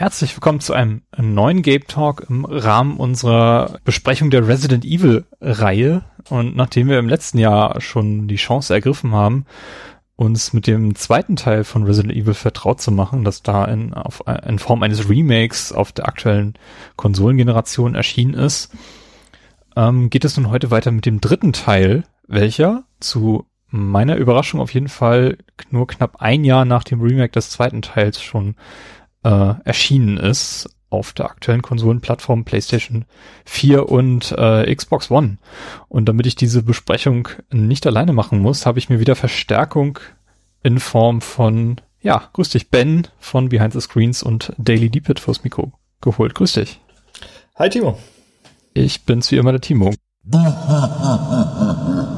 Herzlich willkommen zu einem neuen Game Talk im Rahmen unserer Besprechung der Resident Evil Reihe. Und nachdem wir im letzten Jahr schon die Chance ergriffen haben, uns mit dem zweiten Teil von Resident Evil vertraut zu machen, das da in, auf, in Form eines Remakes auf der aktuellen Konsolengeneration erschienen ist, ähm, geht es nun heute weiter mit dem dritten Teil, welcher zu meiner Überraschung auf jeden Fall nur knapp ein Jahr nach dem Remake des zweiten Teils schon äh, erschienen ist auf der aktuellen Konsolenplattform PlayStation 4 und äh, Xbox One. Und damit ich diese Besprechung nicht alleine machen muss, habe ich mir wieder Verstärkung in Form von, ja, grüß dich, Ben von Behind the Screens und Daily Deepit fürs Mikro geholt. Grüß dich. Hi Timo. Ich bin's wie immer der Timo.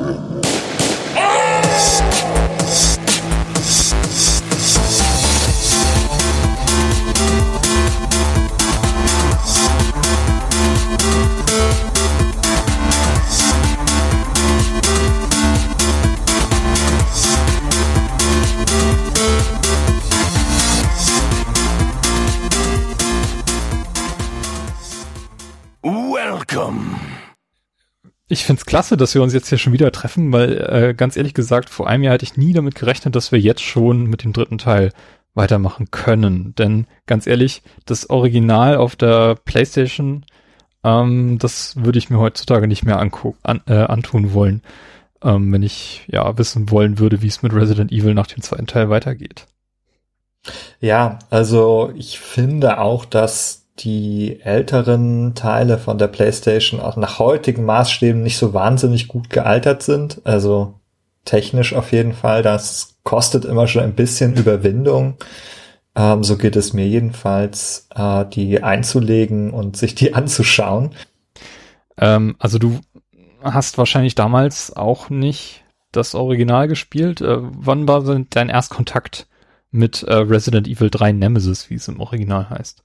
Ich find's klasse, dass wir uns jetzt hier schon wieder treffen, weil äh, ganz ehrlich gesagt, vor einem Jahr hätte ich nie damit gerechnet, dass wir jetzt schon mit dem dritten Teil weitermachen können. Denn ganz ehrlich, das Original auf der PlayStation, ähm, das würde ich mir heutzutage nicht mehr an, äh, antun wollen, ähm, wenn ich ja wissen wollen würde, wie es mit Resident Evil nach dem zweiten Teil weitergeht. Ja, also ich finde auch, dass die älteren Teile von der PlayStation auch nach heutigen Maßstäben nicht so wahnsinnig gut gealtert sind. Also technisch auf jeden Fall. Das kostet immer schon ein bisschen Überwindung. Ähm, so geht es mir jedenfalls, äh, die einzulegen und sich die anzuschauen. Ähm, also du hast wahrscheinlich damals auch nicht das Original gespielt. Äh, wann war dein Erstkontakt mit äh, Resident Evil 3 Nemesis, wie es im Original heißt?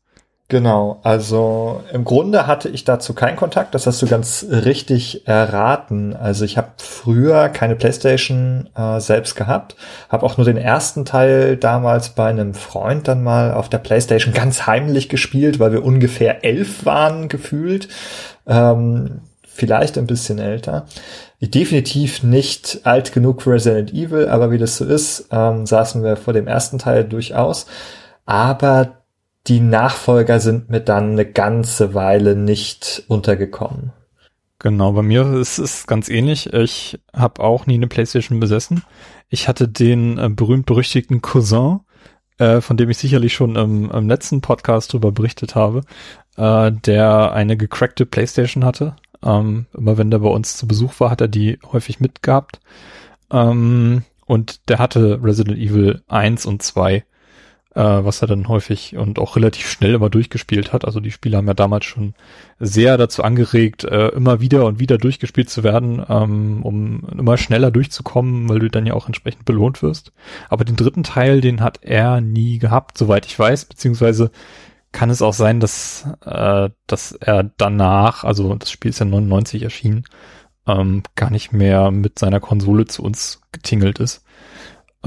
Genau, also im Grunde hatte ich dazu keinen Kontakt, das hast du ganz richtig erraten. Also ich habe früher keine Playstation äh, selbst gehabt, habe auch nur den ersten Teil damals bei einem Freund dann mal auf der Playstation ganz heimlich gespielt, weil wir ungefähr elf waren gefühlt, ähm, vielleicht ein bisschen älter. Definitiv nicht alt genug für Resident Evil, aber wie das so ist, ähm, saßen wir vor dem ersten Teil durchaus. Aber die Nachfolger sind mir dann eine ganze Weile nicht untergekommen. Genau, bei mir ist es ganz ähnlich. Ich habe auch nie eine Playstation besessen. Ich hatte den äh, berühmt-berüchtigten Cousin, äh, von dem ich sicherlich schon im, im letzten Podcast drüber berichtet habe, äh, der eine gecrackte Playstation hatte. Ähm, immer wenn der bei uns zu Besuch war, hat er die häufig mitgehabt. Ähm, und der hatte Resident Evil 1 und 2 äh, was er dann häufig und auch relativ schnell immer durchgespielt hat. Also die Spiele haben ja damals schon sehr dazu angeregt, äh, immer wieder und wieder durchgespielt zu werden, ähm, um immer schneller durchzukommen, weil du dann ja auch entsprechend belohnt wirst. Aber den dritten Teil, den hat er nie gehabt, soweit ich weiß, beziehungsweise kann es auch sein, dass, äh, dass er danach, also das Spiel ist ja 99 erschienen, ähm, gar nicht mehr mit seiner Konsole zu uns getingelt ist.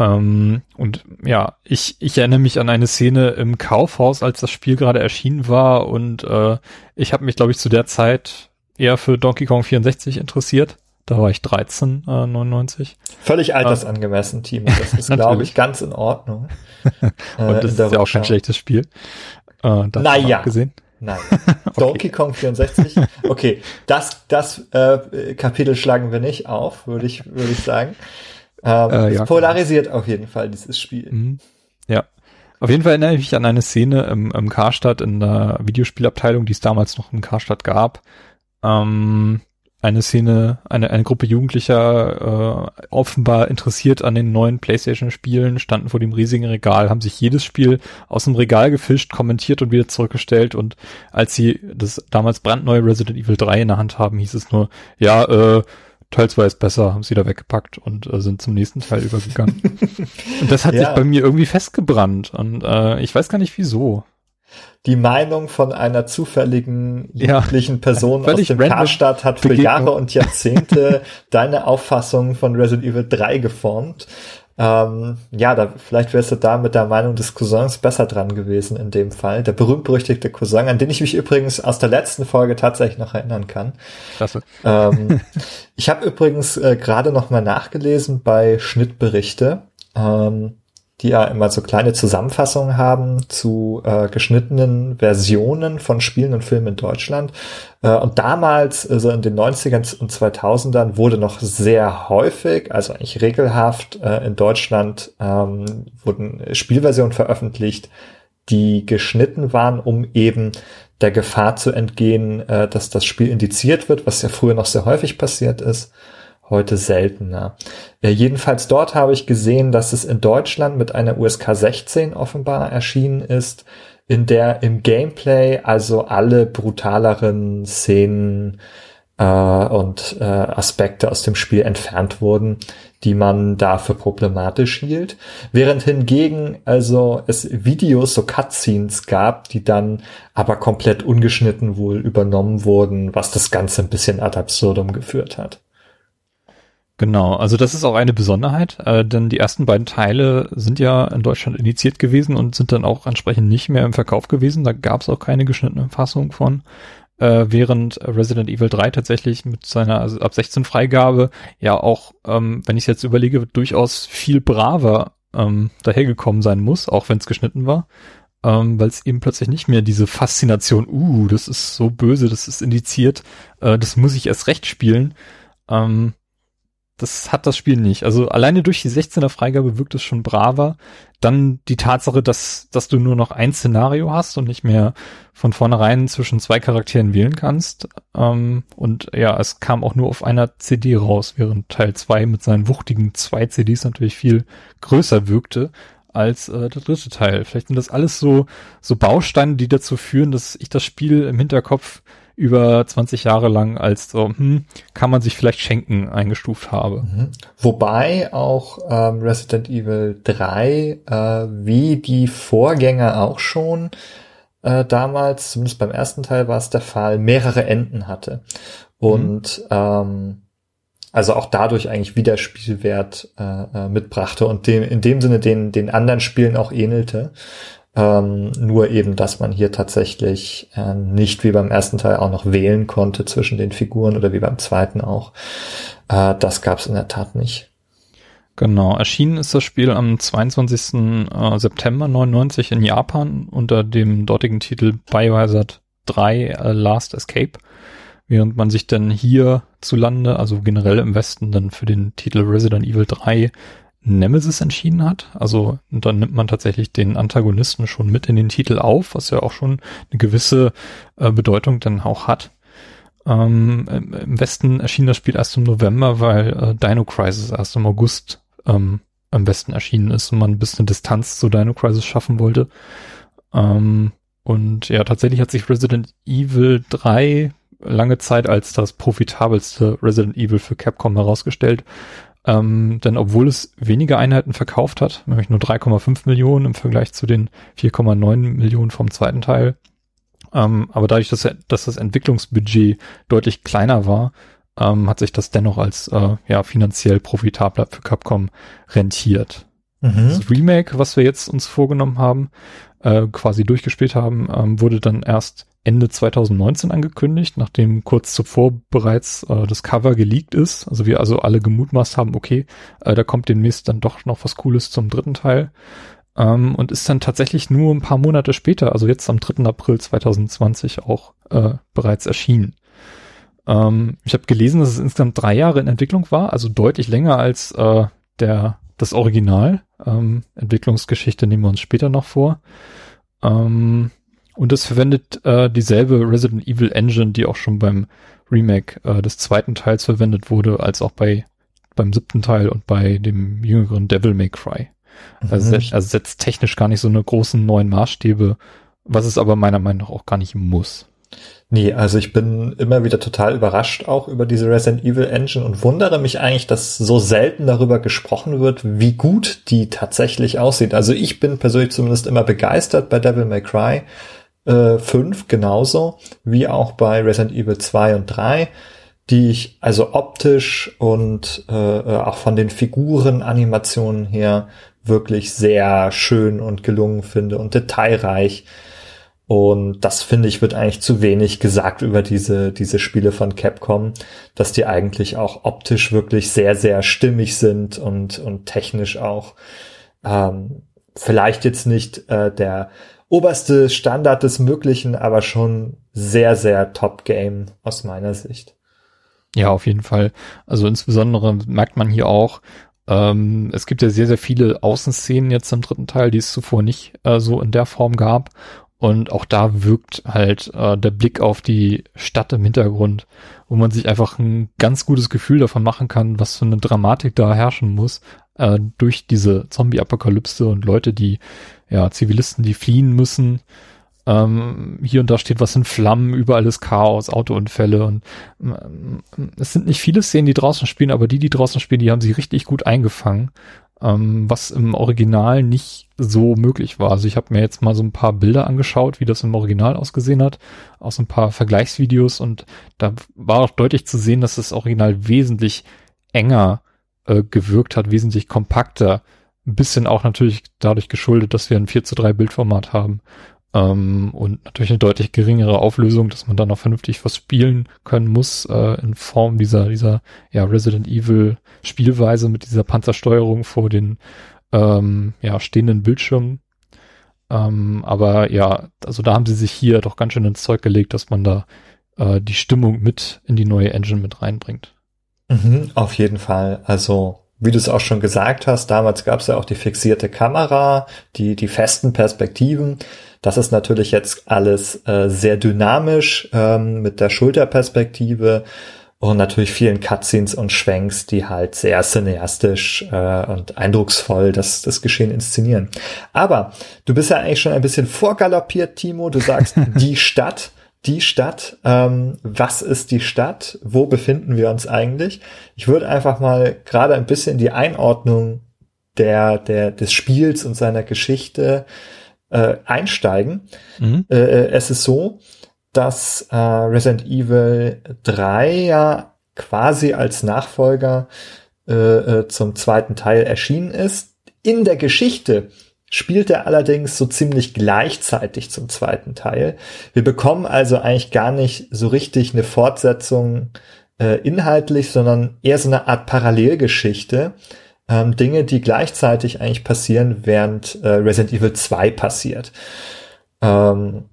Ähm, und ja, ich, ich erinnere mich an eine Szene im Kaufhaus, als das Spiel gerade erschienen war und äh, ich habe mich, glaube ich, zu der Zeit eher für Donkey Kong 64 interessiert. Da war ich 13, äh, 99. Völlig altersangemessen, Team. Das ist, glaube ich, ganz in Ordnung. und äh, das ist ja auch kein schlechtes Spiel. Äh, naja. Gesehen. Nein. okay. Donkey Kong 64. Okay, das, das äh, Kapitel schlagen wir nicht auf, würde ich, würde ich sagen. Ähm, äh, ja, polarisiert auf jeden Fall dieses Spiel. Mhm. Ja. Auf jeden Fall erinnere ich mich an eine Szene im, im Karstadt in der Videospielabteilung, die es damals noch in Karstadt gab. Ähm, eine Szene, eine, eine Gruppe Jugendlicher äh, offenbar interessiert an den neuen PlayStation-Spielen, standen vor dem riesigen Regal, haben sich jedes Spiel aus dem Regal gefischt, kommentiert und wieder zurückgestellt und als sie das damals brandneue Resident Evil 3 in der Hand haben, hieß es nur, ja, äh, Teil 2 ist besser, haben sie da weggepackt und äh, sind zum nächsten Teil übergegangen. und das hat ja. sich bei mir irgendwie festgebrannt und äh, ich weiß gar nicht wieso. Die Meinung von einer zufälligen jugendlichen ja, Person aus dem Karstadt hat für Begegnung. Jahre und Jahrzehnte deine Auffassung von Resident Evil 3 geformt. Ähm, ja, da, vielleicht wärst du da mit der Meinung des Cousins besser dran gewesen in dem Fall. Der berühmt-berüchtigte Cousin, an den ich mich übrigens aus der letzten Folge tatsächlich noch erinnern kann. Klasse. Ähm, ich habe übrigens äh, gerade noch mal nachgelesen bei Schnittberichte. Ähm, die ja immer so kleine Zusammenfassungen haben zu äh, geschnittenen Versionen von Spielen und Filmen in Deutschland. Äh, und damals, also in den 90ern und 2000ern, wurde noch sehr häufig, also eigentlich regelhaft äh, in Deutschland, ähm, wurden Spielversionen veröffentlicht, die geschnitten waren, um eben der Gefahr zu entgehen, äh, dass das Spiel indiziert wird, was ja früher noch sehr häufig passiert ist heute seltener. Äh, jedenfalls dort habe ich gesehen, dass es in Deutschland mit einer USK 16 offenbar erschienen ist, in der im Gameplay also alle brutaleren Szenen äh, und äh, Aspekte aus dem Spiel entfernt wurden, die man dafür problematisch hielt. Während hingegen also es Videos, so Cutscenes gab, die dann aber komplett ungeschnitten wohl übernommen wurden, was das Ganze ein bisschen ad absurdum geführt hat. Genau, also das ist auch eine Besonderheit, äh, denn die ersten beiden Teile sind ja in Deutschland initiiert gewesen und sind dann auch entsprechend nicht mehr im Verkauf gewesen. Da gab es auch keine geschnittene Fassung von. Äh, während Resident Evil 3 tatsächlich mit seiner also ab 16 Freigabe ja auch, ähm, wenn ich jetzt überlege, durchaus viel braver ähm, dahergekommen sein muss, auch wenn es geschnitten war. Ähm, weil es eben plötzlich nicht mehr diese Faszination, uh, das ist so böse, das ist indiziert, äh, das muss ich erst recht spielen, ähm, das hat das Spiel nicht. Also alleine durch die 16er Freigabe wirkt es schon braver. Dann die Tatsache, dass, dass du nur noch ein Szenario hast und nicht mehr von vornherein zwischen zwei Charakteren wählen kannst. Ähm, und ja, es kam auch nur auf einer CD raus, während Teil 2 mit seinen wuchtigen zwei CDs natürlich viel größer wirkte als äh, der dritte Teil. Vielleicht sind das alles so, so Bausteine, die dazu führen, dass ich das Spiel im Hinterkopf über 20 Jahre lang als so, hm, kann man sich vielleicht schenken, eingestuft habe. Mhm. Wobei auch ähm, Resident Evil 3, äh, wie die Vorgänger auch schon äh, damals, zumindest beim ersten Teil war es der Fall, mehrere Enden hatte. Und mhm. ähm, also auch dadurch eigentlich wieder Spielwert äh, äh, mitbrachte und dem, in dem Sinne den, den anderen Spielen auch ähnelte. Ähm, nur eben, dass man hier tatsächlich äh, nicht wie beim ersten Teil auch noch wählen konnte zwischen den Figuren oder wie beim zweiten auch. Äh, das gab es in der Tat nicht. Genau, erschienen ist das Spiel am 22. Äh, September 99 in Japan unter dem dortigen Titel Biohazard 3 äh, Last Escape, während man sich dann hier zu Lande, also generell im Westen, dann für den Titel Resident Evil 3 Nemesis entschieden hat. Also dann nimmt man tatsächlich den Antagonisten schon mit in den Titel auf, was ja auch schon eine gewisse äh, Bedeutung dann auch hat. Ähm, Im Westen erschien das Spiel erst im November, weil äh, Dino Crisis erst im August ähm, am besten erschienen ist und man ein bisschen Distanz zu Dino Crisis schaffen wollte. Ähm, und ja, tatsächlich hat sich Resident Evil 3 lange Zeit als das profitabelste Resident Evil für Capcom herausgestellt. Ähm, denn obwohl es weniger Einheiten verkauft hat, nämlich nur 3,5 Millionen im Vergleich zu den 4,9 Millionen vom zweiten Teil, ähm, aber dadurch, dass, dass, das Entwicklungsbudget deutlich kleiner war, ähm, hat sich das dennoch als äh, ja, finanziell profitabler für Capcom rentiert. Mhm. Das Remake, was wir jetzt uns vorgenommen haben, äh, quasi durchgespielt haben, ähm, wurde dann erst Ende 2019 angekündigt, nachdem kurz zuvor bereits äh, das Cover geleakt ist. Also wir also alle gemutmaßt haben, okay, äh, da kommt demnächst dann doch noch was Cooles zum dritten Teil. Ähm, und ist dann tatsächlich nur ein paar Monate später, also jetzt am 3. April 2020 auch äh, bereits erschienen. Ähm, ich habe gelesen, dass es insgesamt drei Jahre in Entwicklung war, also deutlich länger als äh, der das Original. Ähm, Entwicklungsgeschichte nehmen wir uns später noch vor. Ähm, und es verwendet äh, dieselbe Resident Evil Engine, die auch schon beim Remake äh, des zweiten Teils verwendet wurde, als auch bei beim siebten Teil und bei dem jüngeren Devil May Cry. Also, mhm. also setzt technisch gar nicht so eine großen neuen Maßstäbe, was es aber meiner Meinung nach auch gar nicht muss. Nee, also ich bin immer wieder total überrascht auch über diese Resident Evil Engine und wundere mich eigentlich, dass so selten darüber gesprochen wird, wie gut die tatsächlich aussieht. Also ich bin persönlich zumindest immer begeistert bei Devil May Cry äh, 5 genauso wie auch bei Resident Evil 2 und 3. die ich also optisch und äh, auch von den Figuren, Animationen her wirklich sehr schön und gelungen finde und detailreich. Und das finde ich wird eigentlich zu wenig gesagt über diese, diese Spiele von Capcom, dass die eigentlich auch optisch wirklich sehr, sehr stimmig sind und, und technisch auch ähm, vielleicht jetzt nicht äh, der oberste Standard des Möglichen, aber schon sehr, sehr Top-Game aus meiner Sicht. Ja, auf jeden Fall. Also insbesondere merkt man hier auch, ähm, es gibt ja sehr, sehr viele Außenszenen jetzt im dritten Teil, die es zuvor nicht äh, so in der Form gab. Und auch da wirkt halt äh, der Blick auf die Stadt im Hintergrund, wo man sich einfach ein ganz gutes Gefühl davon machen kann, was für eine Dramatik da herrschen muss, äh, durch diese Zombie-Apokalypse und Leute, die, ja, Zivilisten, die fliehen müssen. Ähm, hier und da steht was in Flammen, überall ist Chaos, Autounfälle und äh, es sind nicht viele Szenen, die draußen spielen, aber die, die draußen spielen, die haben sie richtig gut eingefangen ähm, was im Original nicht so möglich war. Also ich habe mir jetzt mal so ein paar Bilder angeschaut, wie das im Original ausgesehen hat, aus ein paar Vergleichsvideos und da war auch deutlich zu sehen, dass das Original wesentlich enger äh, gewirkt hat, wesentlich kompakter. Ein bisschen auch natürlich dadurch geschuldet, dass wir ein 4 zu 3 Bildformat haben. Ähm, und natürlich eine deutlich geringere Auflösung, dass man dann auch vernünftig was spielen können muss, äh, in Form dieser, dieser ja, Resident Evil Spielweise mit dieser Panzersteuerung vor den ähm, ja, stehenden Bildschirmen. Ähm, aber ja, also da haben sie sich hier doch ganz schön ins Zeug gelegt, dass man da äh, die Stimmung mit in die neue Engine mit reinbringt. Mhm, auf jeden Fall. Also wie du es auch schon gesagt hast, damals gab es ja auch die fixierte Kamera, die, die festen Perspektiven. Das ist natürlich jetzt alles äh, sehr dynamisch ähm, mit der Schulterperspektive und natürlich vielen Cutscenes und Schwenks, die halt sehr cineastisch äh, und eindrucksvoll das, das Geschehen inszenieren. Aber du bist ja eigentlich schon ein bisschen vorgaloppiert, Timo. Du sagst die Stadt. Die Stadt, ähm, was ist die Stadt? Wo befinden wir uns eigentlich? Ich würde einfach mal gerade ein bisschen die Einordnung der, der, des Spiels und seiner Geschichte äh, einsteigen. Mhm. Äh, es ist so, dass äh, Resident Evil 3 ja quasi als Nachfolger äh, äh, zum zweiten Teil erschienen ist. In der Geschichte spielt er allerdings so ziemlich gleichzeitig zum zweiten Teil. Wir bekommen also eigentlich gar nicht so richtig eine Fortsetzung äh, inhaltlich, sondern eher so eine Art Parallelgeschichte, ähm, Dinge, die gleichzeitig eigentlich passieren, während äh, Resident Evil 2 passiert. Ähm,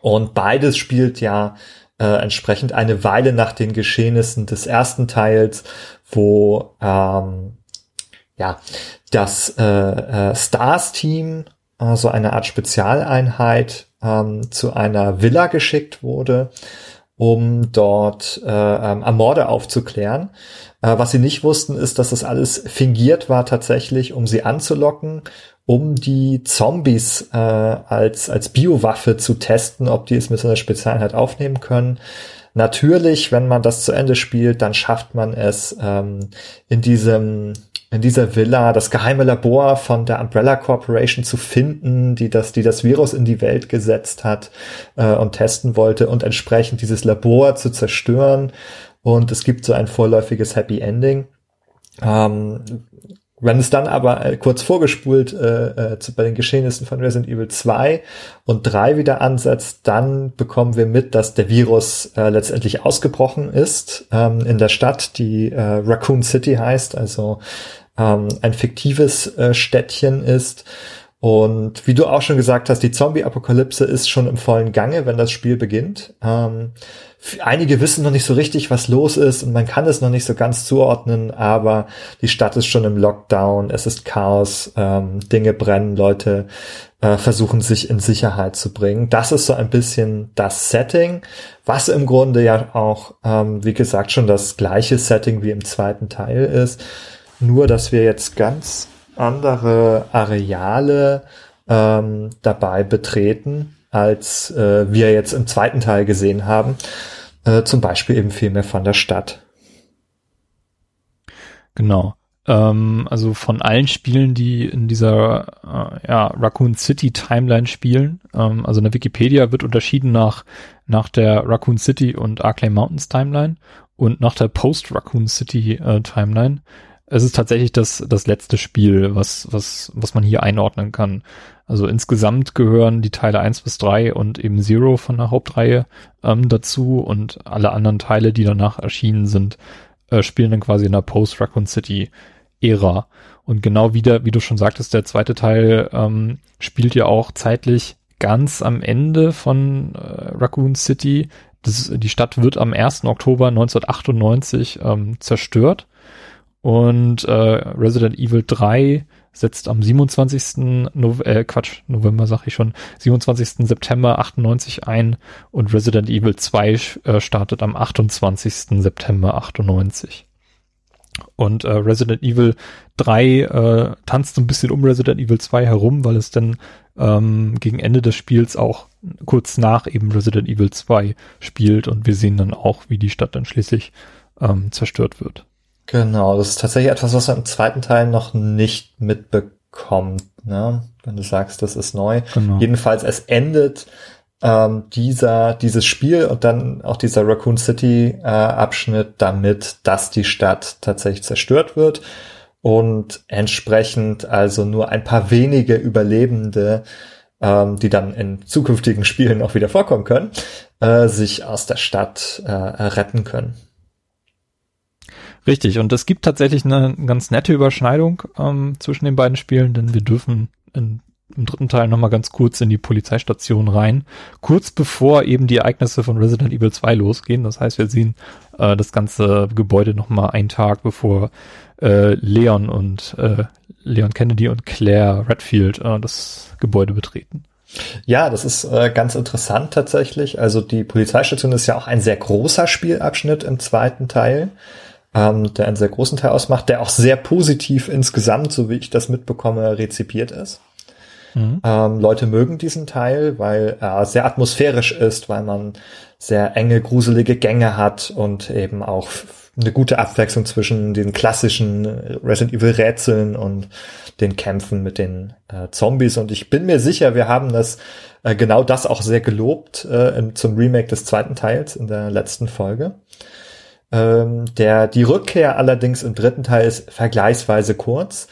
und beides spielt ja äh, entsprechend eine Weile nach den Geschehnissen des ersten Teils, wo ähm, ja das äh, äh, Stars-Team, also eine Art Spezialeinheit, ähm, zu einer Villa geschickt wurde, um dort äh, ähm, Morde aufzuklären. Äh, was sie nicht wussten, ist, dass das alles fingiert war tatsächlich, um sie anzulocken, um die Zombies äh, als, als Biowaffe zu testen, ob die es mit so einer Spezialeinheit aufnehmen können. Natürlich, wenn man das zu Ende spielt, dann schafft man es ähm, in diesem in dieser Villa das geheime Labor von der Umbrella Corporation zu finden, die das, die das Virus in die Welt gesetzt hat äh, und testen wollte und entsprechend dieses Labor zu zerstören und es gibt so ein vorläufiges Happy Ending. Ähm, wenn es dann aber äh, kurz vorgespult äh, äh, zu, bei den Geschehnissen von Resident Evil 2 und 3 wieder ansetzt, dann bekommen wir mit, dass der Virus äh, letztendlich ausgebrochen ist ähm, in der Stadt, die äh, Raccoon City heißt, also ähm, ein fiktives äh, Städtchen ist. Und wie du auch schon gesagt hast, die Zombie-Apokalypse ist schon im vollen Gange, wenn das Spiel beginnt. Ähm, einige wissen noch nicht so richtig, was los ist und man kann es noch nicht so ganz zuordnen, aber die Stadt ist schon im Lockdown, es ist Chaos, ähm, Dinge brennen, Leute äh, versuchen sich in Sicherheit zu bringen. Das ist so ein bisschen das Setting, was im Grunde ja auch, ähm, wie gesagt, schon das gleiche Setting wie im zweiten Teil ist. Nur, dass wir jetzt ganz andere Areale ähm, dabei betreten als äh, wir jetzt im zweiten Teil gesehen haben. Äh, zum Beispiel eben viel mehr von der Stadt. Genau. Ähm, also von allen Spielen, die in dieser äh, ja, Raccoon City Timeline spielen, ähm, also in der Wikipedia wird unterschieden nach, nach der Raccoon City und Arklay Mountains Timeline. Und nach der Post-Raccoon City äh, Timeline es ist tatsächlich das, das letzte Spiel, was, was, was man hier einordnen kann. Also insgesamt gehören die Teile eins bis drei und eben Zero von der Hauptreihe ähm, dazu und alle anderen Teile, die danach erschienen sind, äh, spielen dann quasi in der Post-Raccoon City Ära. Und genau wieder, wie du schon sagtest, der zweite Teil ähm, spielt ja auch zeitlich ganz am Ende von äh, Raccoon City. Das, die Stadt wird am 1. Oktober 1998 ähm, zerstört und äh, Resident Evil 3 setzt am 27. No äh, Quatsch, November sag ich schon, 27. September 98 ein und Resident Evil 2 äh, startet am 28. September 98. Und äh, Resident Evil 3 äh, tanzt ein bisschen um Resident Evil 2 herum, weil es dann ähm, gegen Ende des Spiels auch kurz nach eben Resident Evil 2 spielt und wir sehen dann auch, wie die Stadt dann schließlich ähm, zerstört wird. Genau, das ist tatsächlich etwas, was man im zweiten Teil noch nicht mitbekommt, ne? Wenn du sagst, das ist neu. Genau. Jedenfalls, es endet ähm, dieser, dieses Spiel und dann auch dieser Raccoon City äh, Abschnitt damit, dass die Stadt tatsächlich zerstört wird und entsprechend also nur ein paar wenige Überlebende, ähm, die dann in zukünftigen Spielen auch wieder vorkommen können, äh, sich aus der Stadt äh, retten können. Richtig, und es gibt tatsächlich eine ganz nette Überschneidung ähm, zwischen den beiden Spielen, denn wir dürfen in, im dritten Teil nochmal ganz kurz in die Polizeistation rein, kurz bevor eben die Ereignisse von Resident Evil 2 losgehen. Das heißt, wir sehen äh, das ganze Gebäude nochmal einen Tag bevor äh, Leon und äh, Leon Kennedy und Claire Redfield äh, das Gebäude betreten. Ja, das ist äh, ganz interessant tatsächlich. Also die Polizeistation ist ja auch ein sehr großer Spielabschnitt im zweiten Teil ähm, der einen sehr großen Teil ausmacht, der auch sehr positiv insgesamt, so wie ich das mitbekomme, rezipiert ist. Mhm. Ähm, Leute mögen diesen Teil, weil er sehr atmosphärisch ist, weil man sehr enge, gruselige Gänge hat und eben auch eine gute Abwechslung zwischen den klassischen Resident Evil Rätseln und den Kämpfen mit den äh, Zombies. Und ich bin mir sicher, wir haben das äh, genau das auch sehr gelobt äh, im, zum Remake des zweiten Teils in der letzten Folge. Ähm, der, die Rückkehr allerdings im dritten Teil ist vergleichsweise kurz.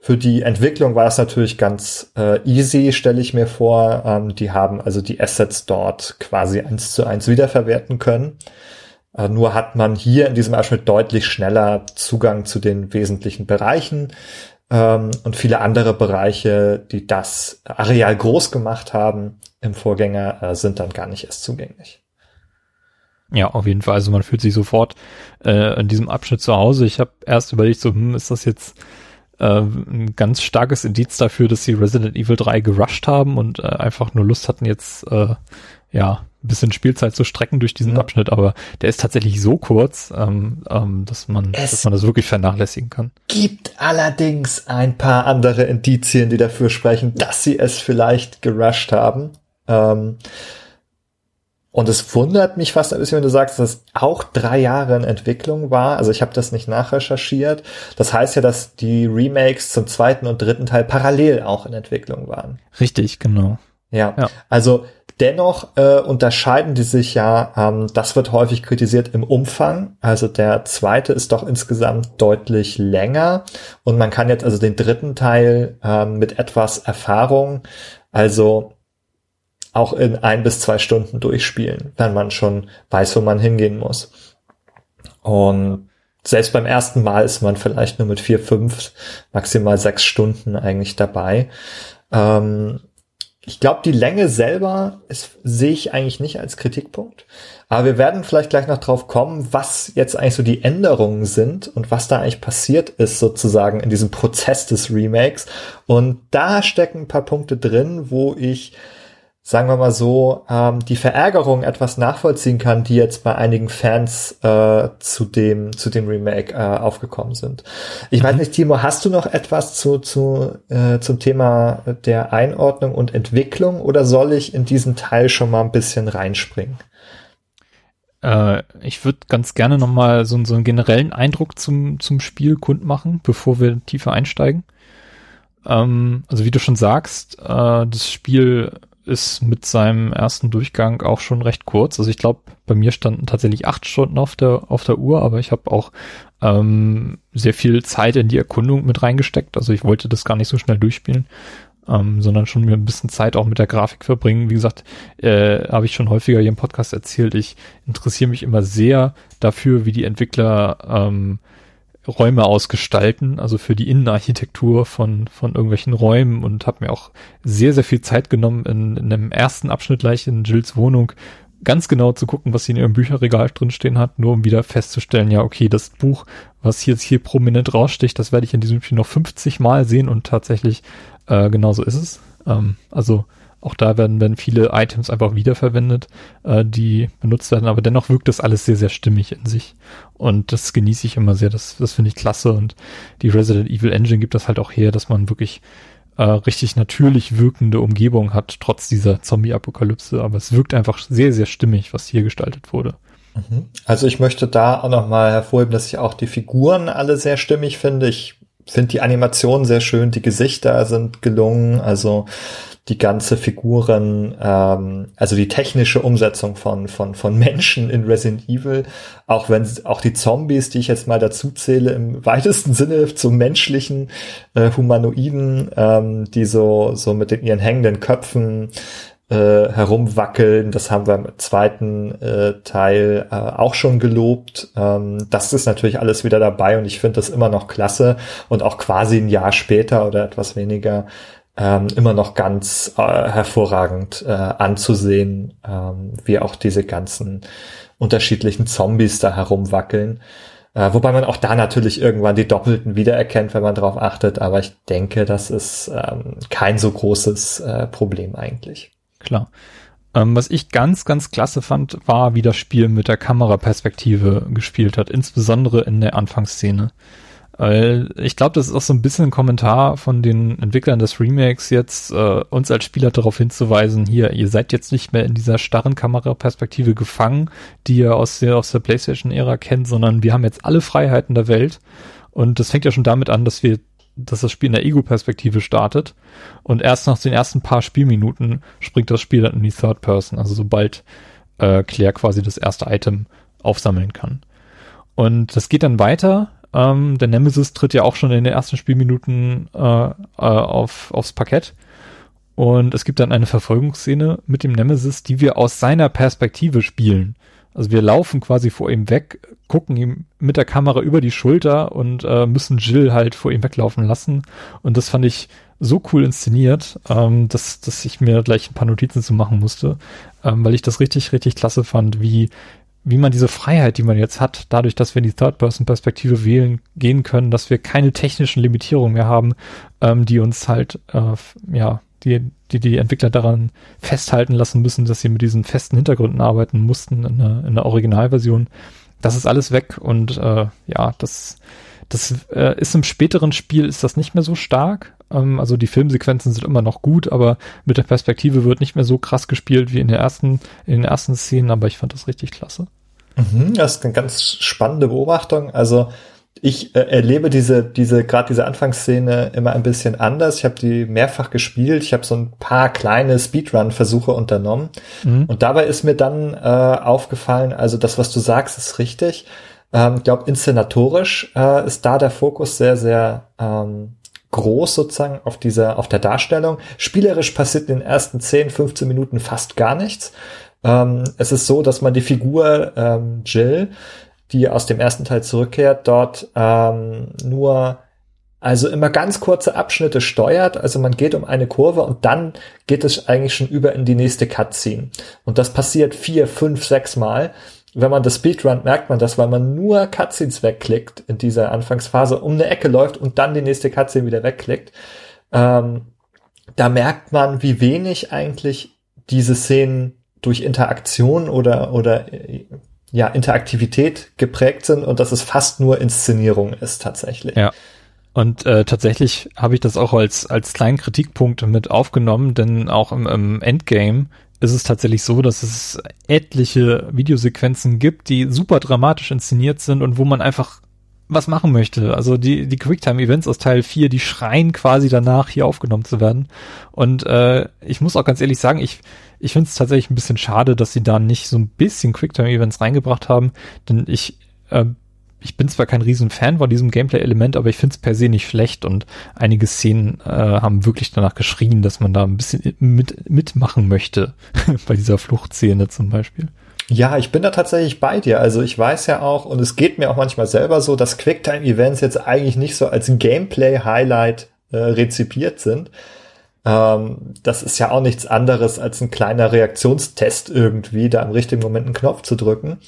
Für die Entwicklung war es natürlich ganz äh, easy, stelle ich mir vor. Ähm, die haben also die Assets dort quasi eins zu eins wiederverwerten können. Äh, nur hat man hier in diesem Abschnitt deutlich schneller Zugang zu den wesentlichen Bereichen. Ähm, und viele andere Bereiche, die das Areal groß gemacht haben im Vorgänger, äh, sind dann gar nicht erst zugänglich. Ja, auf jeden Fall. Also man fühlt sich sofort äh, in diesem Abschnitt zu Hause. Ich habe erst überlegt, so, hm, ist das jetzt äh, ein ganz starkes Indiz dafür, dass sie Resident Evil 3 gerusht haben und äh, einfach nur Lust hatten, jetzt äh, ja ein bisschen Spielzeit zu strecken durch diesen ja. Abschnitt, aber der ist tatsächlich so kurz, ähm, ähm, dass man, es dass man das wirklich vernachlässigen kann. Gibt allerdings ein paar andere Indizien, die dafür sprechen, dass sie es vielleicht gerusht haben. Ähm, und es wundert mich fast ein bisschen, wenn du sagst, dass es auch drei Jahre in Entwicklung war. Also ich habe das nicht nachrecherchiert. Das heißt ja, dass die Remakes zum zweiten und dritten Teil parallel auch in Entwicklung waren. Richtig, genau. Ja, ja. also dennoch äh, unterscheiden die sich ja, ähm, das wird häufig kritisiert im Umfang. Also der zweite ist doch insgesamt deutlich länger. Und man kann jetzt also den dritten Teil ähm, mit etwas Erfahrung, also auch in ein bis zwei Stunden durchspielen, wenn man schon weiß, wo man hingehen muss. Und selbst beim ersten Mal ist man vielleicht nur mit vier, fünf, maximal sechs Stunden eigentlich dabei. Ähm, ich glaube, die Länge selber sehe ich eigentlich nicht als Kritikpunkt. Aber wir werden vielleicht gleich noch drauf kommen, was jetzt eigentlich so die Änderungen sind und was da eigentlich passiert ist sozusagen in diesem Prozess des Remakes. Und da stecken ein paar Punkte drin, wo ich sagen wir mal so, ähm, die Verärgerung etwas nachvollziehen kann, die jetzt bei einigen Fans äh, zu dem zu dem Remake äh, aufgekommen sind. Ich mhm. weiß nicht, Timo, hast du noch etwas zu, zu äh, zum Thema der Einordnung und Entwicklung oder soll ich in diesen Teil schon mal ein bisschen reinspringen? Äh, ich würde ganz gerne noch mal so, so einen generellen Eindruck zum zum Spiel kundmachen, bevor wir tiefer einsteigen. Ähm, also wie du schon sagst, äh, das Spiel ist mit seinem ersten Durchgang auch schon recht kurz. Also ich glaube, bei mir standen tatsächlich acht Stunden auf der auf der Uhr, aber ich habe auch ähm, sehr viel Zeit in die Erkundung mit reingesteckt. Also ich wollte das gar nicht so schnell durchspielen, ähm, sondern schon mir ein bisschen Zeit auch mit der Grafik verbringen. Wie gesagt, äh, habe ich schon häufiger hier im Podcast erzählt. Ich interessiere mich immer sehr dafür, wie die Entwickler ähm, Räume ausgestalten, also für die Innenarchitektur von, von irgendwelchen Räumen und habe mir auch sehr, sehr viel Zeit genommen, in, in einem ersten Abschnitt gleich in Jills Wohnung ganz genau zu gucken, was sie in ihrem Bücherregal drinstehen hat, nur um wieder festzustellen, ja, okay, das Buch, was jetzt hier prominent raussticht, das werde ich in diesem Spiel noch 50 Mal sehen und tatsächlich äh, genauso ist es. Ähm, also auch da werden, werden viele Items einfach wiederverwendet, äh, die benutzt werden, aber dennoch wirkt das alles sehr, sehr stimmig in sich. Und das genieße ich immer sehr. Das, das finde ich klasse. Und die Resident Evil Engine gibt das halt auch her, dass man wirklich äh, richtig natürlich wirkende Umgebung hat, trotz dieser Zombie-Apokalypse. Aber es wirkt einfach sehr, sehr stimmig, was hier gestaltet wurde. Mhm. Also ich möchte da auch nochmal hervorheben, dass ich auch die Figuren alle sehr stimmig finde. Ich finde die Animationen sehr schön, die Gesichter sind gelungen, also die ganze Figuren, ähm, also die technische Umsetzung von, von, von Menschen in Resident Evil, auch wenn auch die Zombies, die ich jetzt mal dazu zähle, im weitesten Sinne zu menschlichen äh, Humanoiden, ähm, die so, so mit den, ihren hängenden Köpfen äh, herumwackeln. Das haben wir im zweiten äh, Teil äh, auch schon gelobt. Ähm, das ist natürlich alles wieder dabei und ich finde das immer noch klasse und auch quasi ein Jahr später oder etwas weniger ähm, immer noch ganz äh, hervorragend äh, anzusehen, ähm, wie auch diese ganzen unterschiedlichen Zombies da herumwackeln. Äh, wobei man auch da natürlich irgendwann die Doppelten wiedererkennt, wenn man darauf achtet. Aber ich denke, das ist ähm, kein so großes äh, Problem eigentlich. Klar. Ähm, was ich ganz, ganz klasse fand, war, wie das Spiel mit der Kameraperspektive gespielt hat, insbesondere in der Anfangsszene. Weil ich glaube, das ist auch so ein bisschen ein Kommentar von den Entwicklern des Remakes jetzt, äh, uns als Spieler darauf hinzuweisen, hier, ihr seid jetzt nicht mehr in dieser starren Kameraperspektive gefangen, die ihr aus der, aus der PlayStation-Ära kennt, sondern wir haben jetzt alle Freiheiten der Welt. Und das fängt ja schon damit an, dass wir, dass das Spiel in der Ego-Perspektive startet. Und erst nach den ersten paar Spielminuten springt das Spiel dann in die Third Person, also sobald äh, Claire quasi das erste Item aufsammeln kann. Und das geht dann weiter ähm, der Nemesis tritt ja auch schon in den ersten Spielminuten äh, äh, auf, aufs Parkett. Und es gibt dann eine Verfolgungsszene mit dem Nemesis, die wir aus seiner Perspektive spielen. Also wir laufen quasi vor ihm weg, gucken ihm mit der Kamera über die Schulter und äh, müssen Jill halt vor ihm weglaufen lassen. Und das fand ich so cool inszeniert, ähm, dass, dass ich mir gleich ein paar Notizen zu machen musste, ähm, weil ich das richtig, richtig klasse fand, wie, wie man diese Freiheit, die man jetzt hat, dadurch, dass wir in die Third-Person-Perspektive wählen, gehen können, dass wir keine technischen Limitierungen mehr haben, ähm, die uns halt, äh, ja, die, die die Entwickler daran festhalten lassen müssen, dass sie mit diesen festen Hintergründen arbeiten mussten in der, in der Originalversion. Das ist alles weg und äh, ja, das, das äh, ist im späteren Spiel ist das nicht mehr so stark. Ähm, also die Filmsequenzen sind immer noch gut, aber mit der Perspektive wird nicht mehr so krass gespielt wie in der ersten, in den ersten Szenen, aber ich fand das richtig klasse. Mhm, das ist eine ganz spannende Beobachtung. Also ich äh, erlebe diese, diese, gerade diese Anfangsszene immer ein bisschen anders. Ich habe die mehrfach gespielt. Ich habe so ein paar kleine Speedrun-Versuche unternommen. Mhm. Und dabei ist mir dann äh, aufgefallen, also das, was du sagst, ist richtig. Ähm, ich glaube, inszenatorisch äh, ist da der Fokus sehr, sehr ähm, groß sozusagen auf dieser, auf der Darstellung. Spielerisch passiert in den ersten 10, 15 Minuten fast gar nichts. Ähm, es ist so, dass man die Figur ähm, Jill, die aus dem ersten Teil zurückkehrt, dort ähm, nur also immer ganz kurze Abschnitte steuert. Also man geht um eine Kurve und dann geht es eigentlich schon über in die nächste Cutscene. Und das passiert vier, fünf, sechs Mal wenn man das Speedrun merkt man das, weil man nur Cutscenes wegklickt in dieser Anfangsphase, um eine Ecke läuft und dann die nächste Cutscene wieder wegklickt. Ähm, da merkt man, wie wenig eigentlich diese Szenen durch Interaktion oder, oder ja, Interaktivität geprägt sind und dass es fast nur Inszenierung ist tatsächlich. Ja. Und äh, tatsächlich habe ich das auch als, als kleinen Kritikpunkt mit aufgenommen, denn auch im, im Endgame ist es tatsächlich so, dass es etliche Videosequenzen gibt, die super dramatisch inszeniert sind und wo man einfach was machen möchte. Also die, die Quicktime-Events aus Teil 4, die schreien quasi danach, hier aufgenommen zu werden. Und äh, ich muss auch ganz ehrlich sagen, ich, ich finde es tatsächlich ein bisschen schade, dass sie da nicht so ein bisschen Quicktime-Events reingebracht haben. Denn ich, äh, ich bin zwar kein riesen Fan von diesem Gameplay-Element, aber ich finde es per se nicht schlecht und einige Szenen äh, haben wirklich danach geschrien, dass man da ein bisschen mit, mitmachen möchte. Bei dieser Fluchtszene zum Beispiel. Ja, ich bin da tatsächlich bei dir. Also ich weiß ja auch, und es geht mir auch manchmal selber so, dass Quicktime-Events jetzt eigentlich nicht so als Gameplay-Highlight äh, rezipiert sind. Ähm, das ist ja auch nichts anderes als ein kleiner Reaktionstest irgendwie, da im richtigen Moment einen Knopf zu drücken.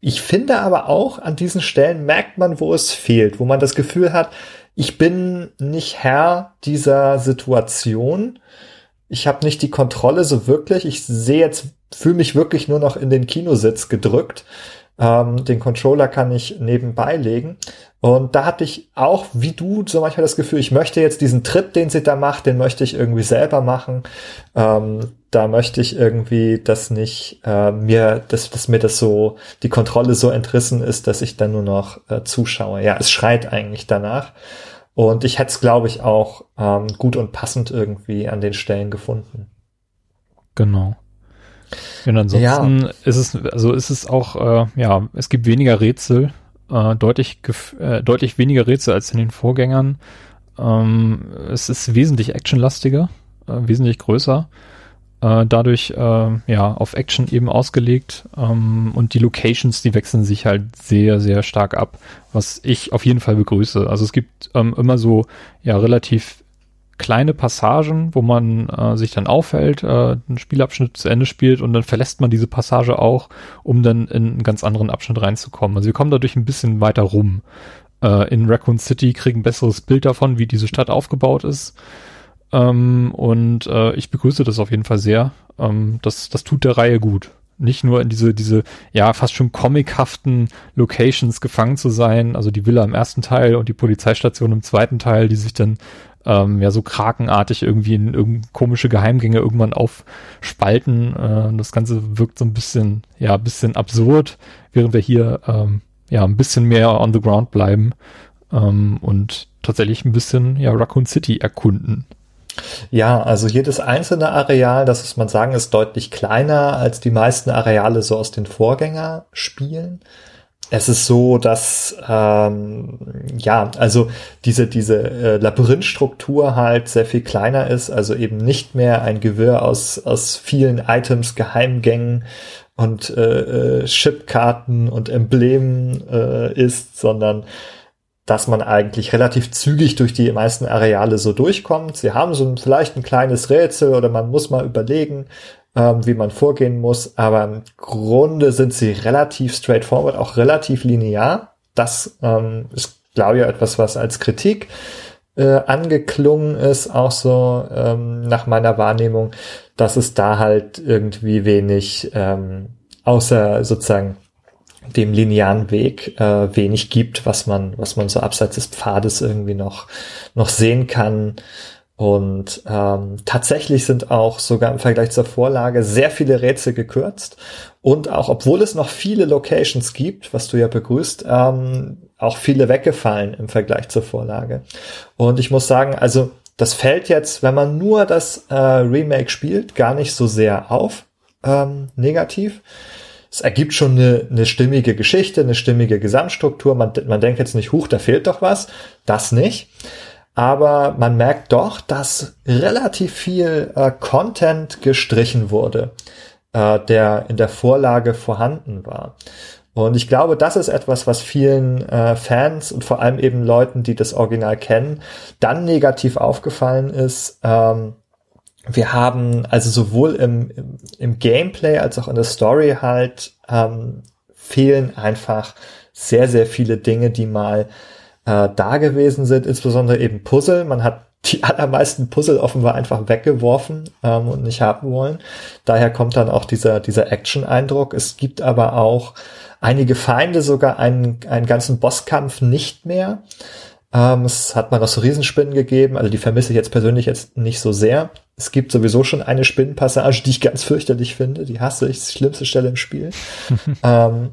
Ich finde aber auch, an diesen Stellen merkt man, wo es fehlt, wo man das Gefühl hat, ich bin nicht Herr dieser Situation. Ich habe nicht die Kontrolle so wirklich. Ich sehe jetzt fühle mich wirklich nur noch in den Kinositz gedrückt. Ähm, den Controller kann ich nebenbei legen. Und da hatte ich auch, wie du, so manchmal das Gefühl, ich möchte jetzt diesen Tritt, den sie da macht, den möchte ich irgendwie selber machen. Ähm, da möchte ich irgendwie das nicht äh, mir, dass, dass mir das so, die Kontrolle so entrissen ist, dass ich dann nur noch äh, zuschaue. Ja, es schreit eigentlich danach. Und ich hätte es, glaube ich, auch ähm, gut und passend irgendwie an den Stellen gefunden. Genau. Und ansonsten ja. ist es, also ist es auch, äh, ja, es gibt weniger Rätsel, äh, deutlich, äh, deutlich weniger Rätsel als in den Vorgängern. Ähm, es ist wesentlich actionlastiger, äh, wesentlich größer. Äh, dadurch, äh, ja, auf Action eben ausgelegt. Ähm, und die Locations, die wechseln sich halt sehr, sehr stark ab, was ich auf jeden Fall begrüße. Also es gibt ähm, immer so, ja, relativ kleine Passagen, wo man äh, sich dann aufhält, äh, einen Spielabschnitt zu Ende spielt und dann verlässt man diese Passage auch, um dann in einen ganz anderen Abschnitt reinzukommen. Also wir kommen dadurch ein bisschen weiter rum. Äh, in Raccoon City kriegen ein besseres Bild davon, wie diese Stadt aufgebaut ist. Ähm, und äh, ich begrüße das auf jeden Fall sehr. Ähm, das, das tut der Reihe gut nicht nur in diese, diese, ja, fast schon comichaften Locations gefangen zu sein, also die Villa im ersten Teil und die Polizeistation im zweiten Teil, die sich dann ähm, ja so krakenartig irgendwie in irgend komische Geheimgänge irgendwann aufspalten. Äh, das Ganze wirkt so ein bisschen, ja, ein bisschen absurd, während wir hier ähm, ja ein bisschen mehr on the ground bleiben ähm, und tatsächlich ein bisschen ja Raccoon City erkunden. Ja, also jedes einzelne Areal, das muss man sagen, ist deutlich kleiner als die meisten Areale so aus den Vorgängerspielen es ist so, dass ähm, ja, also diese diese äh, Labyrinthstruktur halt sehr viel kleiner ist, also eben nicht mehr ein Gewirr aus aus vielen Items, Geheimgängen und äh, äh, Chipkarten und Emblemen äh, ist, sondern dass man eigentlich relativ zügig durch die meisten Areale so durchkommt. Sie haben so ein, vielleicht ein kleines Rätsel oder man muss mal überlegen, ähm, wie man vorgehen muss. Aber im Grunde sind sie relativ straightforward, auch relativ linear. Das ähm, ist, glaube ich, etwas, was als Kritik äh, angeklungen ist, auch so ähm, nach meiner Wahrnehmung, dass es da halt irgendwie wenig, ähm, außer sozusagen dem linearen Weg äh, wenig gibt, was man, was man so abseits des Pfades irgendwie noch, noch sehen kann. Und ähm, tatsächlich sind auch sogar im Vergleich zur Vorlage sehr viele Rätsel gekürzt. Und auch obwohl es noch viele Locations gibt, was du ja begrüßt, ähm, auch viele weggefallen im Vergleich zur Vorlage. Und ich muss sagen, also das fällt jetzt, wenn man nur das äh, Remake spielt, gar nicht so sehr auf, ähm, negativ. Es ergibt schon eine, eine stimmige Geschichte, eine stimmige Gesamtstruktur. Man, man denkt jetzt nicht, huch, da fehlt doch was. Das nicht aber man merkt doch, dass relativ viel äh, Content gestrichen wurde, äh, der in der Vorlage vorhanden war. Und ich glaube, das ist etwas, was vielen äh, Fans und vor allem eben Leuten, die das Original kennen, dann negativ aufgefallen ist. Ähm, wir haben also sowohl im, im, Gameplay als auch in der Story halt ähm, fehlen einfach sehr, sehr viele Dinge, die mal äh, da gewesen sind, insbesondere eben Puzzle. Man hat die allermeisten Puzzle offenbar einfach weggeworfen ähm, und nicht haben wollen. Daher kommt dann auch dieser, dieser Action-Eindruck. Es gibt aber auch einige Feinde, sogar einen, einen ganzen Bosskampf nicht mehr. Ähm, es hat mal noch so Riesenspinnen gegeben, also die vermisse ich jetzt persönlich jetzt nicht so sehr. Es gibt sowieso schon eine Spinnenpassage, die ich ganz fürchterlich finde. Die hasse ich, die schlimmste Stelle im Spiel. ähm,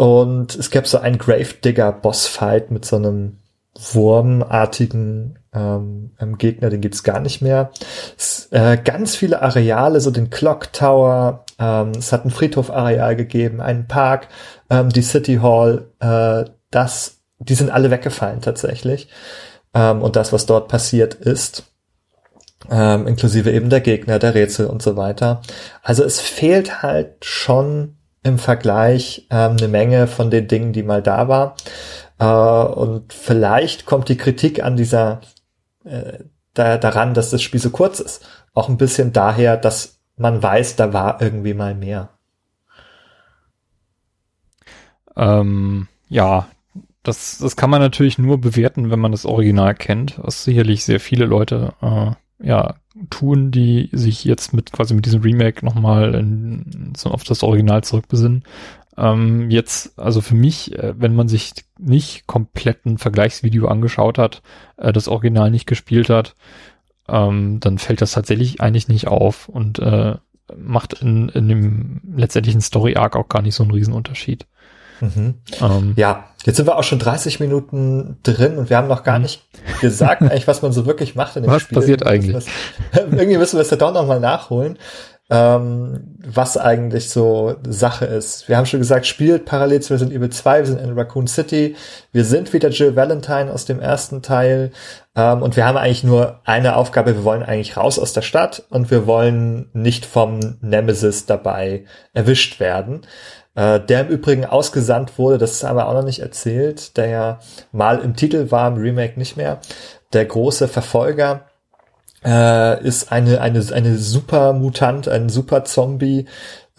Und es gab so einen Gravedigger-Bossfight mit so einem wurmartigen ähm, Gegner, den gibt's gar nicht mehr. Es, äh, ganz viele Areale, so den Clock Tower, ähm, es hat ein Friedhof-Areal gegeben, einen Park, ähm, die City Hall, äh, das, die sind alle weggefallen tatsächlich. Ähm, und das, was dort passiert ist, ähm, inklusive eben der Gegner, der Rätsel und so weiter. Also es fehlt halt schon im Vergleich ähm, eine Menge von den Dingen, die mal da war. Äh, und vielleicht kommt die Kritik an dieser äh, da, daran, dass das Spiel so kurz ist, auch ein bisschen daher, dass man weiß, da war irgendwie mal mehr. Ähm, ja, das, das kann man natürlich nur bewerten, wenn man das Original kennt, was sicherlich sehr viele Leute äh, ja tun, die sich jetzt mit quasi mit diesem Remake nochmal in, so auf das Original zurückbesinnen. Ähm, jetzt, also für mich, äh, wenn man sich nicht komplett ein Vergleichsvideo angeschaut hat, äh, das Original nicht gespielt hat, ähm, dann fällt das tatsächlich eigentlich nicht auf und äh, macht in, in dem letztendlichen Story-Arc auch gar nicht so einen Riesenunterschied. Mhm. Ähm, ja, jetzt sind wir auch schon 30 Minuten drin und wir haben noch gar mhm. nicht gesagt, eigentlich, was man so wirklich macht in dem was Spiel. Was passiert eigentlich? Was, irgendwie müssen wir es ja doch nochmal nachholen, ähm, was eigentlich so Sache ist. Wir haben schon gesagt, spielt parallel zu Resident Evil 2, wir sind in Raccoon City, wir sind wieder Jill Valentine aus dem ersten Teil ähm, und wir haben eigentlich nur eine Aufgabe, wir wollen eigentlich raus aus der Stadt und wir wollen nicht vom Nemesis dabei erwischt werden. Äh, der im Übrigen ausgesandt wurde, das haben wir auch noch nicht erzählt, der ja mal im Titel war, im Remake nicht mehr. Der große Verfolger äh, ist eine, eine, eine super Mutant, ein super Zombie,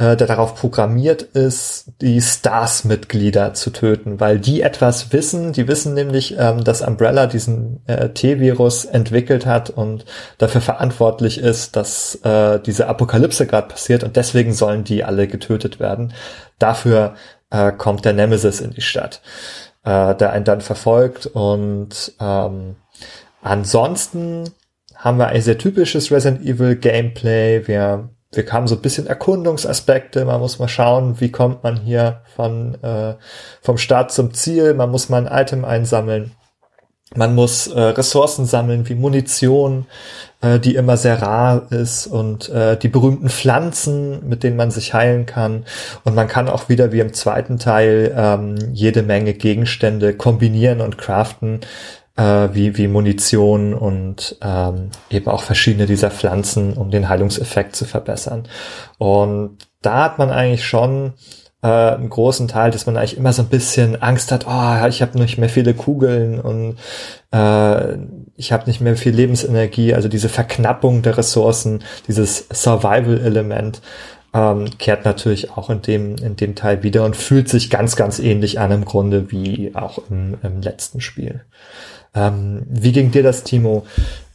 äh, der darauf programmiert ist, die Stars-Mitglieder zu töten, weil die etwas wissen. Die wissen nämlich, ähm, dass Umbrella diesen äh, T-Virus entwickelt hat und dafür verantwortlich ist, dass äh, diese Apokalypse gerade passiert und deswegen sollen die alle getötet werden. Dafür äh, kommt der Nemesis in die Stadt, äh, der einen dann verfolgt und ähm, ansonsten haben wir ein sehr typisches Resident Evil Gameplay. Wir wir haben so ein bisschen Erkundungsaspekte, man muss mal schauen, wie kommt man hier von äh, vom Start zum Ziel, man muss mal ein Item einsammeln, man muss äh, Ressourcen sammeln wie Munition, äh, die immer sehr rar ist und äh, die berühmten Pflanzen, mit denen man sich heilen kann. Und man kann auch wieder wie im zweiten Teil ähm, jede Menge Gegenstände kombinieren und craften, äh, wie, wie Munition und ähm, eben auch verschiedene dieser Pflanzen, um den Heilungseffekt zu verbessern. Und da hat man eigentlich schon äh, einen großen Teil, dass man eigentlich immer so ein bisschen Angst hat, oh, ich habe nicht mehr viele Kugeln und äh, ich habe nicht mehr viel Lebensenergie, also diese Verknappung der Ressourcen, dieses Survival-Element ähm, kehrt natürlich auch in dem, in dem Teil wieder und fühlt sich ganz, ganz ähnlich an im Grunde wie auch im, im letzten Spiel. Ähm, wie ging dir das, Timo?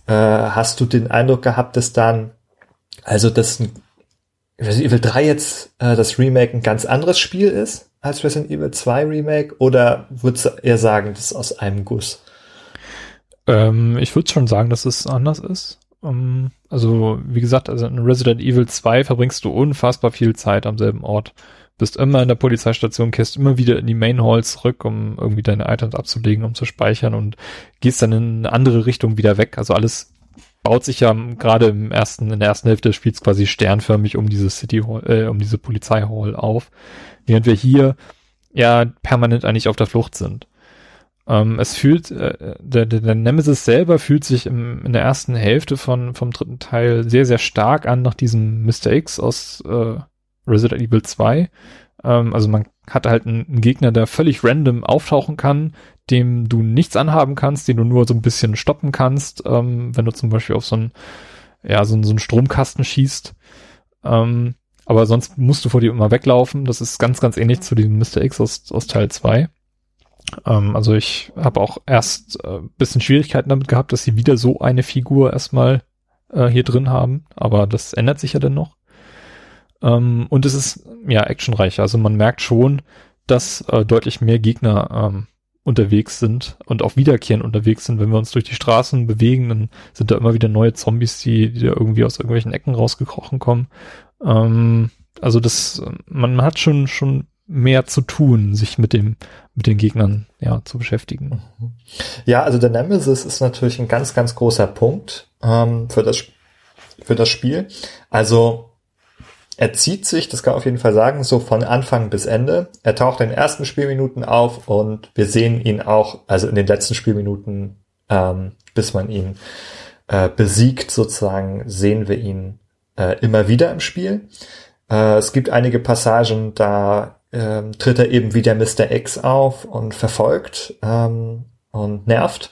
Äh, hast du den Eindruck gehabt, dass dann, also dass Resident Evil 3 jetzt äh, das Remake ein ganz anderes Spiel ist als Resident Evil 2 Remake? Oder würdest du eher sagen, das ist aus einem Guss? Ähm, ich würde schon sagen, dass es anders ist. Um, ähm, also, wie gesagt, also in Resident Evil 2 verbringst du unfassbar viel Zeit am selben Ort bist immer in der Polizeistation, kehrst immer wieder in die Main Hall zurück, um irgendwie deine Items abzulegen, um zu speichern und gehst dann in eine andere Richtung wieder weg. Also alles baut sich ja gerade im ersten, in der ersten Hälfte des Spiels quasi sternförmig um diese City Hall, äh, um diese Polizeihall auf, während wir hier ja permanent eigentlich auf der Flucht sind. Ähm, es fühlt, äh, der, der, der Nemesis selber fühlt sich im, in der ersten Hälfte von, vom dritten Teil sehr, sehr stark an nach diesem Mr. X aus äh, Resident Evil 2. Ähm, also man hat halt einen, einen, Gegner, der völlig random auftauchen kann, dem du nichts anhaben kannst, den du nur so ein bisschen stoppen kannst, ähm, wenn du zum Beispiel auf so einen, ja, so, so einen Stromkasten schießt. Ähm, aber sonst musst du vor dir immer weglaufen. Das ist ganz, ganz ähnlich zu diesem Mr. X aus, aus Teil 2. Ähm, also ich habe auch erst äh, bisschen Schwierigkeiten damit gehabt, dass sie wieder so eine Figur erstmal äh, hier drin haben. Aber das ändert sich ja dann noch. Ähm, und es ist ja actionreicher. Also man merkt schon, dass äh, deutlich mehr Gegner ähm, unterwegs sind und auch wiederkehrend unterwegs sind. Wenn wir uns durch die Straßen bewegen, dann sind da immer wieder neue Zombies, die, die da irgendwie aus irgendwelchen Ecken rausgekrochen kommen. Ähm, also das, man hat schon, schon mehr zu tun, sich mit dem, mit den Gegnern, ja, zu beschäftigen. Ja, also der Nemesis ist natürlich ein ganz, ganz großer Punkt ähm, für das, für das Spiel. Also er zieht sich, das kann man auf jeden Fall sagen, so von Anfang bis Ende. Er taucht in den ersten Spielminuten auf und wir sehen ihn auch, also in den letzten Spielminuten, ähm, bis man ihn äh, besiegt, sozusagen, sehen wir ihn äh, immer wieder im Spiel. Äh, es gibt einige Passagen, da ähm, tritt er eben wie der Mr. X auf und verfolgt ähm, und nervt.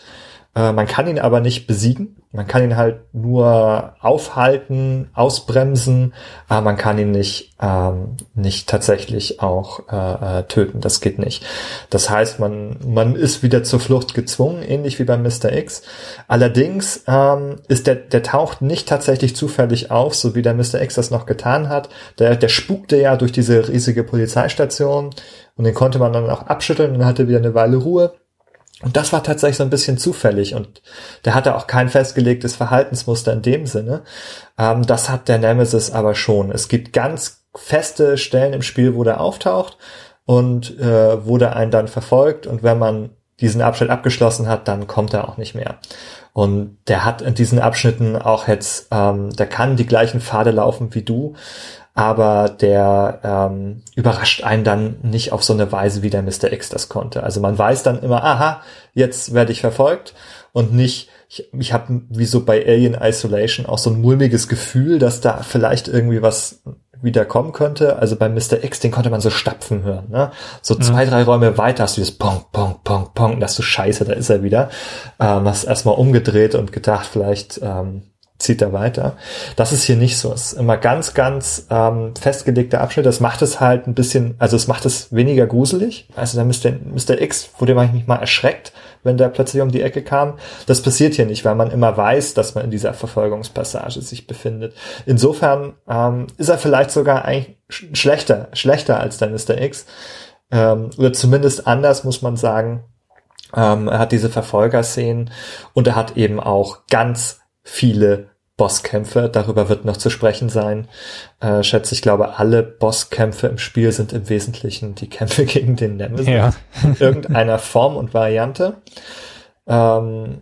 Äh, man kann ihn aber nicht besiegen. Man kann ihn halt nur aufhalten, ausbremsen, aber man kann ihn nicht, ähm, nicht tatsächlich auch äh, äh, töten. Das geht nicht. Das heißt, man, man ist wieder zur Flucht gezwungen, ähnlich wie beim Mr. X. Allerdings ähm, ist der, der taucht nicht tatsächlich zufällig auf, so wie der Mr. X das noch getan hat. Der, der spukte ja durch diese riesige Polizeistation und den konnte man dann auch abschütteln und hatte wieder eine Weile Ruhe. Und das war tatsächlich so ein bisschen zufällig und der hatte auch kein festgelegtes Verhaltensmuster in dem Sinne. Ähm, das hat der Nemesis aber schon. Es gibt ganz feste Stellen im Spiel, wo der auftaucht und äh, wo der einen dann verfolgt und wenn man diesen Abschnitt abgeschlossen hat, dann kommt er auch nicht mehr. Und der hat in diesen Abschnitten auch jetzt, ähm, der kann die gleichen Pfade laufen wie du, aber der ähm, überrascht einen dann nicht auf so eine Weise, wie der Mr. X das konnte. Also man weiß dann immer, aha, jetzt werde ich verfolgt und nicht, ich, ich habe wie so bei Alien Isolation auch so ein mulmiges Gefühl, dass da vielleicht irgendwie was wieder kommen könnte. Also bei Mr. X, den konnte man so stapfen hören. Ne? So zwei, drei Räume weiter hast du das Pong, Pong, Pong, Pong, das ist so scheiße, da ist er wieder. Ähm, hast erstmal umgedreht und gedacht, vielleicht ähm, zieht er weiter. Das ist hier nicht so. Es ist immer ganz, ganz ähm, festgelegter Abschnitt. Das macht es halt ein bisschen, also es macht es weniger gruselig. Also da Mr. Mr. X wurde manchmal mal erschreckt, wenn der plötzlich um die Ecke kam. Das passiert hier nicht, weil man immer weiß, dass man in dieser Verfolgungspassage sich befindet. Insofern ähm, ist er vielleicht sogar eigentlich schlechter, schlechter als der Mr. X. Ähm, oder zumindest anders, muss man sagen. Ähm, er hat diese Verfolgerszenen und er hat eben auch ganz viele Bosskämpfe. Darüber wird noch zu sprechen sein. Äh, schätze ich glaube, alle Bosskämpfe im Spiel sind im Wesentlichen die Kämpfe gegen den Nemesis. Ja. in irgendeiner Form und Variante. Ähm,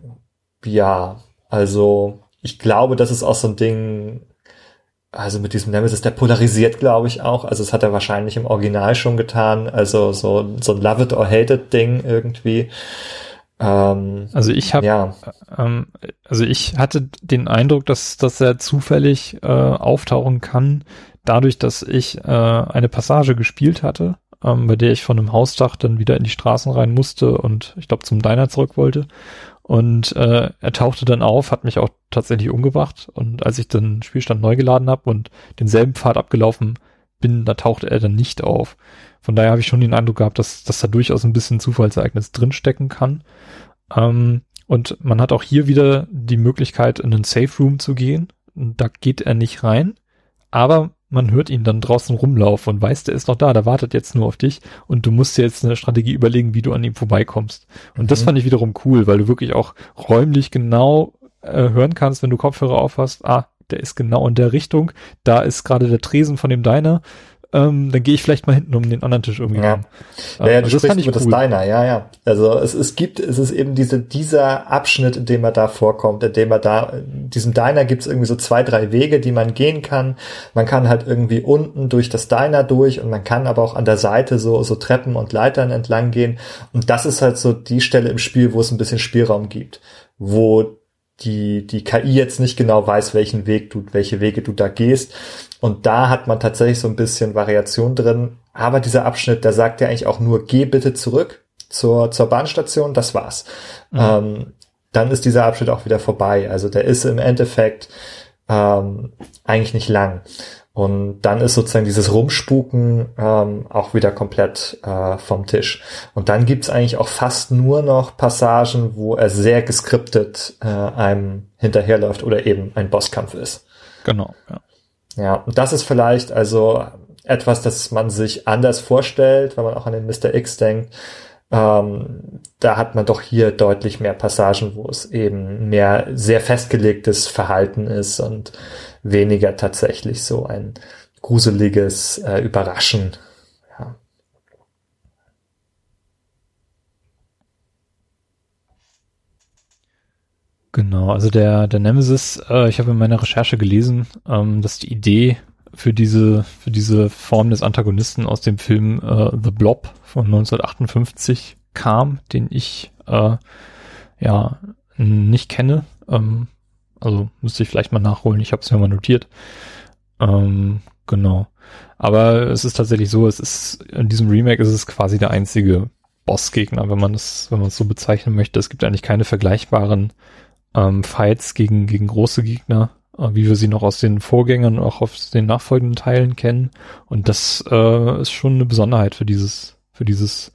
ja, also ich glaube, das ist auch so ein Ding, also mit diesem Nemesis, der polarisiert, glaube ich, auch. Also das hat er wahrscheinlich im Original schon getan. Also so, so ein Love it or hate it Ding irgendwie. Ähm, also ich habe, ja. ähm, also ich hatte den Eindruck, dass, dass er zufällig äh, auftauchen kann, dadurch, dass ich äh, eine Passage gespielt hatte, ähm, bei der ich von einem Hausdach dann wieder in die Straßen rein musste und ich glaube zum Diner zurück wollte. Und äh, er tauchte dann auf, hat mich auch tatsächlich umgebracht. Und als ich dann Spielstand neu geladen habe und denselben Pfad abgelaufen bin, da tauchte er dann nicht auf. Von daher habe ich schon den Eindruck gehabt, dass, dass da durchaus ein bisschen Zufallsereignis drinstecken kann. Ähm, und man hat auch hier wieder die Möglichkeit, in einen Safe Room zu gehen. Da geht er nicht rein, aber man hört ihn dann draußen rumlaufen und weiß, der ist noch da, der wartet jetzt nur auf dich und du musst dir jetzt eine Strategie überlegen, wie du an ihm vorbeikommst. Und mhm. das fand ich wiederum cool, weil du wirklich auch räumlich genau äh, hören kannst, wenn du Kopfhörer aufhast, ah, der ist genau in der Richtung, da ist gerade der Tresen von dem Diner, ähm, dann gehe ich vielleicht mal hinten um den anderen Tisch irgendwie. Ja, ja, ja du also sprichst über cool. das Diner, ja, ja. Also es, es gibt, es ist eben diese, dieser Abschnitt, in dem er da vorkommt, in dem er da, in diesem Diner gibt es irgendwie so zwei, drei Wege, die man gehen kann. Man kann halt irgendwie unten durch das Diner durch und man kann aber auch an der Seite so, so Treppen und Leitern entlang gehen. Und das ist halt so die Stelle im Spiel, wo es ein bisschen Spielraum gibt, wo die, die KI jetzt nicht genau weiß, welchen Weg du, welche Wege du da gehst. Und da hat man tatsächlich so ein bisschen Variation drin. Aber dieser Abschnitt, der sagt ja eigentlich auch nur, geh bitte zurück zur, zur Bahnstation, das war's. Mhm. Ähm, dann ist dieser Abschnitt auch wieder vorbei. Also der ist im Endeffekt ähm, eigentlich nicht lang. Und dann ist sozusagen dieses Rumspuken ähm, auch wieder komplett äh, vom Tisch. Und dann gibt's eigentlich auch fast nur noch Passagen, wo er sehr geskriptet äh, einem hinterherläuft oder eben ein Bosskampf ist. Genau, ja. Ja, und das ist vielleicht also etwas, das man sich anders vorstellt, wenn man auch an den Mr. X denkt. Ähm, da hat man doch hier deutlich mehr Passagen, wo es eben mehr sehr festgelegtes Verhalten ist und weniger tatsächlich so ein gruseliges äh, Überraschen. Ja. Genau, also der, der Nemesis, äh, ich habe in meiner Recherche gelesen, ähm, dass die Idee für diese, für diese Form des Antagonisten aus dem Film äh, The Blob von 1958 kam, den ich äh, ja nicht kenne. Ähm, also müsste ich vielleicht mal nachholen. Ich habe es mir mal notiert. Ähm, genau. Aber es ist tatsächlich so, es ist in diesem Remake ist es quasi der einzige Bossgegner, wenn man es, wenn man es so bezeichnen möchte. Es gibt eigentlich keine vergleichbaren ähm, Fights gegen gegen große Gegner, äh, wie wir sie noch aus den Vorgängern und auch aus den nachfolgenden Teilen kennen. Und das äh, ist schon eine Besonderheit für dieses für dieses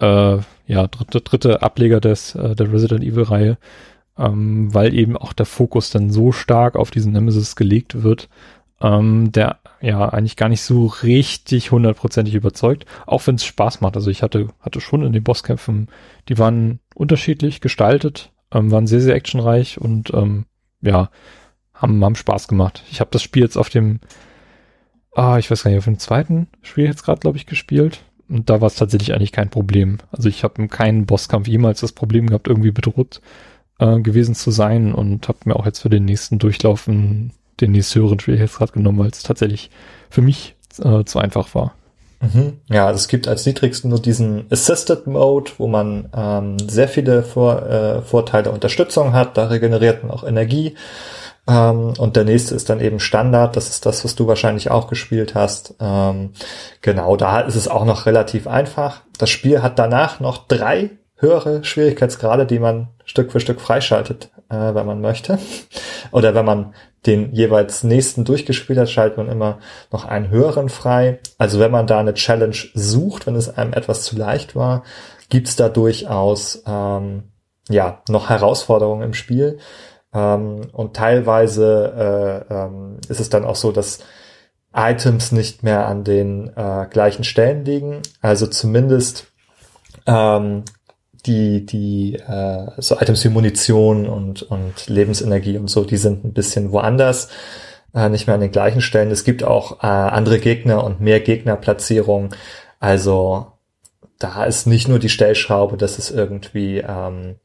äh, ja dritte dritte Ableger des äh, der Resident Evil Reihe ähm, weil eben auch der Fokus dann so stark auf diesen Nemesis gelegt wird, ähm, der ja eigentlich gar nicht so richtig hundertprozentig überzeugt, auch wenn es Spaß macht. Also ich hatte, hatte schon in den Bosskämpfen, die waren unterschiedlich gestaltet, ähm, waren sehr, sehr actionreich und ähm, ja, haben, haben Spaß gemacht. Ich habe das Spiel jetzt auf dem, ah, ich weiß gar nicht, auf dem zweiten Spiel jetzt gerade, glaube ich, gespielt. Und da war es tatsächlich eigentlich kein Problem. Also ich habe in keinem Bosskampf jemals das Problem gehabt, irgendwie bedroht äh, gewesen zu sein und habe mir auch jetzt für den nächsten Durchlauf den nächsten höheren Schwierigkeitsgrad genommen, weil es tatsächlich für mich äh, zu einfach war. Mhm. Ja, also es gibt als niedrigsten nur diesen Assisted Mode, wo man ähm, sehr viele Vor äh, Vorteile Unterstützung hat, da regeneriert man auch Energie. Ähm, und der nächste ist dann eben Standard, das ist das, was du wahrscheinlich auch gespielt hast. Ähm, genau, da ist es auch noch relativ einfach. Das Spiel hat danach noch drei höhere Schwierigkeitsgrade, die man Stück für Stück freischaltet, äh, wenn man möchte. Oder wenn man den jeweils nächsten durchgespielt hat, schaltet man immer noch einen höheren frei. Also wenn man da eine Challenge sucht, wenn es einem etwas zu leicht war, gibt's da durchaus ähm, ja noch Herausforderungen im Spiel. Ähm, und teilweise äh, ähm, ist es dann auch so, dass Items nicht mehr an den äh, gleichen Stellen liegen. Also zumindest ähm, die, die äh, so Items wie Munition und, und Lebensenergie und so, die sind ein bisschen woanders, äh, nicht mehr an den gleichen Stellen. Es gibt auch äh, andere Gegner und mehr Gegnerplatzierung. Also da ist nicht nur die Stellschraube, dass es irgendwie ähm,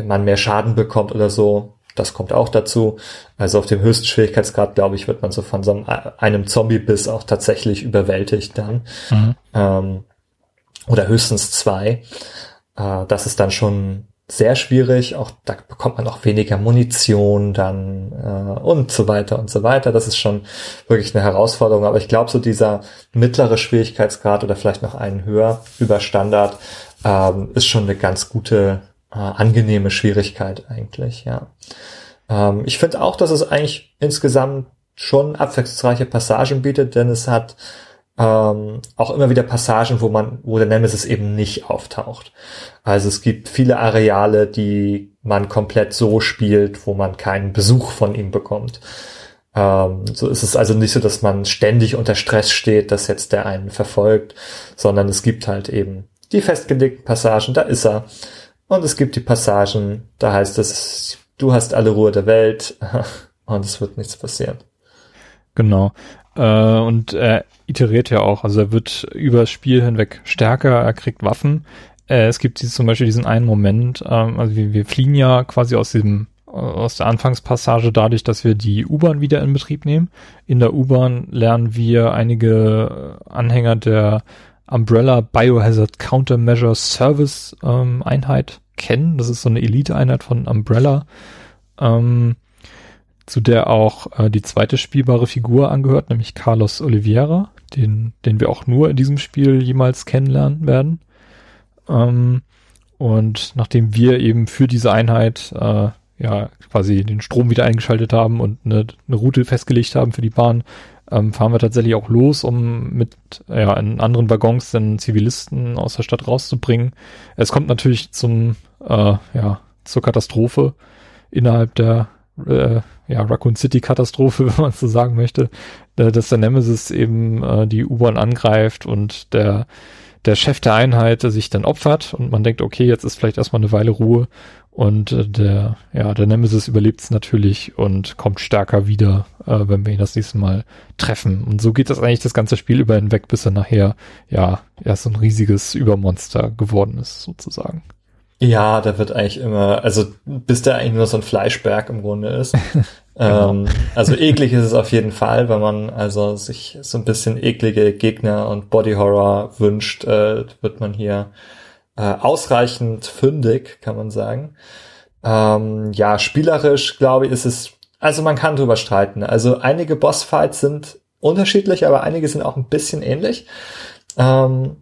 man mehr Schaden bekommt oder so. Das kommt auch dazu. Also auf dem höchsten Schwierigkeitsgrad, glaube ich, wird man so von so einem, einem Zombie-Biss auch tatsächlich überwältigt dann. Mhm. Ähm, oder höchstens zwei. Äh, das ist dann schon sehr schwierig. Auch da bekommt man auch weniger Munition dann äh, und so weiter und so weiter. Das ist schon wirklich eine Herausforderung. Aber ich glaube, so dieser mittlere Schwierigkeitsgrad oder vielleicht noch einen höher über Standard ähm, ist schon eine ganz gute, äh, angenehme Schwierigkeit eigentlich. Ja. Ähm, ich finde auch, dass es eigentlich insgesamt schon abwechslungsreiche Passagen bietet, denn es hat ähm, auch immer wieder Passagen, wo man, wo der Nemesis eben nicht auftaucht. Also es gibt viele Areale, die man komplett so spielt, wo man keinen Besuch von ihm bekommt. Ähm, so ist es also nicht so, dass man ständig unter Stress steht, dass jetzt der einen verfolgt, sondern es gibt halt eben die festgelegten Passagen, da ist er. Und es gibt die Passagen, da heißt es, du hast alle Ruhe der Welt und es wird nichts passieren. Genau. Äh, und er iteriert ja auch, also er wird über das Spiel hinweg stärker, er kriegt Waffen. Äh, es gibt zum Beispiel diesen einen Moment, ähm, also wir, wir fliehen ja quasi aus diesem aus der Anfangspassage dadurch, dass wir die U-Bahn wieder in Betrieb nehmen. In der U-Bahn lernen wir einige Anhänger der Umbrella Biohazard Countermeasure Service ähm, Einheit kennen. Das ist so eine Elite-Einheit von Umbrella. Ähm, zu der auch äh, die zweite spielbare Figur angehört, nämlich Carlos Oliveira, den, den wir auch nur in diesem Spiel jemals kennenlernen werden. Ähm, und nachdem wir eben für diese Einheit äh, ja quasi den Strom wieder eingeschaltet haben und eine, eine Route festgelegt haben für die Bahn, ähm, fahren wir tatsächlich auch los, um mit ja, in anderen Waggons den Zivilisten aus der Stadt rauszubringen. Es kommt natürlich zum äh, ja zur Katastrophe innerhalb der äh, ja, Raccoon City Katastrophe, wenn man es so sagen möchte, dass der Nemesis eben äh, die U-Bahn angreift und der der Chef der Einheit sich dann opfert und man denkt, okay, jetzt ist vielleicht erstmal eine Weile Ruhe und äh, der ja der Nemesis überlebt es natürlich und kommt stärker wieder, äh, wenn wir ihn das nächste Mal treffen. Und so geht das eigentlich das ganze Spiel über hinweg, bis er nachher ja erst so ein riesiges Übermonster geworden ist sozusagen. Ja, da wird eigentlich immer, also bis der eigentlich nur so ein Fleischberg im Grunde ist. genau. ähm, also eklig ist es auf jeden Fall, wenn man also sich so ein bisschen eklige Gegner und Body Horror wünscht, äh, wird man hier äh, ausreichend fündig, kann man sagen. Ähm, ja, spielerisch glaube ich ist es, also man kann drüber streiten. Also einige Bossfights sind unterschiedlich, aber einige sind auch ein bisschen ähnlich. Ähm,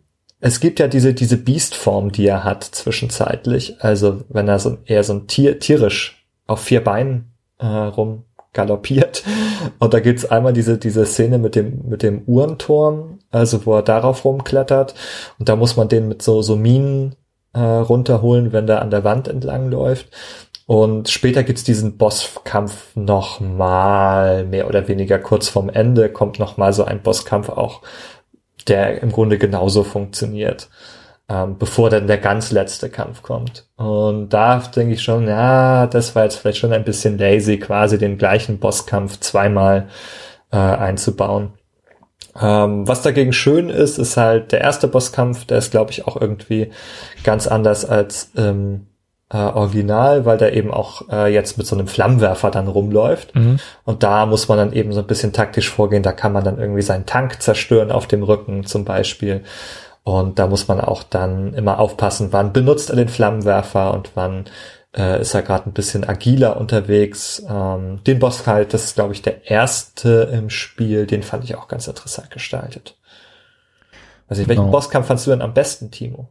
es gibt ja diese, diese Beast-Form, die er hat zwischenzeitlich. Also wenn er so eher so ein Tier, tierisch auf vier Beinen äh, rum galoppiert. Und da gibt's einmal diese, diese Szene mit dem, mit dem Uhrenturm, also wo er darauf rumklettert. Und da muss man den mit so, so Minen äh, runterholen, wenn der an der Wand entlang läuft. Und später gibt's diesen Bosskampf nochmal, mehr oder weniger kurz vorm Ende, kommt nochmal so ein Bosskampf auch der im Grunde genauso funktioniert, ähm, bevor dann der ganz letzte Kampf kommt. Und da denke ich schon, ja, das war jetzt vielleicht schon ein bisschen lazy, quasi den gleichen Bosskampf zweimal äh, einzubauen. Ähm, was dagegen schön ist, ist halt der erste Bosskampf, der ist, glaube ich, auch irgendwie ganz anders als ähm, äh, Original, weil der eben auch äh, jetzt mit so einem Flammenwerfer dann rumläuft. Mhm. Und da muss man dann eben so ein bisschen taktisch vorgehen. Da kann man dann irgendwie seinen Tank zerstören auf dem Rücken zum Beispiel. Und da muss man auch dann immer aufpassen, wann benutzt er den Flammenwerfer und wann äh, ist er gerade ein bisschen agiler unterwegs. Ähm, den Boss halt, das ist glaube ich der erste im Spiel, den fand ich auch ganz interessant gestaltet. Also welchen genau. Bosskampf fandst du denn am besten, Timo?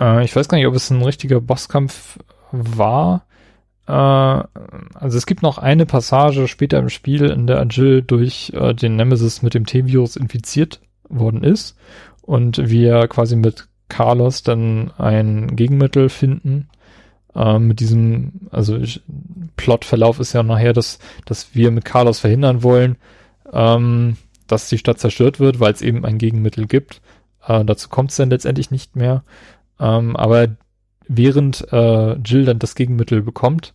Äh, ich weiß gar nicht, ob es ein richtiger Bosskampf war. Äh, also es gibt noch eine Passage später im Spiel, in der Agil durch äh, den Nemesis mit dem T-Virus infiziert worden ist und wir quasi mit Carlos dann ein Gegenmittel finden. Äh, mit diesem, also Plotverlauf ist ja nachher, dass, dass wir mit Carlos verhindern wollen, ähm, dass die Stadt zerstört wird, weil es eben ein Gegenmittel gibt. Äh, dazu kommt es dann letztendlich nicht mehr. Ähm, aber während äh, Jill dann das Gegenmittel bekommt,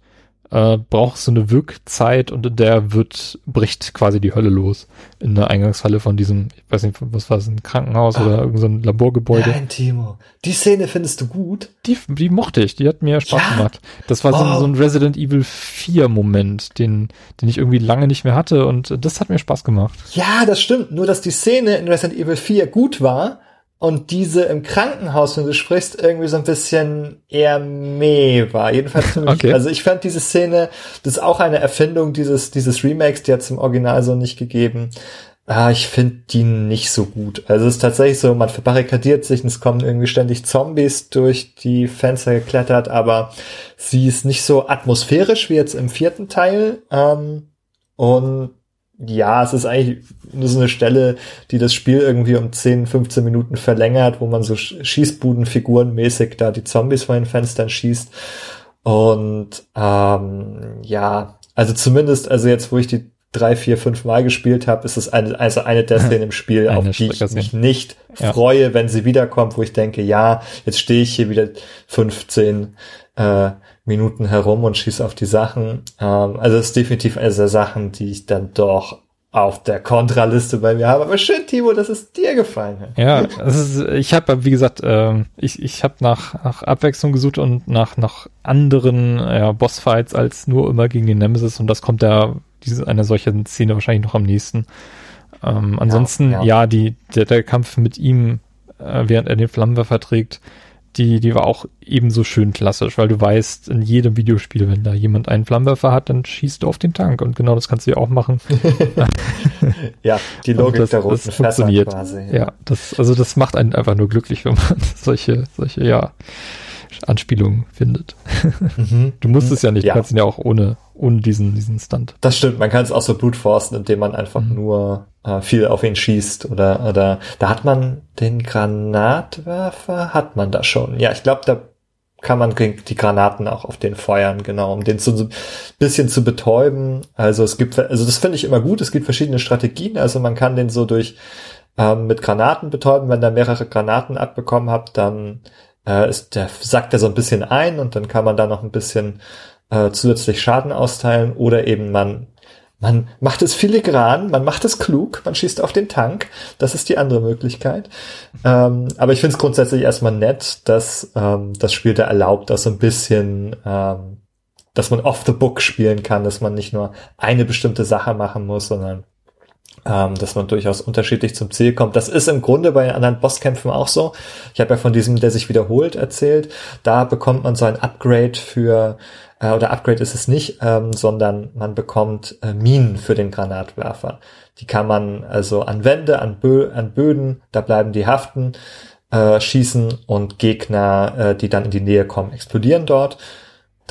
äh, braucht so eine Wirkzeit und in der wird, bricht quasi die Hölle los. In der Eingangshalle von diesem, ich weiß nicht, was war es, ein Krankenhaus ah. oder irgendein so Laborgebäude. Nein, Timo. Die Szene findest du gut? Die, die mochte ich, die hat mir Spaß ja. gemacht. Das war so, oh. so ein Resident Evil 4 Moment, den, den ich irgendwie lange nicht mehr hatte und das hat mir Spaß gemacht. Ja, das stimmt. Nur, dass die Szene in Resident Evil 4 gut war, und diese im Krankenhaus, wenn du sprichst, irgendwie so ein bisschen eher meh war. Jedenfalls für mich. Okay. Also ich fand diese Szene, das ist auch eine Erfindung dieses, dieses Remakes, die hat es im Original so nicht gegeben. Ah, ich finde die nicht so gut. Also es ist tatsächlich so, man verbarrikadiert sich und es kommen irgendwie ständig Zombies durch die Fenster geklettert, aber sie ist nicht so atmosphärisch wie jetzt im vierten Teil. Ähm, und ja, es ist eigentlich nur so eine Stelle, die das Spiel irgendwie um 10, 15 Minuten verlängert, wo man so Schießbudenfiguren mäßig da die Zombies vor den Fenstern schießt. Und ähm, ja, also zumindest, also jetzt, wo ich die drei, vier, fünf Mal gespielt habe, ist es eine, also eine der Szenen im Spiel, auf die ich mich nicht ja. freue, wenn sie wiederkommt, wo ich denke, ja, jetzt stehe ich hier wieder 15 äh, Minuten herum und schieße auf die Sachen. Ähm, also es ist definitiv eine der Sachen, die ich dann doch auf der Kontraliste bei mir habe. Aber schön, Timo, dass es dir gefallen hat. Ja, ist, ich habe, wie gesagt, äh, ich, ich habe nach, nach Abwechslung gesucht und nach, nach anderen ja, Bossfights als nur immer gegen den Nemesis und das kommt da diese einer solchen Szene wahrscheinlich noch am nächsten. Ähm, ansonsten, ja, ja. ja, die, der, der Kampf mit ihm, äh, während er den Flammenwerfer trägt, die, die war auch ebenso schön klassisch, weil du weißt, in jedem Videospiel, wenn da jemand einen Flammenwerfer hat, dann schießt du auf den Tank und genau das kannst du ja auch machen. ja, die Logik das, der roten das funktioniert. Quasi, ja. ja, das, also das macht einen einfach nur glücklich, wenn man solche, solche, ja, Anspielungen findet. Mhm. Du musst es ja nicht, ja. du kannst ihn ja auch ohne, ohne diesen, diesen Stunt. Das stimmt, man kann es auch so blutforsten, indem man einfach mhm. nur äh, viel auf ihn schießt oder, oder da hat man den Granatwerfer, hat man da schon. Ja, ich glaube, da kann man die Granaten auch auf den feuern, genau, um den so ein bisschen zu betäuben. Also es gibt, also das finde ich immer gut. Es gibt verschiedene Strategien. Also man kann den so durch ähm, mit Granaten betäuben. Wenn da mehrere Granaten abbekommen habt, dann äh, ist der sackt er so ein bisschen ein und dann kann man da noch ein bisschen äh, zusätzlich Schaden austeilen oder eben man Man macht es filigran, man macht es klug, man schießt auf den Tank. Das ist die andere Möglichkeit. Ähm, aber ich finde es grundsätzlich erstmal nett, dass ähm, das Spiel da erlaubt, dass so ein bisschen, ähm, dass man off the book spielen kann, dass man nicht nur eine bestimmte Sache machen muss, sondern ähm, dass man durchaus unterschiedlich zum Ziel kommt. Das ist im Grunde bei den anderen Bosskämpfen auch so. Ich habe ja von diesem, der sich wiederholt, erzählt. Da bekommt man so ein Upgrade für äh, oder Upgrade ist es nicht, ähm, sondern man bekommt äh, Minen für den Granatwerfer. Die kann man also an Wände, an, Bö an Böden, da bleiben die haften, äh, schießen und Gegner, äh, die dann in die Nähe kommen, explodieren dort.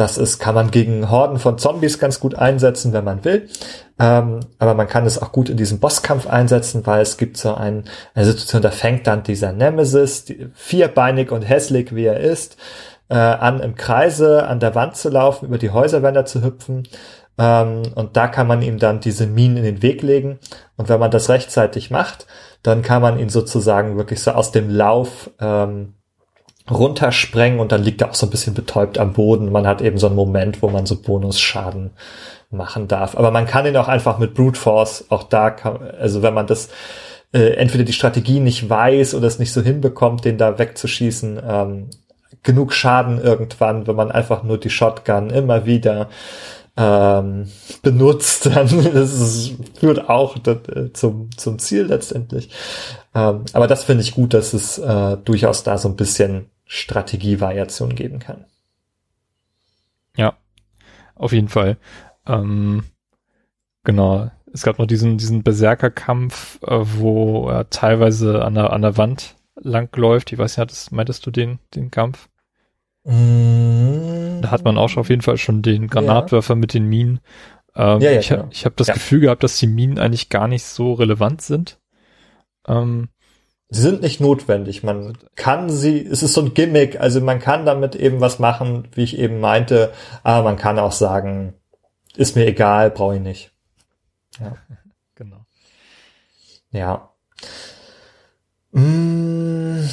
Das ist, kann man gegen Horden von Zombies ganz gut einsetzen, wenn man will. Ähm, aber man kann es auch gut in diesem Bosskampf einsetzen, weil es gibt so ein, eine Situation, da fängt dann dieser Nemesis, die, vierbeinig und hässlich wie er ist, äh, an im Kreise an der Wand zu laufen, über die Häuserwände zu hüpfen. Ähm, und da kann man ihm dann diese Minen in den Weg legen. Und wenn man das rechtzeitig macht, dann kann man ihn sozusagen wirklich so aus dem Lauf ähm, runtersprengen und dann liegt er auch so ein bisschen betäubt am Boden. Man hat eben so einen Moment, wo man so Bonusschaden machen darf. Aber man kann ihn auch einfach mit Brute Force, auch da kann, also wenn man das äh, entweder die Strategie nicht weiß oder es nicht so hinbekommt, den da wegzuschießen, ähm, genug Schaden irgendwann, wenn man einfach nur die Shotgun immer wieder ähm, benutzt, dann es führt auch das, äh, zum, zum Ziel letztendlich. Ähm, aber das finde ich gut, dass es äh, durchaus da so ein bisschen Strategievariation geben kann. Ja, auf jeden Fall. Ähm, genau. Es gab noch diesen, diesen Berserker-Kampf, äh, wo er teilweise an der, an der Wand langläuft. Ich weiß nicht, hattest, meintest du den, den Kampf? Mm. Da hat man auch schon auf jeden Fall schon den Granatwerfer ja. mit den Minen. Ähm, ja, ja, ich genau. ich habe das ja. Gefühl gehabt, dass die Minen eigentlich gar nicht so relevant sind. Ähm, sie sind nicht notwendig. Man kann sie, es ist so ein Gimmick, also man kann damit eben was machen, wie ich eben meinte, aber man kann auch sagen, ist mir egal, brauche ich nicht. Ja. Genau. Ja. Hm,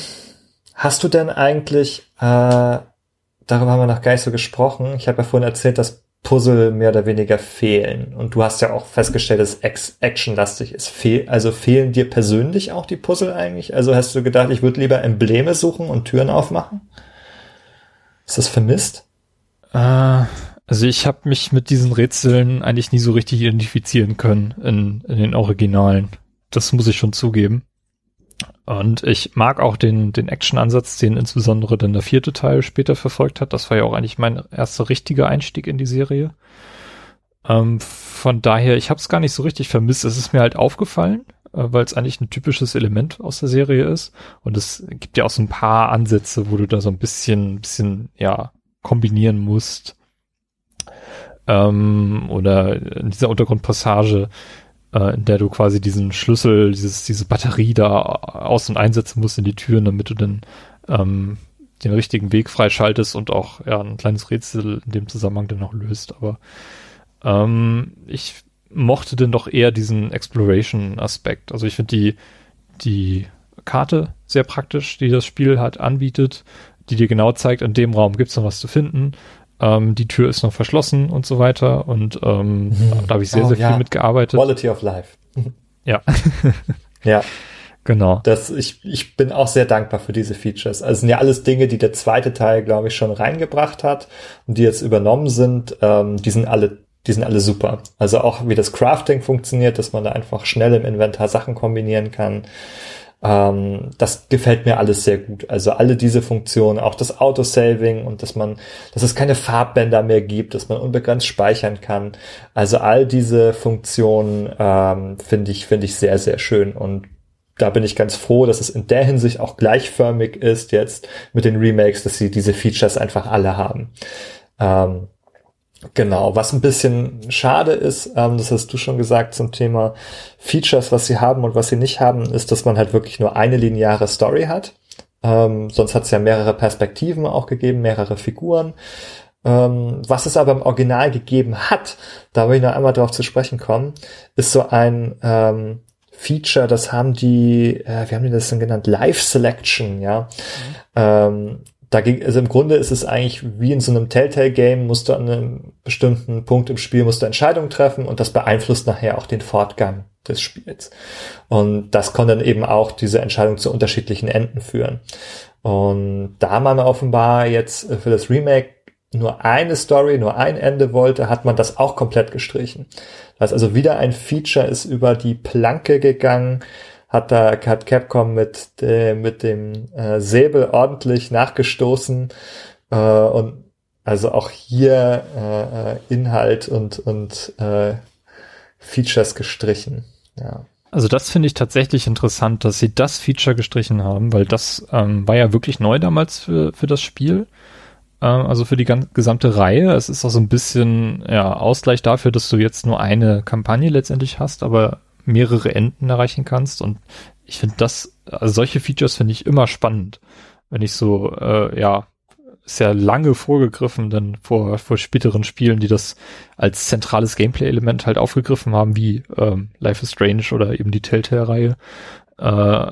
hast du denn eigentlich, äh, darüber haben wir noch gar nicht so gesprochen, ich habe ja vorhin erzählt, dass Puzzle mehr oder weniger fehlen. Und du hast ja auch festgestellt, dass es actionlastig ist. Fehl, also fehlen dir persönlich auch die Puzzle eigentlich? Also hast du gedacht, ich würde lieber Embleme suchen und Türen aufmachen? Ist das vermisst? Äh, also ich habe mich mit diesen Rätseln eigentlich nie so richtig identifizieren können in, in den Originalen. Das muss ich schon zugeben. Und ich mag auch den, den Action-Ansatz, den insbesondere dann der vierte Teil später verfolgt hat. Das war ja auch eigentlich mein erster richtiger Einstieg in die Serie. Ähm, von daher, ich habe es gar nicht so richtig vermisst. Es ist mir halt aufgefallen, äh, weil es eigentlich ein typisches Element aus der Serie ist. Und es gibt ja auch so ein paar Ansätze, wo du da so ein bisschen, bisschen, ja, kombinieren musst ähm, oder in dieser Untergrundpassage, äh, in der du quasi diesen Schlüssel, dieses, diese Batterie da aus- und einsetzen musst in die Türen, damit du dann ähm, den richtigen Weg freischaltest und auch ja, ein kleines Rätsel in dem Zusammenhang dann noch löst. Aber ähm, ich mochte denn doch eher diesen Exploration-Aspekt. Also ich finde die, die Karte sehr praktisch, die das Spiel halt anbietet, die dir genau zeigt, in dem Raum gibt's noch was zu finden ähm, die Tür ist noch verschlossen und so weiter. Und ähm, mhm. da habe ich sehr, oh, sehr ja. viel mitgearbeitet. Quality of Life. ja. ja. Genau. Das, ich, ich bin auch sehr dankbar für diese Features. Also sind ja alles Dinge, die der zweite Teil, glaube ich, schon reingebracht hat und die jetzt übernommen sind. Ähm, die sind alle, die sind alle super. Also auch wie das Crafting funktioniert, dass man da einfach schnell im Inventar Sachen kombinieren kann. Ähm, das gefällt mir alles sehr gut. Also alle diese Funktionen, auch das Autosaving und dass man, dass es keine Farbbänder mehr gibt, dass man unbegrenzt speichern kann. Also all diese Funktionen ähm, finde ich finde ich sehr sehr schön und da bin ich ganz froh, dass es in der Hinsicht auch gleichförmig ist jetzt mit den Remakes, dass sie diese Features einfach alle haben. Ähm, Genau, was ein bisschen schade ist, ähm, das hast du schon gesagt zum Thema Features, was sie haben und was sie nicht haben, ist, dass man halt wirklich nur eine lineare Story hat. Ähm, sonst hat es ja mehrere Perspektiven auch gegeben, mehrere Figuren. Ähm, was es aber im Original gegeben hat, da will ich noch einmal drauf zu sprechen kommen, ist so ein ähm, Feature, das haben die, äh, wie haben die das denn genannt? Live Selection, ja. Mhm. Ähm, da ging, also im Grunde ist es eigentlich wie in so einem Telltale-Game, musst du an einem bestimmten Punkt im Spiel musst du Entscheidungen treffen und das beeinflusst nachher auch den Fortgang des Spiels. Und das konnte dann eben auch diese Entscheidung zu unterschiedlichen Enden führen. Und da man offenbar jetzt für das Remake nur eine Story, nur ein Ende wollte, hat man das auch komplett gestrichen. Das also wieder ein Feature ist über die Planke gegangen, hat da hat Capcom mit äh, mit dem äh, Säbel ordentlich nachgestoßen äh, und also auch hier äh, Inhalt und und äh, Features gestrichen. Ja. Also das finde ich tatsächlich interessant, dass sie das Feature gestrichen haben, weil das ähm, war ja wirklich neu damals für, für das Spiel. Ähm, also für die ganze, gesamte Reihe. Es ist auch so ein bisschen ja, Ausgleich dafür, dass du jetzt nur eine Kampagne letztendlich hast, aber mehrere Enden erreichen kannst. Und ich finde das, also solche Features finde ich immer spannend. Wenn ich so, äh, ja, sehr lange vorgegriffen dann vor, vor späteren Spielen, die das als zentrales Gameplay-Element halt aufgegriffen haben, wie ähm, Life is Strange oder eben die Telltale-Reihe. Äh,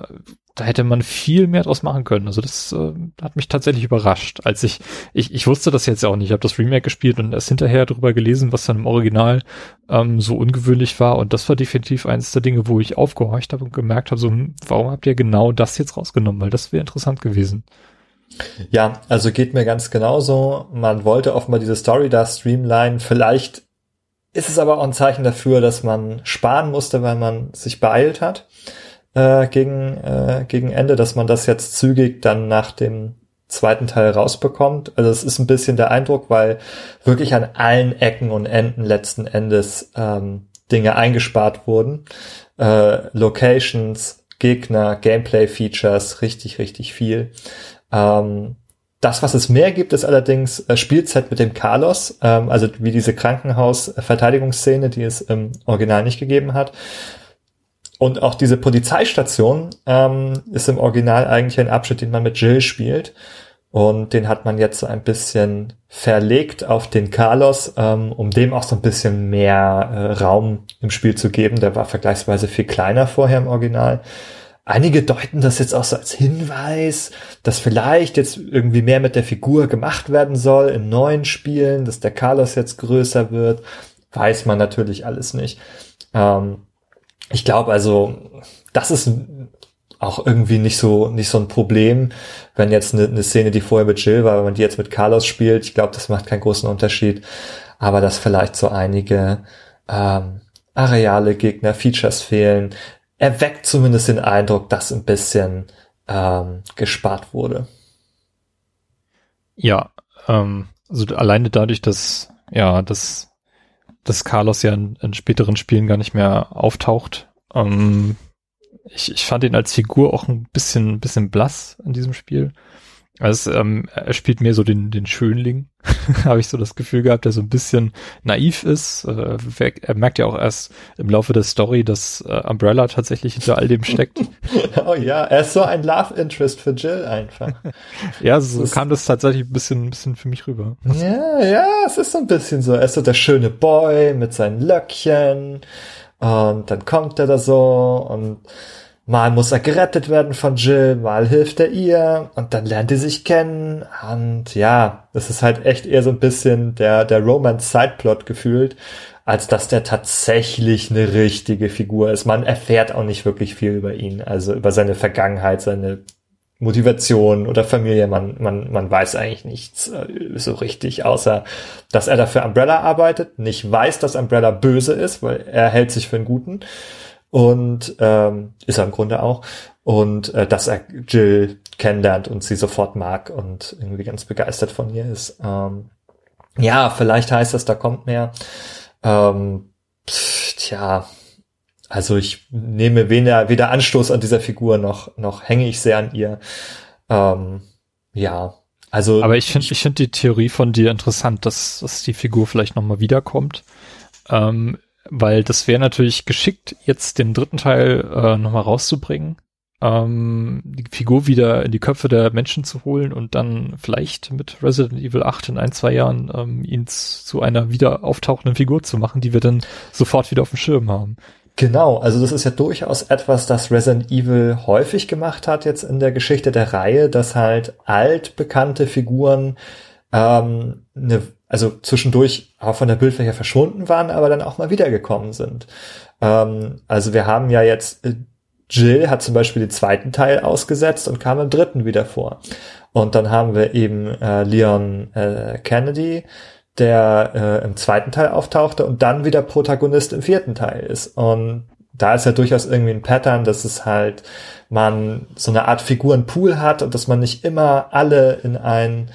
da hätte man viel mehr draus machen können. Also das äh, hat mich tatsächlich überrascht. Als ich, ich, ich wusste das jetzt auch nicht. Ich habe das Remake gespielt und erst hinterher darüber gelesen, was dann im Original ähm, so ungewöhnlich war. Und das war definitiv eines der Dinge, wo ich aufgehorcht habe und gemerkt habe, so, hm, warum habt ihr genau das jetzt rausgenommen? Weil das wäre interessant gewesen. Ja, also geht mir ganz genauso. Man wollte offenbar diese Story da streamline. Vielleicht ist es aber auch ein Zeichen dafür, dass man sparen musste, weil man sich beeilt hat äh, gegen, äh, gegen Ende, dass man das jetzt zügig dann nach dem zweiten Teil rausbekommt. Also es ist ein bisschen der Eindruck, weil wirklich an allen Ecken und Enden letzten Endes ähm, Dinge eingespart wurden. Äh, Locations, Gegner, Gameplay-Features, richtig, richtig viel. Ähm, das, was es mehr gibt, ist allerdings äh, Spielzeit mit dem Carlos, ähm, also wie diese Krankenhaus-Verteidigungsszene, die es im Original nicht gegeben hat. Und auch diese Polizeistation ähm, ist im Original eigentlich ein Abschnitt, den man mit Jill spielt. Und den hat man jetzt so ein bisschen verlegt auf den Carlos, ähm, um dem auch so ein bisschen mehr äh, Raum im Spiel zu geben. Der war vergleichsweise viel kleiner vorher im Original. Einige deuten das jetzt auch so als Hinweis, dass vielleicht jetzt irgendwie mehr mit der Figur gemacht werden soll in neuen Spielen, dass der Carlos jetzt größer wird. Weiß man natürlich alles nicht. Ähm, ich glaube also, das ist auch irgendwie nicht so nicht so ein Problem, wenn jetzt eine, eine Szene, die vorher mit Jill war, wenn man die jetzt mit Carlos spielt. Ich glaube, das macht keinen großen Unterschied. Aber dass vielleicht so einige ähm, Areale, Gegner, Features fehlen, erweckt zumindest den Eindruck, dass ein bisschen ähm, gespart wurde. Ja, ähm, also alleine dadurch, dass ja, dass dass Carlos ja in, in späteren Spielen gar nicht mehr auftaucht. Ähm, ich, ich fand ihn als Figur auch ein bisschen, bisschen blass in diesem Spiel. Also ähm, er spielt mehr so den, den Schönling, habe ich so das Gefühl gehabt, der so ein bisschen naiv ist. Äh, er merkt ja auch erst im Laufe der Story, dass äh, Umbrella tatsächlich hinter all dem steckt. oh ja, er ist so ein Love Interest für Jill einfach. ja, so das kam das tatsächlich ein bisschen, ein bisschen für mich rüber. ja, ja, es ist so ein bisschen so. Er ist so der schöne Boy mit seinen Löckchen und dann kommt er da so und Mal muss er gerettet werden von Jill, mal hilft er ihr und dann lernt die sich kennen. Und ja, das ist halt echt eher so ein bisschen der, der Romance-Sideplot gefühlt, als dass der tatsächlich eine richtige Figur ist. Man erfährt auch nicht wirklich viel über ihn, also über seine Vergangenheit, seine Motivation oder Familie, man, man, man weiß eigentlich nichts äh, so richtig, außer dass er dafür Umbrella arbeitet, nicht weiß, dass Umbrella böse ist, weil er hält sich für einen Guten und ähm, ist er im Grunde auch und äh, dass er Jill kennenlernt und sie sofort mag und irgendwie ganz begeistert von ihr ist. Ähm, ja, vielleicht heißt das, da kommt mehr. Ähm, pff, tja, also ich nehme weder, weder Anstoß an dieser Figur noch noch hänge ich sehr an ihr. Ähm, ja, also. Aber ich finde ich finde die Theorie von dir interessant, dass dass die Figur vielleicht noch mal wiederkommt. Ähm, weil das wäre natürlich geschickt, jetzt den dritten Teil äh, nochmal rauszubringen, ähm, die Figur wieder in die Köpfe der Menschen zu holen und dann vielleicht mit Resident Evil 8 in ein, zwei Jahren ähm, ihn zu einer wieder auftauchenden Figur zu machen, die wir dann sofort wieder auf dem Schirm haben. Genau, also das ist ja durchaus etwas, das Resident Evil häufig gemacht hat jetzt in der Geschichte der Reihe, dass halt altbekannte Figuren ähm, ne, also zwischendurch auch von der Bildfläche verschwunden waren, aber dann auch mal wiedergekommen sind. Ähm, also wir haben ja jetzt äh, Jill hat zum Beispiel den zweiten Teil ausgesetzt und kam im dritten wieder vor. Und dann haben wir eben äh, Leon äh, Kennedy, der äh, im zweiten Teil auftauchte und dann wieder Protagonist im vierten Teil ist. Und da ist ja durchaus irgendwie ein Pattern, dass es halt man so eine Art Figurenpool hat und dass man nicht immer alle in ein äh,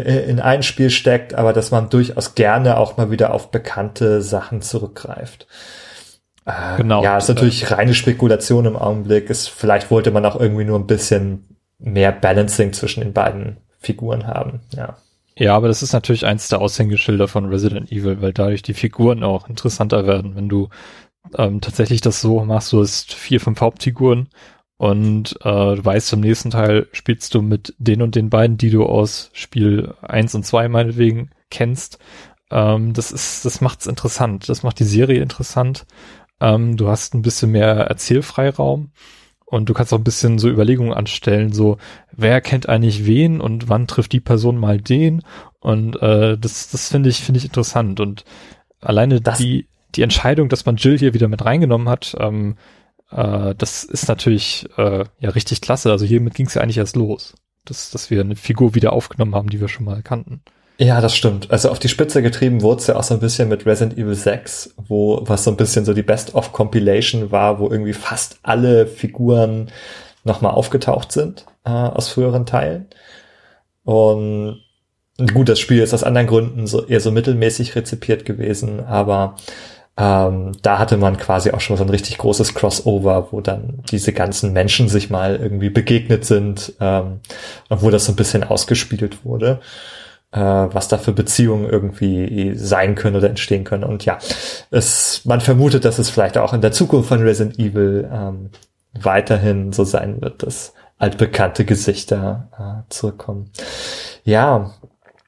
in ein Spiel steckt, aber dass man durchaus gerne auch mal wieder auf bekannte Sachen zurückgreift. Äh, genau. Ja, ist natürlich reine Spekulation im Augenblick. Ist, vielleicht wollte man auch irgendwie nur ein bisschen mehr Balancing zwischen den beiden Figuren haben, ja. Ja, aber das ist natürlich eins der Aushängeschilder von Resident Evil, weil dadurch die Figuren auch interessanter werden. Wenn du ähm, tatsächlich das so machst, du hast vier, fünf Hauptfiguren und äh, du weißt, zum nächsten Teil spielst du mit den und den beiden, die du aus Spiel eins und zwei meinetwegen kennst. Ähm, das ist, das macht's interessant. Das macht die Serie interessant. Ähm, du hast ein bisschen mehr Erzählfreiraum und du kannst auch ein bisschen so Überlegungen anstellen, so wer kennt eigentlich wen und wann trifft die Person mal den und äh, das das finde ich finde ich interessant und alleine das die die Entscheidung, dass man Jill hier wieder mit reingenommen hat, ähm, äh, das ist natürlich äh, ja richtig klasse. Also hiermit ging es ja eigentlich erst los, dass dass wir eine Figur wieder aufgenommen haben, die wir schon mal kannten. Ja, das stimmt. Also auf die Spitze getrieben wurde es ja auch so ein bisschen mit Resident Evil 6, wo was so ein bisschen so die Best-of-Compilation war, wo irgendwie fast alle Figuren nochmal aufgetaucht sind äh, aus früheren Teilen. Und gut, das Spiel ist aus anderen Gründen so eher so mittelmäßig rezipiert gewesen, aber ähm, da hatte man quasi auch schon so ein richtig großes Crossover, wo dann diese ganzen Menschen sich mal irgendwie begegnet sind ähm, und wo das so ein bisschen ausgespielt wurde äh, was da für Beziehungen irgendwie sein können oder entstehen können. Und ja, es, man vermutet, dass es vielleicht auch in der Zukunft von Resident Evil ähm, weiterhin so sein wird, dass altbekannte Gesichter äh, zurückkommen. Ja.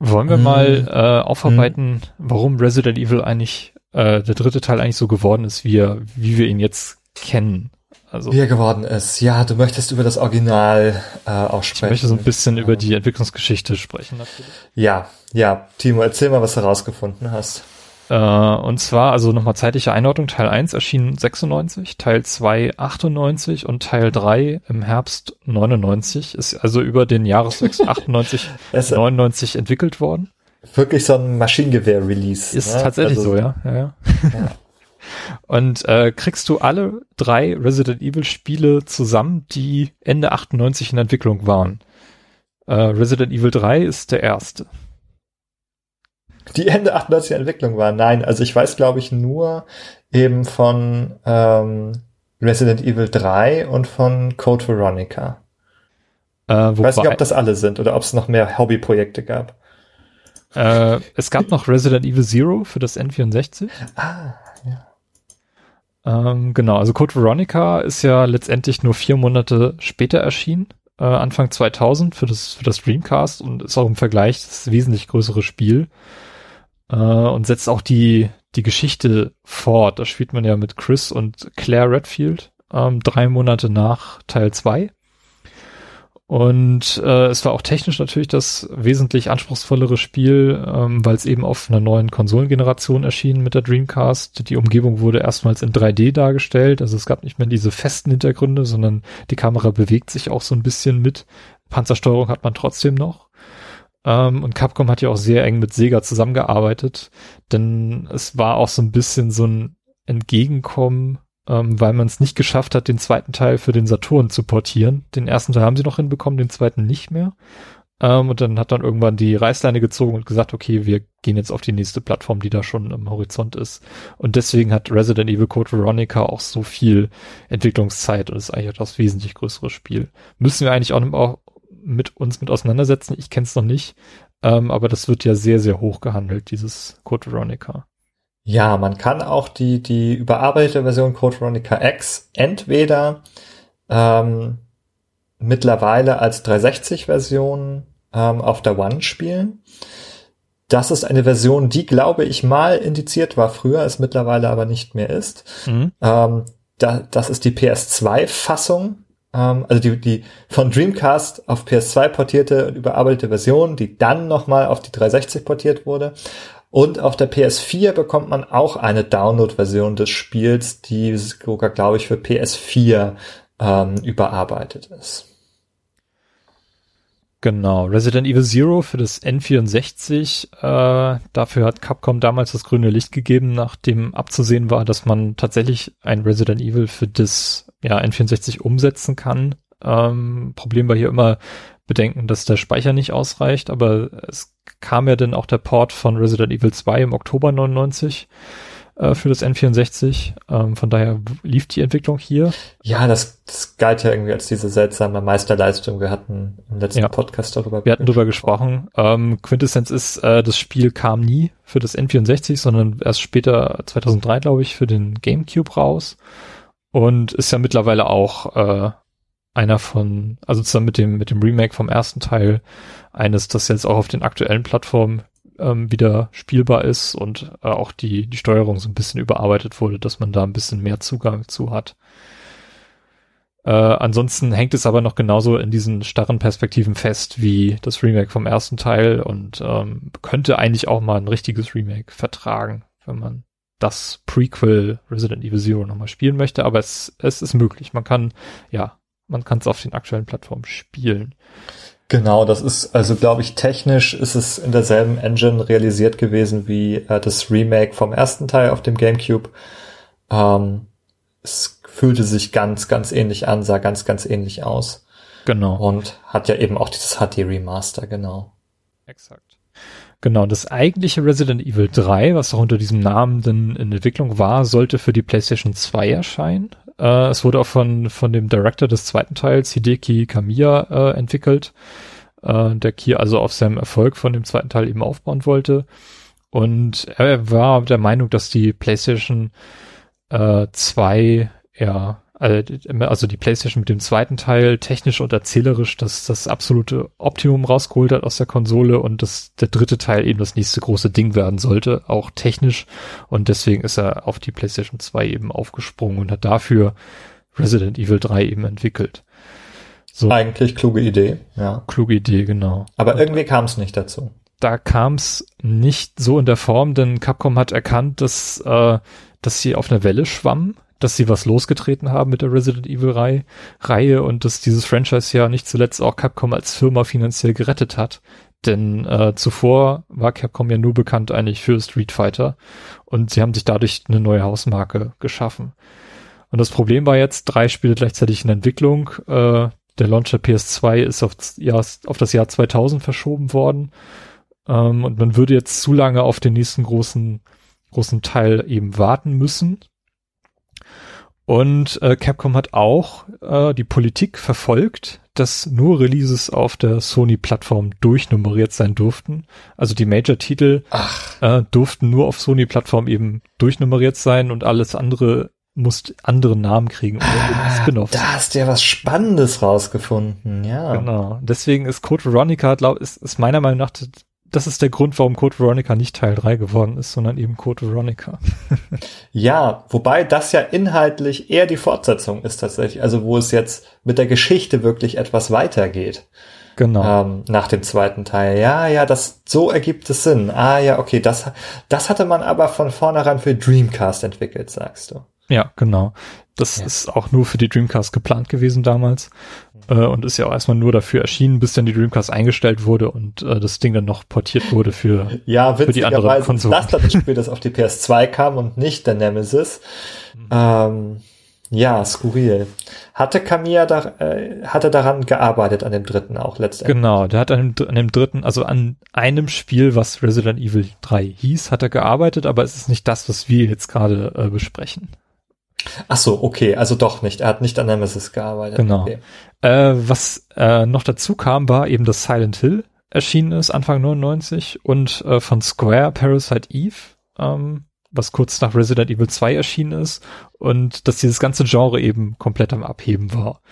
Wollen wir hm. mal äh, aufarbeiten, hm. warum Resident Evil eigentlich äh, der dritte Teil eigentlich so geworden ist, wie, er, wie wir ihn jetzt kennen? Also, wie er geworden ist. Ja, du möchtest über das Original äh, auch sprechen. Ich möchte so ein bisschen ja. über die Entwicklungsgeschichte sprechen natürlich. Ja, ja. Timo, erzähl mal, was du herausgefunden hast. Äh, und zwar, also nochmal zeitliche Einordnung, Teil 1 erschien 96, Teil 2 98 und Teil 3 im Herbst 99, ist also über den Jahreswechsel 98, 99 entwickelt worden. Wirklich so ein Maschinengewehr-Release. Ist ne? tatsächlich also, so, ja. ja, ja. ja. Und äh, kriegst du alle drei Resident Evil Spiele zusammen, die Ende 98 in Entwicklung waren. Äh, Resident Evil 3 ist der erste. Die Ende 98 in Entwicklung waren? Nein, also ich weiß, glaube ich, nur eben von ähm, Resident Evil 3 und von Code Veronica. Äh, ich weiß nicht, ob das alle sind oder ob es noch mehr Hobbyprojekte gab. Äh, es gab noch Resident Evil Zero für das N64. Ah, ja. Ähm, genau, also Code Veronica ist ja letztendlich nur vier Monate später erschienen, äh, Anfang 2000 für das, für das Dreamcast und ist auch im Vergleich das wesentlich größere Spiel äh, und setzt auch die, die Geschichte fort. Da spielt man ja mit Chris und Claire Redfield ähm, drei Monate nach Teil 2. Und äh, es war auch technisch natürlich das wesentlich anspruchsvollere Spiel, ähm, weil es eben auf einer neuen Konsolengeneration erschien mit der Dreamcast. Die Umgebung wurde erstmals in 3D dargestellt, also es gab nicht mehr diese festen Hintergründe, sondern die Kamera bewegt sich auch so ein bisschen mit. Panzersteuerung hat man trotzdem noch. Ähm, und Capcom hat ja auch sehr eng mit Sega zusammengearbeitet, denn es war auch so ein bisschen so ein Entgegenkommen ähm, weil man es nicht geschafft hat, den zweiten Teil für den Saturn zu portieren. Den ersten Teil haben sie noch hinbekommen, den zweiten nicht mehr. Ähm, und dann hat dann irgendwann die Reißleine gezogen und gesagt, okay, wir gehen jetzt auf die nächste Plattform, die da schon am Horizont ist. Und deswegen hat Resident Evil Code Veronica auch so viel Entwicklungszeit und ist eigentlich das wesentlich größere Spiel. Müssen wir eigentlich auch, auch mit uns mit auseinandersetzen. Ich kenne es noch nicht, ähm, aber das wird ja sehr, sehr hoch gehandelt, dieses Code Veronica. Ja, man kann auch die, die überarbeitete Version Code Veronica X entweder ähm, mittlerweile als 360-Version ähm, auf der One spielen. Das ist eine Version, die, glaube ich, mal indiziert war früher, es mittlerweile aber nicht mehr ist. Mhm. Ähm, da, das ist die PS2-Fassung, ähm, also die, die von Dreamcast auf PS2 portierte und überarbeitete Version, die dann nochmal auf die 360 portiert wurde. Und auf der PS4 bekommt man auch eine Download-Version des Spiels, die sogar, glaube ich, für PS4 ähm, überarbeitet ist. Genau, Resident Evil Zero für das N64. Äh, dafür hat Capcom damals das grüne Licht gegeben, nachdem abzusehen war, dass man tatsächlich ein Resident Evil für das ja, N64 umsetzen kann. Ähm, Problem war hier immer bedenken, dass der Speicher nicht ausreicht, aber es kam ja dann auch der Port von Resident Evil 2 im Oktober 99 äh, für das N64. Ähm, von daher lief die Entwicklung hier. Ja, das, das galt ja irgendwie als diese seltsame Meisterleistung. Wir hatten im letzten ja. Podcast darüber Wir hatten darüber gesprochen. Ähm, Quintessenz ist, äh, das Spiel kam nie für das N64, sondern erst später, 2003 glaube ich, für den GameCube raus. Und ist ja mittlerweile auch äh, einer von, also zusammen mit dem, mit dem Remake vom ersten Teil, eines, das jetzt auch auf den aktuellen Plattformen ähm, wieder spielbar ist und äh, auch die, die Steuerung so ein bisschen überarbeitet wurde, dass man da ein bisschen mehr Zugang zu hat. Äh, ansonsten hängt es aber noch genauso in diesen starren Perspektiven fest wie das Remake vom ersten Teil und ähm, könnte eigentlich auch mal ein richtiges Remake vertragen, wenn man das Prequel Resident Evil Zero nochmal spielen möchte, aber es, es ist möglich. Man kann, ja, man kann es auf den aktuellen Plattformen spielen. Genau, das ist, also glaube ich, technisch ist es in derselben Engine realisiert gewesen wie äh, das Remake vom ersten Teil auf dem GameCube. Ähm, es fühlte sich ganz, ganz ähnlich an, sah ganz, ganz ähnlich aus. Genau. Und hat ja eben auch dieses HD Remaster, genau. Exakt. Genau, das eigentliche Resident Evil 3, was auch unter diesem Namen dann in Entwicklung war, sollte für die PlayStation 2 erscheinen. Äh, es wurde auch von, von dem Director des zweiten Teils, Hideki Kamiya, äh, entwickelt, äh, der hier also auf seinem Erfolg von dem zweiten Teil eben aufbauen wollte. Und er war der Meinung, dass die PlayStation äh, 2 ja also, also die PlayStation mit dem zweiten Teil technisch und erzählerisch das, das absolute Optimum rausgeholt hat aus der Konsole und dass der dritte Teil eben das nächste große Ding werden sollte, auch technisch. Und deswegen ist er auf die PlayStation 2 eben aufgesprungen und hat dafür Resident Evil 3 eben entwickelt. So. Eigentlich kluge Idee, ja. Kluge Idee, genau. Aber irgendwie kam es nicht dazu. Da kam es nicht so in der Form, denn Capcom hat erkannt, dass, äh, dass sie auf einer Welle schwammen dass sie was losgetreten haben mit der Resident Evil Reihe, Reihe und dass dieses Franchise ja nicht zuletzt auch Capcom als Firma finanziell gerettet hat. Denn äh, zuvor war Capcom ja nur bekannt eigentlich für Street Fighter und sie haben sich dadurch eine neue Hausmarke geschaffen. Und das Problem war jetzt, drei Spiele gleichzeitig in Entwicklung. Äh, der Launcher PS2 ist auf das Jahr, auf das Jahr 2000 verschoben worden. Ähm, und man würde jetzt zu lange auf den nächsten großen, großen Teil eben warten müssen. Und äh, Capcom hat auch äh, die Politik verfolgt, dass nur Releases auf der Sony-Plattform durchnummeriert sein durften. Also die Major-Titel äh, durften nur auf Sony-Plattform eben durchnummeriert sein und alles andere muss andere Namen kriegen. Ah. Da hast du ja was Spannendes rausgefunden, ja. Genau. Deswegen ist Code Veronica, glaub, ist, ist meiner Meinung nach das ist der Grund, warum Code Veronica nicht Teil 3 geworden ist, sondern eben Code Veronica. ja, wobei das ja inhaltlich eher die Fortsetzung ist tatsächlich, also wo es jetzt mit der Geschichte wirklich etwas weitergeht. Genau. Ähm, nach dem zweiten Teil. Ja, ja, das, so ergibt es Sinn. Ah, ja, okay, das, das hatte man aber von vornherein für Dreamcast entwickelt, sagst du. Ja, genau. Das ja. ist auch nur für die Dreamcast geplant gewesen damals äh, und ist ja auch erstmal nur dafür erschienen, bis dann die Dreamcast eingestellt wurde und äh, das Ding dann noch portiert wurde für, ja, für die andere Konsole. Das das Spiel, das auf die PS2 kam und nicht der Nemesis. Mhm. Ähm, ja, skurril. Hatte Kamiya da, äh, hatte daran gearbeitet an dem dritten auch letztendlich? Genau, der hat an dem, an dem dritten, also an einem Spiel, was Resident Evil 3 hieß, hat er gearbeitet, aber es ist nicht das, was wir jetzt gerade äh, besprechen. Ach so, okay, also doch nicht. Er hat nicht an Nemesis gearbeitet. Genau. Okay. Äh, was äh, noch dazu kam, war eben, dass Silent Hill erschienen ist, Anfang 99 und äh, von Square Parasite Eve, ähm, was kurz nach Resident Evil 2 erschienen ist und dass dieses ganze Genre eben komplett am Abheben war.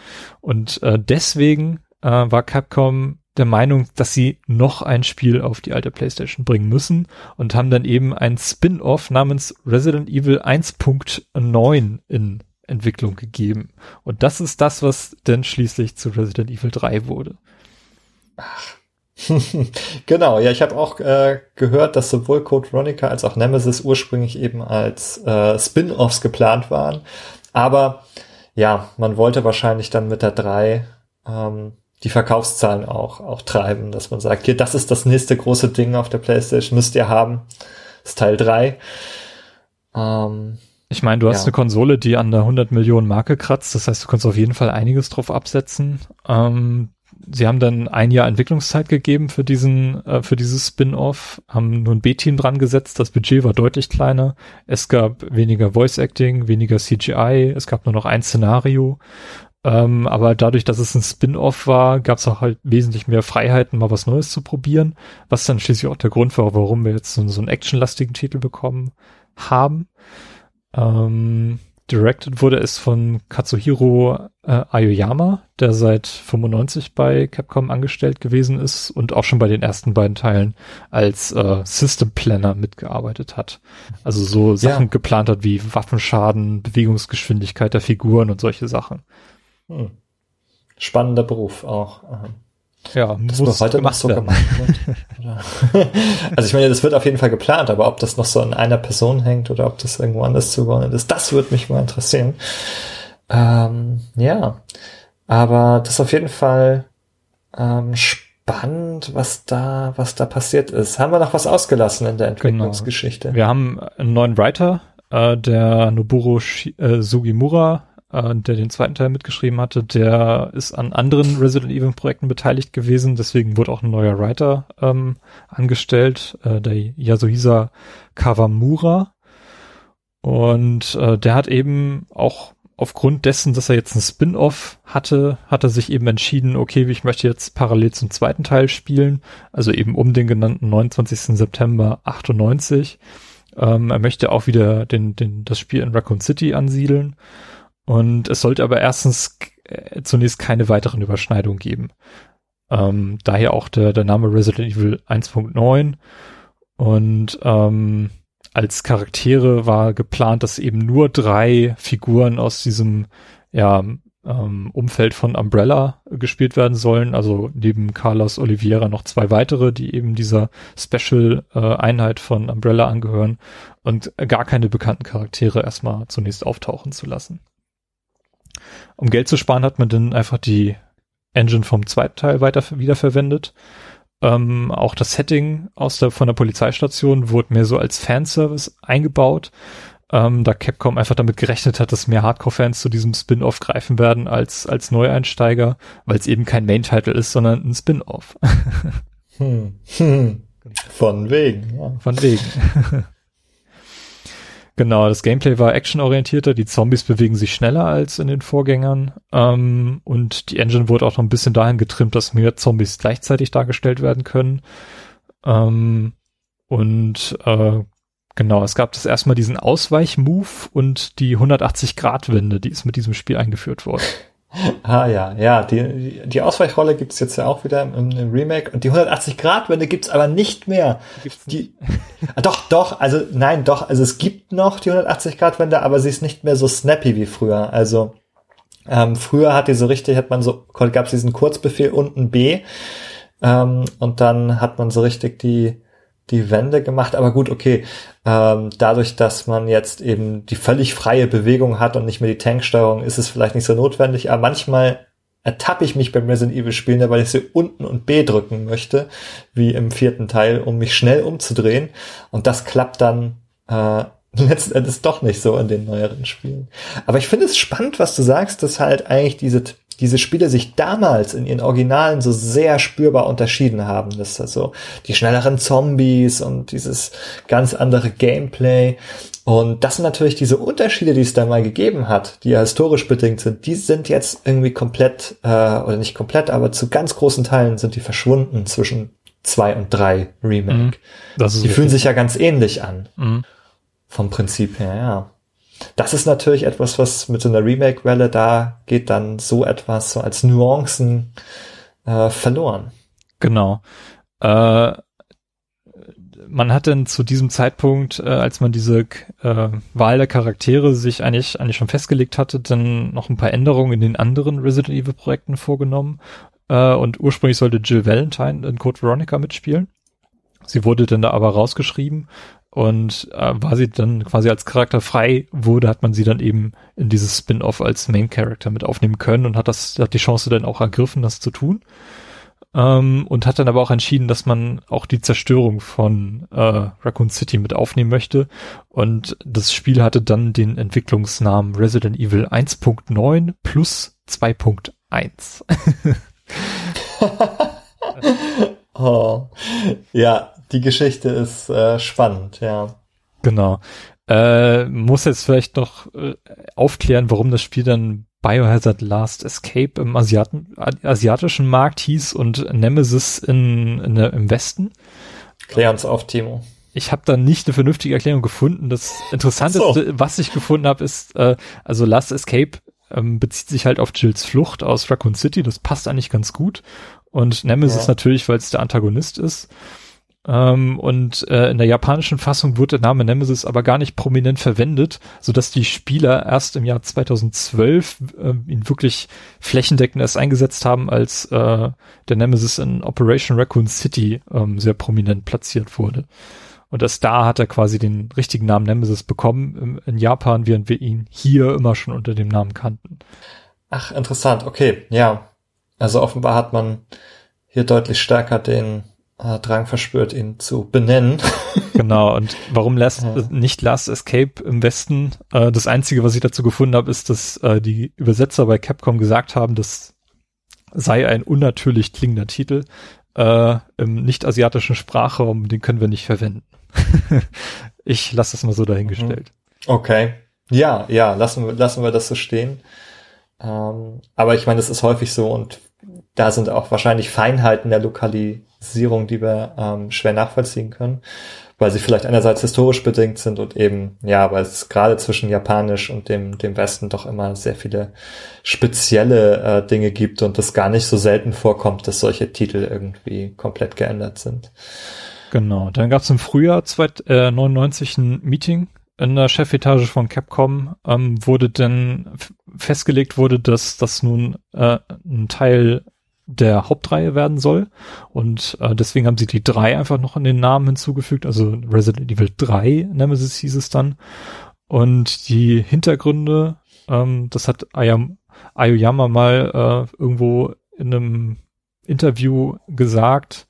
Und äh, deswegen äh, war Capcom der Meinung, dass sie noch ein Spiel auf die alte PlayStation bringen müssen und haben dann eben ein Spin-off namens Resident Evil 1.9 in Entwicklung gegeben. Und das ist das, was dann schließlich zu Resident Evil 3 wurde. Ach. genau, ja, ich habe auch äh, gehört, dass sowohl Code Veronica als auch Nemesis ursprünglich eben als äh, Spin-offs geplant waren. Aber ja, man wollte wahrscheinlich dann mit der 3 ähm, die Verkaufszahlen auch, auch treiben, dass man sagt, hier, das ist das nächste große Ding auf der PlayStation, müsst ihr haben. Das ist Teil 3. Ähm, ich meine, du hast ja. eine Konsole, die an der 100 Millionen Marke kratzt, das heißt, du kannst auf jeden Fall einiges drauf absetzen. Ähm, sie haben dann ein Jahr Entwicklungszeit gegeben für diesen, äh, für dieses Spin-off, haben nur ein B-Team dran gesetzt, das Budget war deutlich kleiner, es gab weniger Voice Acting, weniger CGI, es gab nur noch ein Szenario ähm, aber dadurch, dass es ein Spin-off war, gab es auch halt wesentlich mehr Freiheiten, mal was Neues zu probieren, was dann schließlich auch der Grund war, warum wir jetzt so, so einen actionlastigen Titel bekommen haben. Ähm, directed wurde es von Katsuhiro äh, Aoyama, der seit 95 bei Capcom angestellt gewesen ist und auch schon bei den ersten beiden Teilen als äh, System Planner mitgearbeitet hat. Also so Sachen ja. geplant hat wie Waffenschaden, Bewegungsgeschwindigkeit der Figuren und solche Sachen. Hm. Spannender Beruf auch. Ja, das muss heute noch so werden. gemacht wird. also ich meine, das wird auf jeden Fall geplant, aber ob das noch so an einer Person hängt oder ob das irgendwo anders zugeordnet ist, das würde mich mal interessieren. Ähm, ja, aber das ist auf jeden Fall ähm, spannend, was da, was da passiert ist. Haben wir noch was ausgelassen in der genau. Entwicklungsgeschichte? Genau. Wir haben einen neuen Writer, äh, der Noburo Sh äh, Sugimura äh, der den zweiten Teil mitgeschrieben hatte, der ist an anderen Resident Evil Projekten beteiligt gewesen, deswegen wurde auch ein neuer Writer ähm, angestellt, äh, der Yasuhisa Kawamura. Und äh, der hat eben auch aufgrund dessen, dass er jetzt ein Spin-off hatte, hat er sich eben entschieden, okay, ich möchte jetzt parallel zum zweiten Teil spielen, also eben um den genannten 29. September 98. Ähm, er möchte auch wieder den, den, das Spiel in Raccoon City ansiedeln und es sollte aber erstens äh, zunächst keine weiteren Überschneidungen geben. Ähm, daher auch der, der Name Resident Evil 1.9. Und ähm, als Charaktere war geplant, dass eben nur drei Figuren aus diesem ja, ähm, Umfeld von Umbrella gespielt werden sollen. Also neben Carlos Oliveira noch zwei weitere, die eben dieser Special-Einheit äh, von Umbrella angehören und gar keine bekannten Charaktere erstmal zunächst auftauchen zu lassen. Um Geld zu sparen, hat man dann einfach die Engine vom zweiten Teil weiter wiederverwendet. Ähm, auch das Setting aus der, von der Polizeistation wurde mehr so als Fanservice eingebaut, ähm, da Capcom einfach damit gerechnet hat, dass mehr Hardcore-Fans zu diesem Spin-off greifen werden als, als Neueinsteiger, weil es eben kein Main-Title ist, sondern ein Spin-off. hm. Hm. Von wegen. Ja. Von wegen. Genau, das Gameplay war actionorientierter, die Zombies bewegen sich schneller als in den Vorgängern ähm, und die Engine wurde auch noch ein bisschen dahin getrimmt, dass mehr Zombies gleichzeitig dargestellt werden können. Ähm, und äh, genau, es gab das erstmal diesen Ausweich-Move und die 180-Grad-Wende, die ist mit diesem Spiel eingeführt worden. Ah ja, ja, die, die Ausweichrolle gibt's jetzt ja auch wieder im, im Remake und die 180-Grad-Wende gibt's aber nicht mehr. Die, ah, doch, doch, also nein, doch, also es gibt noch die 180-Grad-Wende, aber sie ist nicht mehr so snappy wie früher. Also ähm, früher hat die so richtig, hat man so, gab's diesen Kurzbefehl unten B ähm, und dann hat man so richtig die die Wende gemacht. Aber gut, okay, ähm, dadurch, dass man jetzt eben die völlig freie Bewegung hat und nicht mehr die Tanksteuerung, ist es vielleicht nicht so notwendig. Aber manchmal ertappe ich mich beim Resident Evil Spielen, weil ich sie unten und B drücken möchte, wie im vierten Teil, um mich schnell umzudrehen. Und das klappt dann äh, letzten Endes doch nicht so in den neueren Spielen. Aber ich finde es spannend, was du sagst, dass halt eigentlich diese diese Spiele sich damals in ihren Originalen so sehr spürbar unterschieden haben. Das ist also die schnelleren Zombies und dieses ganz andere Gameplay. Und das sind natürlich diese Unterschiede, die es da mal gegeben hat, die ja historisch bedingt sind, die sind jetzt irgendwie komplett, äh, oder nicht komplett, aber zu ganz großen Teilen sind die verschwunden zwischen zwei und drei Remake. Mhm. die richtig. fühlen sich ja ganz ähnlich an. Mhm. Vom Prinzip her, ja. Das ist natürlich etwas, was mit so einer Remake-Welle, da geht dann so etwas so als Nuancen äh, verloren. Genau. Äh, man hat dann zu diesem Zeitpunkt, äh, als man diese äh, Wahl der Charaktere sich eigentlich, eigentlich schon festgelegt hatte, dann noch ein paar Änderungen in den anderen Resident Evil Projekten vorgenommen. Äh, und ursprünglich sollte Jill Valentine in Code Veronica mitspielen. Sie wurde dann da aber rausgeschrieben und äh, war sie dann quasi als Charakter frei wurde, hat man sie dann eben in dieses Spin-off als Main Character mit aufnehmen können und hat das, hat die Chance dann auch ergriffen, das zu tun ähm, und hat dann aber auch entschieden, dass man auch die Zerstörung von äh, Raccoon City mit aufnehmen möchte. Und das Spiel hatte dann den Entwicklungsnamen Resident Evil 1.9 plus 2.1. oh. Ja, die Geschichte ist äh, spannend, ja. Genau. Äh, muss jetzt vielleicht noch äh, aufklären, warum das Spiel dann Biohazard Last Escape im Asiaten, asiatischen Markt hieß und Nemesis in, in der, im Westen. Klär uns auf, Timo. Ich habe da nicht eine vernünftige Erklärung gefunden. Das Interessanteste, so. was ich gefunden habe, ist, äh, also Last Escape ähm, bezieht sich halt auf Jills Flucht aus Raccoon City. Das passt eigentlich ganz gut. Und Nemesis ja. natürlich, weil es der Antagonist ist. Ähm, und äh, in der japanischen Fassung wurde der Name Nemesis aber gar nicht prominent verwendet, so dass die Spieler erst im Jahr 2012 äh, ihn wirklich flächendeckend erst eingesetzt haben, als äh, der Nemesis in Operation Raccoon City ähm, sehr prominent platziert wurde. Und erst da hat er quasi den richtigen Namen Nemesis bekommen in Japan, während wir ihn hier immer schon unter dem Namen kannten. Ach, interessant. Okay, ja. Also offenbar hat man hier deutlich stärker den äh, Drang verspürt, ihn zu benennen. genau, und warum Last, ja. nicht Last Escape im Westen? Äh, das Einzige, was ich dazu gefunden habe, ist, dass äh, die Übersetzer bei Capcom gesagt haben, das sei ein unnatürlich klingender Titel äh, im nicht-asiatischen Sprachraum, den können wir nicht verwenden. ich lasse das mal so dahingestellt. Mhm. Okay. Ja, ja, lassen wir, lassen wir das so stehen. Ähm, aber ich meine, das ist häufig so und da sind auch wahrscheinlich Feinheiten der Lokalisierung, die wir ähm, schwer nachvollziehen können, weil sie vielleicht einerseits historisch bedingt sind und eben, ja, weil es gerade zwischen Japanisch und dem, dem Westen doch immer sehr viele spezielle äh, Dinge gibt und es gar nicht so selten vorkommt, dass solche Titel irgendwie komplett geändert sind. Genau, dann gab es im Frühjahr 1999 äh, ein Meeting in der Chefetage von Capcom ähm, wurde dann festgelegt wurde, dass das nun äh, ein Teil der Hauptreihe werden soll. Und äh, deswegen haben sie die drei einfach noch in den Namen hinzugefügt. Also Resident Evil 3 Nemesis hieß es dann. Und die Hintergründe, ähm, das hat Ayam, Aoyama mal äh, irgendwo in einem Interview gesagt,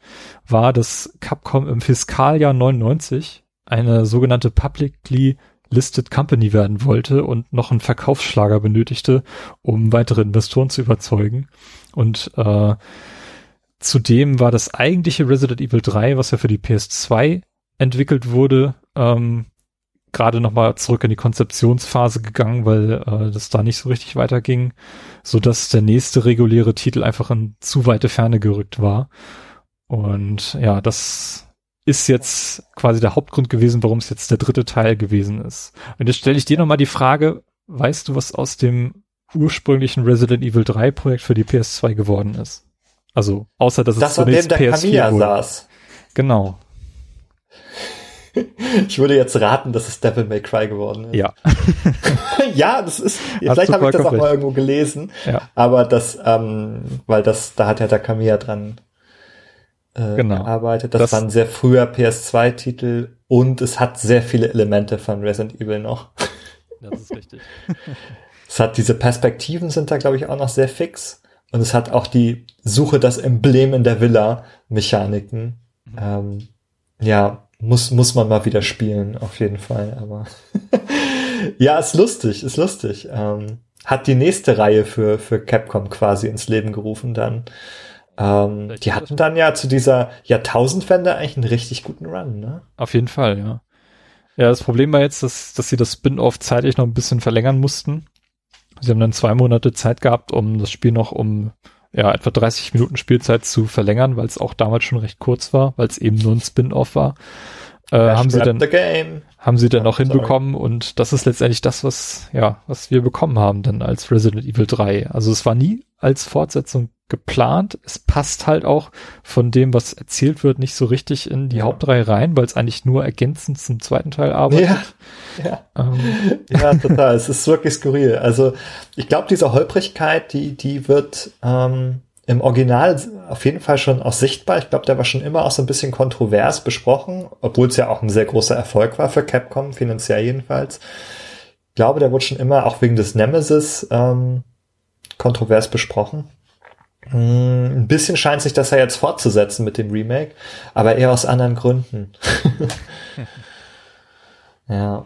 war, dass Capcom im Fiskaljahr 99 eine sogenannte publicly listed company werden wollte und noch einen Verkaufsschlager benötigte, um weitere Investoren zu überzeugen. Und äh, zudem war das eigentliche Resident Evil 3, was ja für die PS2 entwickelt wurde, ähm, gerade nochmal zurück in die Konzeptionsphase gegangen, weil äh, das da nicht so richtig weiterging, so dass der nächste reguläre Titel einfach in zu weite Ferne gerückt war. Und ja, das ist jetzt quasi der Hauptgrund gewesen, warum es jetzt der dritte Teil gewesen ist. Und jetzt stelle ich dir nochmal die Frage, weißt du, was aus dem ursprünglichen Resident Evil 3 Projekt für die PS2 geworden ist? Also, außer dass das es zunächst der PS4 Camilla wurde. saß. Genau. Ich würde jetzt raten, dass es Devil May Cry geworden ist. Ja. ja, das ist, Hast vielleicht habe ich das auch mal irgendwo gelesen, ja. aber das, ähm, weil das, da hat ja der Camilla dran äh, genau. gearbeitet. Das, das war ein sehr früher PS2-Titel und es hat sehr viele Elemente von Resident Evil noch. Das ist richtig. es hat diese Perspektiven sind da, glaube ich, auch noch sehr fix. Und es hat auch die Suche das Emblem in der Villa Mechaniken. Mhm. Ähm, ja, muss, muss man mal wieder spielen, auf jeden Fall. Aber ja, ist lustig, ist lustig. Ähm, hat die nächste Reihe für, für Capcom quasi ins Leben gerufen dann. Ähm, die hatten dann ja zu dieser Jahrtausendwende eigentlich einen richtig guten Run, ne? Auf jeden Fall, ja. Ja, das Problem war jetzt, dass, dass sie das Spin-off zeitlich noch ein bisschen verlängern mussten. Sie haben dann zwei Monate Zeit gehabt, um das Spiel noch um ja, etwa 30 Minuten Spielzeit zu verlängern, weil es auch damals schon recht kurz war, weil es eben nur ein Spin-off war. Äh, haben sie dann, haben sie dann auch hinbekommen und das ist letztendlich das, was, ja, was wir bekommen haben dann als Resident Evil 3. Also es war nie als Fortsetzung geplant. Es passt halt auch von dem, was erzählt wird, nicht so richtig in die ja. Hauptreihe rein, weil es eigentlich nur ergänzend zum zweiten Teil arbeitet. Ja, ja. Ähm. ja total. es ist wirklich skurril. Also ich glaube, diese Holprigkeit, die, die wird ähm, im Original auf jeden Fall schon auch sichtbar. Ich glaube, der war schon immer auch so ein bisschen kontrovers besprochen, obwohl es ja auch ein sehr großer Erfolg war für Capcom, finanziell jedenfalls. Ich glaube, der wurde schon immer auch wegen des Nemesis ähm, kontrovers besprochen. Hm, ein bisschen scheint sich das ja jetzt fortzusetzen mit dem Remake, aber eher aus anderen Gründen. ja.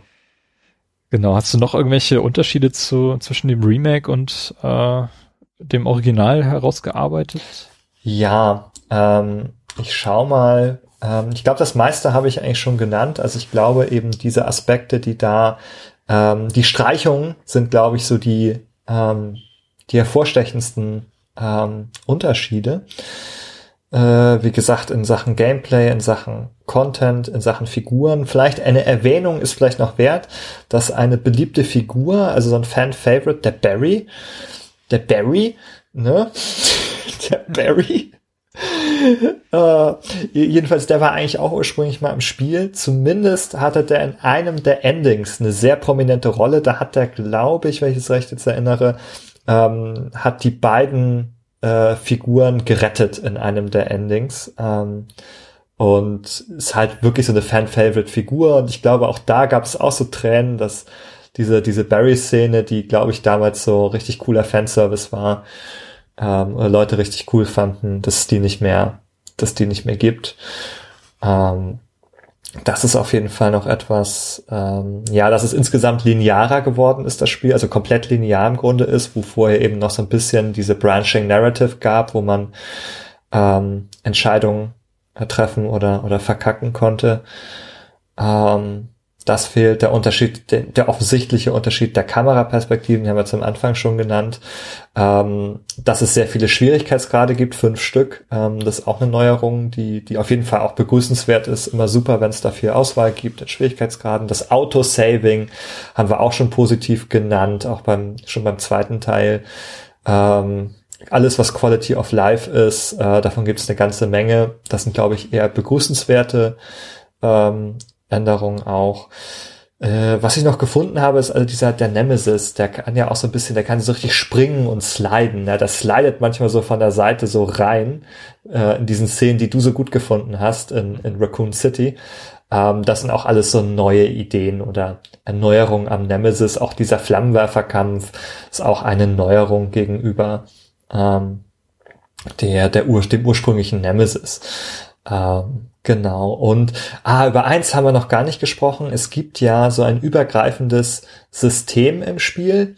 Genau, hast du noch irgendwelche Unterschiede zu, zwischen dem Remake und äh, dem Original herausgearbeitet? Ja, ähm, ich schau mal. Ähm, ich glaube, das meiste habe ich eigentlich schon genannt. Also ich glaube eben diese Aspekte, die da, ähm, die Streichungen sind, glaube ich, so die, ähm, die hervorstechendsten ähm, Unterschiede. Äh, wie gesagt, in Sachen Gameplay, in Sachen Content, in Sachen Figuren. Vielleicht eine Erwähnung ist vielleicht noch wert, dass eine beliebte Figur, also so ein Fan-Favorite, der Barry, der Barry, ne? der Barry. äh, jedenfalls, der war eigentlich auch ursprünglich mal im Spiel. Zumindest hatte der in einem der Endings eine sehr prominente Rolle. Da hat der, glaube ich, wenn ich es recht jetzt erinnere, ähm, hat die beiden äh, Figuren gerettet in einem der Endings. Ähm, und ist halt wirklich so eine Fan-Favorite-Figur. Und ich glaube, auch da gab es auch so Tränen, dass diese, diese Barry-Szene, die, glaube ich, damals so richtig cooler Fanservice war, ähm, Leute richtig cool fanden, dass die nicht mehr, dass die nicht mehr gibt. Ähm, das ist auf jeden Fall noch etwas, ähm, ja, dass es insgesamt linearer geworden ist, das Spiel, also komplett linear im Grunde ist, wo vorher eben noch so ein bisschen diese Branching Narrative gab, wo man ähm, Entscheidungen treffen oder, oder verkacken konnte. Ähm, das fehlt. Der Unterschied, der, der, offensichtliche Unterschied der Kameraperspektiven, die haben wir zum Anfang schon genannt. Ähm, dass es sehr viele Schwierigkeitsgrade gibt, fünf Stück. Ähm, das ist auch eine Neuerung, die, die auf jeden Fall auch begrüßenswert ist. Immer super, wenn es dafür Auswahl gibt in Schwierigkeitsgraden. Das Auto-Saving haben wir auch schon positiv genannt, auch beim, schon beim zweiten Teil. Ähm, alles, was Quality of Life ist, äh, davon gibt es eine ganze Menge. Das sind, glaube ich, eher begrüßenswerte ähm, Änderungen auch. Äh, was ich noch gefunden habe, ist also dieser, der Nemesis, der kann ja auch so ein bisschen, der kann so richtig springen und sliden. Ja, der slidet manchmal so von der Seite so rein, äh, in diesen Szenen, die du so gut gefunden hast in, in Raccoon City. Ähm, das sind auch alles so neue Ideen oder Erneuerungen am Nemesis. Auch dieser Flammenwerferkampf ist auch eine Neuerung gegenüber ähm, der, der Ur dem ursprünglichen Nemesis. Ähm, Genau. Und ah, über eins haben wir noch gar nicht gesprochen. Es gibt ja so ein übergreifendes System im Spiel,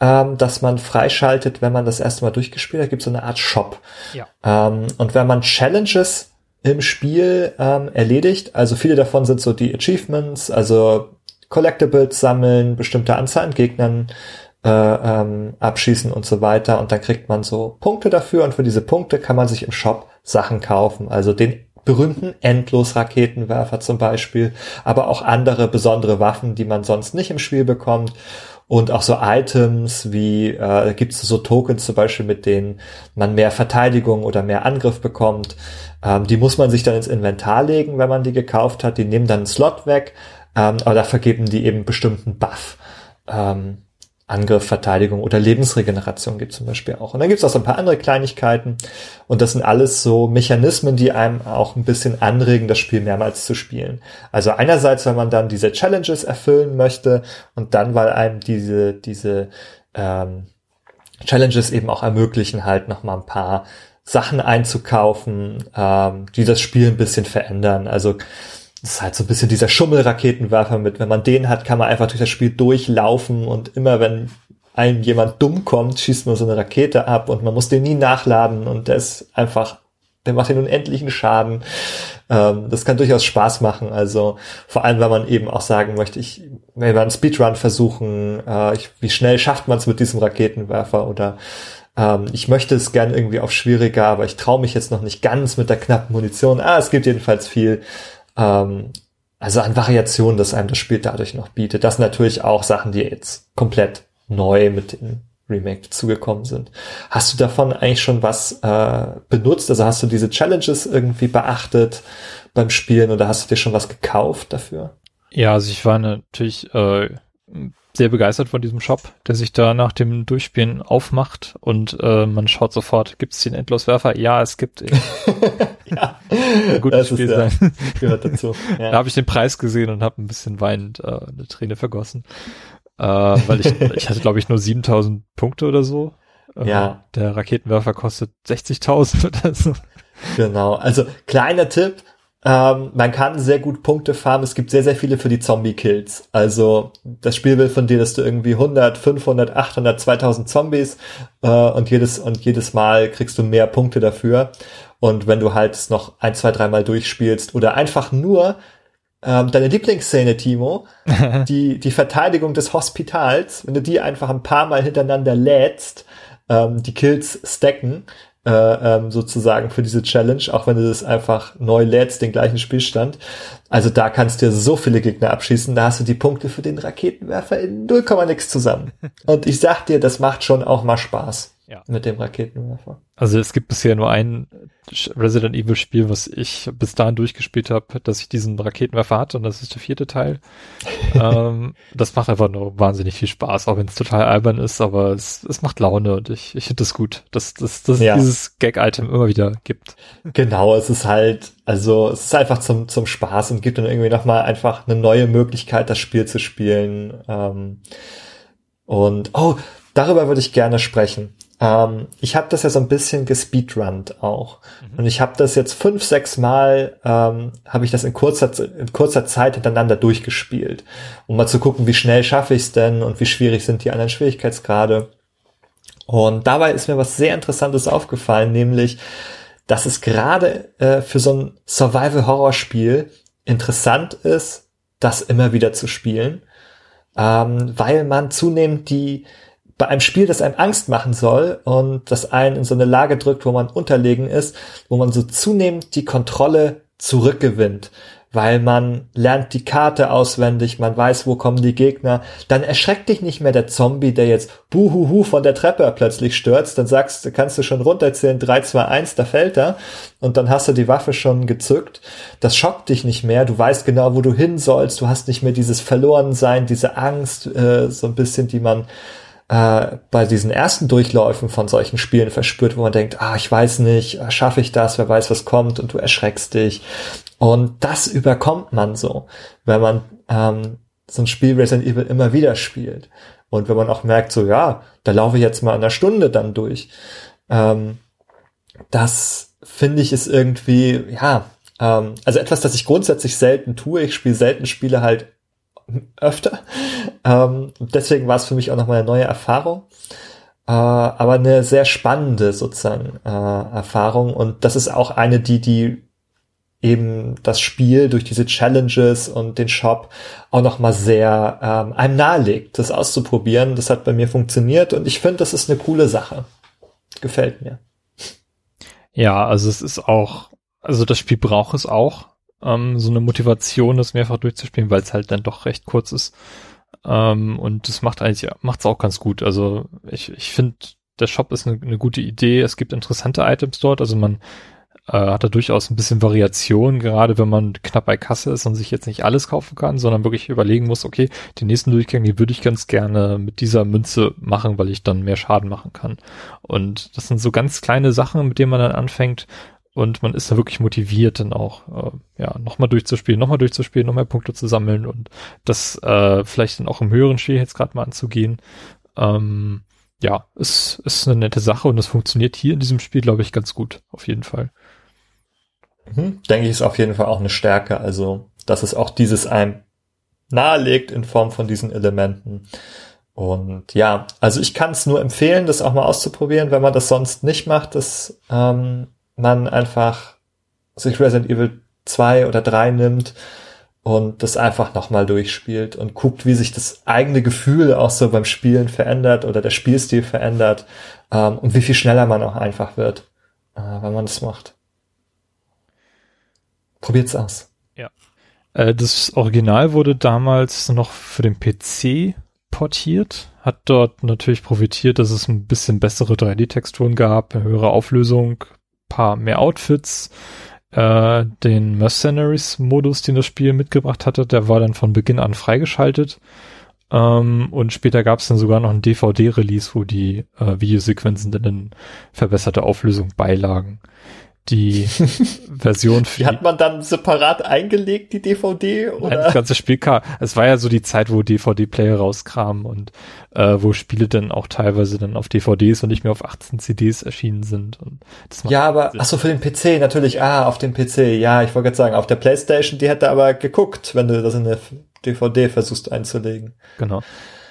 ähm, das man freischaltet, wenn man das erste Mal durchgespielt hat. Da gibt so eine Art Shop. Ja. Ähm, und wenn man Challenges im Spiel ähm, erledigt, also viele davon sind so die Achievements, also Collectibles sammeln, bestimmte Anzahl an Gegnern äh, ähm, abschießen und so weiter. Und dann kriegt man so Punkte dafür und für diese Punkte kann man sich im Shop Sachen kaufen. Also den berühmten Endlos-Raketenwerfer zum Beispiel, aber auch andere besondere Waffen, die man sonst nicht im Spiel bekommt. Und auch so Items wie, äh, gibt es so Tokens zum Beispiel, mit denen man mehr Verteidigung oder mehr Angriff bekommt. Ähm, die muss man sich dann ins Inventar legen, wenn man die gekauft hat. Die nehmen dann einen Slot weg, ähm, aber da vergeben die eben bestimmten Buff. Ähm, Angriff, Verteidigung oder Lebensregeneration gibt zum Beispiel auch. Und dann gibt es auch so ein paar andere Kleinigkeiten. Und das sind alles so Mechanismen, die einem auch ein bisschen anregen, das Spiel mehrmals zu spielen. Also einerseits, weil man dann diese Challenges erfüllen möchte und dann, weil einem diese, diese ähm, Challenges eben auch ermöglichen, halt nochmal ein paar Sachen einzukaufen, ähm, die das Spiel ein bisschen verändern. Also das ist halt so ein bisschen dieser Schummelraketenwerfer mit. Wenn man den hat, kann man einfach durch das Spiel durchlaufen und immer wenn einem jemand dumm kommt, schießt man so eine Rakete ab und man muss den nie nachladen und der ist einfach, der macht den unendlichen Schaden. Ähm, das kann durchaus Spaß machen. Also vor allem, wenn man eben auch sagen möchte, ich will mal einen Speedrun versuchen, äh, ich, wie schnell schafft man es mit diesem Raketenwerfer oder ähm, ich möchte es gern irgendwie auf schwieriger, aber ich traue mich jetzt noch nicht ganz mit der knappen Munition. Ah, es gibt jedenfalls viel, ähm, also an Variationen, das einem das Spiel dadurch noch bietet. Das sind natürlich auch Sachen, die jetzt komplett neu mit dem Remake zugekommen sind. Hast du davon eigentlich schon was äh, benutzt? Also hast du diese Challenges irgendwie beachtet beim Spielen oder hast du dir schon was gekauft dafür? Ja, also ich war natürlich äh, sehr begeistert von diesem Shop, der sich da nach dem Durchspielen aufmacht und äh, man schaut sofort, gibt es den Endloswerfer? Ja, es gibt ihn. ja, ein gutes Spiel der, sein. Gehört dazu. Ja. Da habe ich den Preis gesehen und habe ein bisschen weinend äh, eine Träne vergossen, äh, weil ich, ich hatte glaube ich nur 7000 Punkte oder so. Äh, ja. Der Raketenwerfer kostet 60.000 oder so. Genau. Also kleiner Tipp, ähm, man kann sehr gut Punkte farmen. Es gibt sehr, sehr viele für die Zombie-Kills. Also das Spiel will von dir, dass du irgendwie 100, 500, 800, 2000 Zombies äh, und jedes und jedes Mal kriegst du mehr Punkte dafür. Und wenn du halt noch ein, zwei, dreimal durchspielst oder einfach nur ähm, deine Lieblingsszene, Timo, die die Verteidigung des Hospitals, wenn du die einfach ein paar Mal hintereinander lädst, ähm, die Kills stacken, äh, ähm, sozusagen für diese Challenge, auch wenn du das einfach neu lädst, den gleichen Spielstand. Also da kannst du so viele Gegner abschießen, da hast du die Punkte für den Raketenwerfer in 0, nix zusammen. Und ich sag dir, das macht schon auch mal Spaß ja. mit dem Raketenwerfer. Also es gibt bisher nur ein Resident Evil Spiel, was ich bis dahin durchgespielt habe, dass ich diesen Raketenwerfer hatte und das ist der vierte Teil. ähm, das macht einfach nur wahnsinnig viel Spaß, auch wenn es total albern ist, aber es, es macht Laune und ich, ich finde das gut, dass, dass, dass ja. dieses Gag-Item immer wieder gibt. Genau, es ist halt, also es ist einfach zum, zum Spaß und gibt dann irgendwie nochmal einfach eine neue Möglichkeit, das Spiel zu spielen. Ähm, und oh, darüber würde ich gerne sprechen. Ähm, ich habe das ja so ein bisschen gespeedrunnt auch. Mhm. Und ich habe das jetzt fünf, sechs Mal, ähm, habe ich das in kurzer, in kurzer Zeit hintereinander durchgespielt. Um mal zu gucken, wie schnell schaffe ich es denn und wie schwierig sind die anderen Schwierigkeitsgrade. Und dabei ist mir was sehr Interessantes aufgefallen, nämlich, dass es gerade äh, für so ein Survival-Horror-Spiel interessant ist, das immer wieder zu spielen, ähm, weil man zunehmend die bei einem Spiel, das einem Angst machen soll und das einen in so eine Lage drückt, wo man unterlegen ist, wo man so zunehmend die Kontrolle zurückgewinnt, weil man lernt die Karte auswendig, man weiß, wo kommen die Gegner, dann erschreckt dich nicht mehr der Zombie, der jetzt buhuhu von der Treppe plötzlich stürzt, dann sagst, kannst du schon runterzählen, 3, 2, 1, da fällt er und dann hast du die Waffe schon gezückt. Das schockt dich nicht mehr, du weißt genau, wo du hin sollst, du hast nicht mehr dieses Verlorensein, diese Angst, äh, so ein bisschen, die man äh, bei diesen ersten Durchläufen von solchen Spielen verspürt, wo man denkt, ah, ich weiß nicht, schaffe ich das, wer weiß, was kommt und du erschreckst dich. Und das überkommt man so, wenn man ähm, so ein Spiel Resident Evil immer wieder spielt. Und wenn man auch merkt, so ja, da laufe ich jetzt mal eine Stunde dann durch. Ähm, das finde ich ist irgendwie, ja, ähm, also etwas, das ich grundsätzlich selten tue. Ich spiele selten Spiele halt öfter. Ähm, deswegen war es für mich auch nochmal eine neue Erfahrung. Äh, aber eine sehr spannende sozusagen äh, Erfahrung. Und das ist auch eine, die, die eben das Spiel durch diese Challenges und den Shop auch nochmal sehr ähm, einem nahelegt, das auszuprobieren. Das hat bei mir funktioniert und ich finde, das ist eine coole Sache. Gefällt mir. Ja, also es ist auch, also das Spiel braucht es auch, ähm, so eine Motivation, das mehrfach durchzuspielen, weil es halt dann doch recht kurz ist. Ähm, und das macht eigentlich, ja, macht's auch ganz gut. Also ich, ich finde, der Shop ist eine, eine gute Idee. Es gibt interessante Items dort. Also man äh, hat da durchaus ein bisschen Variation, gerade wenn man knapp bei Kasse ist und sich jetzt nicht alles kaufen kann, sondern wirklich überlegen muss, okay, die nächsten Durchgänge, die würde ich ganz gerne mit dieser Münze machen, weil ich dann mehr Schaden machen kann. Und das sind so ganz kleine Sachen, mit denen man dann anfängt, und man ist da wirklich motiviert, dann auch äh, ja nochmal durchzuspielen, nochmal durchzuspielen, noch mehr Punkte zu sammeln und das äh, vielleicht dann auch im höheren Schwierigkeitsgrad mal anzugehen. Ähm, ja, ist, ist eine nette Sache und es funktioniert hier in diesem Spiel, glaube ich, ganz gut, auf jeden Fall. Mhm, denke ich, ist auf jeden Fall auch eine Stärke, also dass es auch dieses einem nahelegt in Form von diesen Elementen. Und ja, also ich kann es nur empfehlen, das auch mal auszuprobieren, wenn man das sonst nicht macht, das ähm, man einfach sich Resident Evil 2 oder 3 nimmt und das einfach nochmal durchspielt und guckt, wie sich das eigene Gefühl auch so beim Spielen verändert oder der Spielstil verändert ähm, und wie viel schneller man auch einfach wird, äh, wenn man das macht. Probiert's aus. Ja. Äh, das Original wurde damals noch für den PC portiert, hat dort natürlich profitiert, dass es ein bisschen bessere 3D-Texturen gab, höhere Auflösung, paar mehr Outfits, äh, den Mercenaries-Modus, den das Spiel mitgebracht hatte, der war dann von Beginn an freigeschaltet. Ähm, und später gab es dann sogar noch ein DVD-Release, wo die äh, Videosequenzen dann in verbesserte Auflösung beilagen die Version für. Die hat man dann separat eingelegt, die DVD? Oder? das ganze Spiel kam. Es war ja so die Zeit, wo DVD-Player rauskamen und äh, wo Spiele dann auch teilweise dann auf DVDs und nicht mehr auf 18 CDs erschienen sind. Und ja, aber, ach so, für den PC natürlich. Ah, auf dem PC. Ja, ich wollte gerade sagen, auf der Playstation, die hätte aber geguckt, wenn du das in eine DVD versuchst einzulegen. Genau.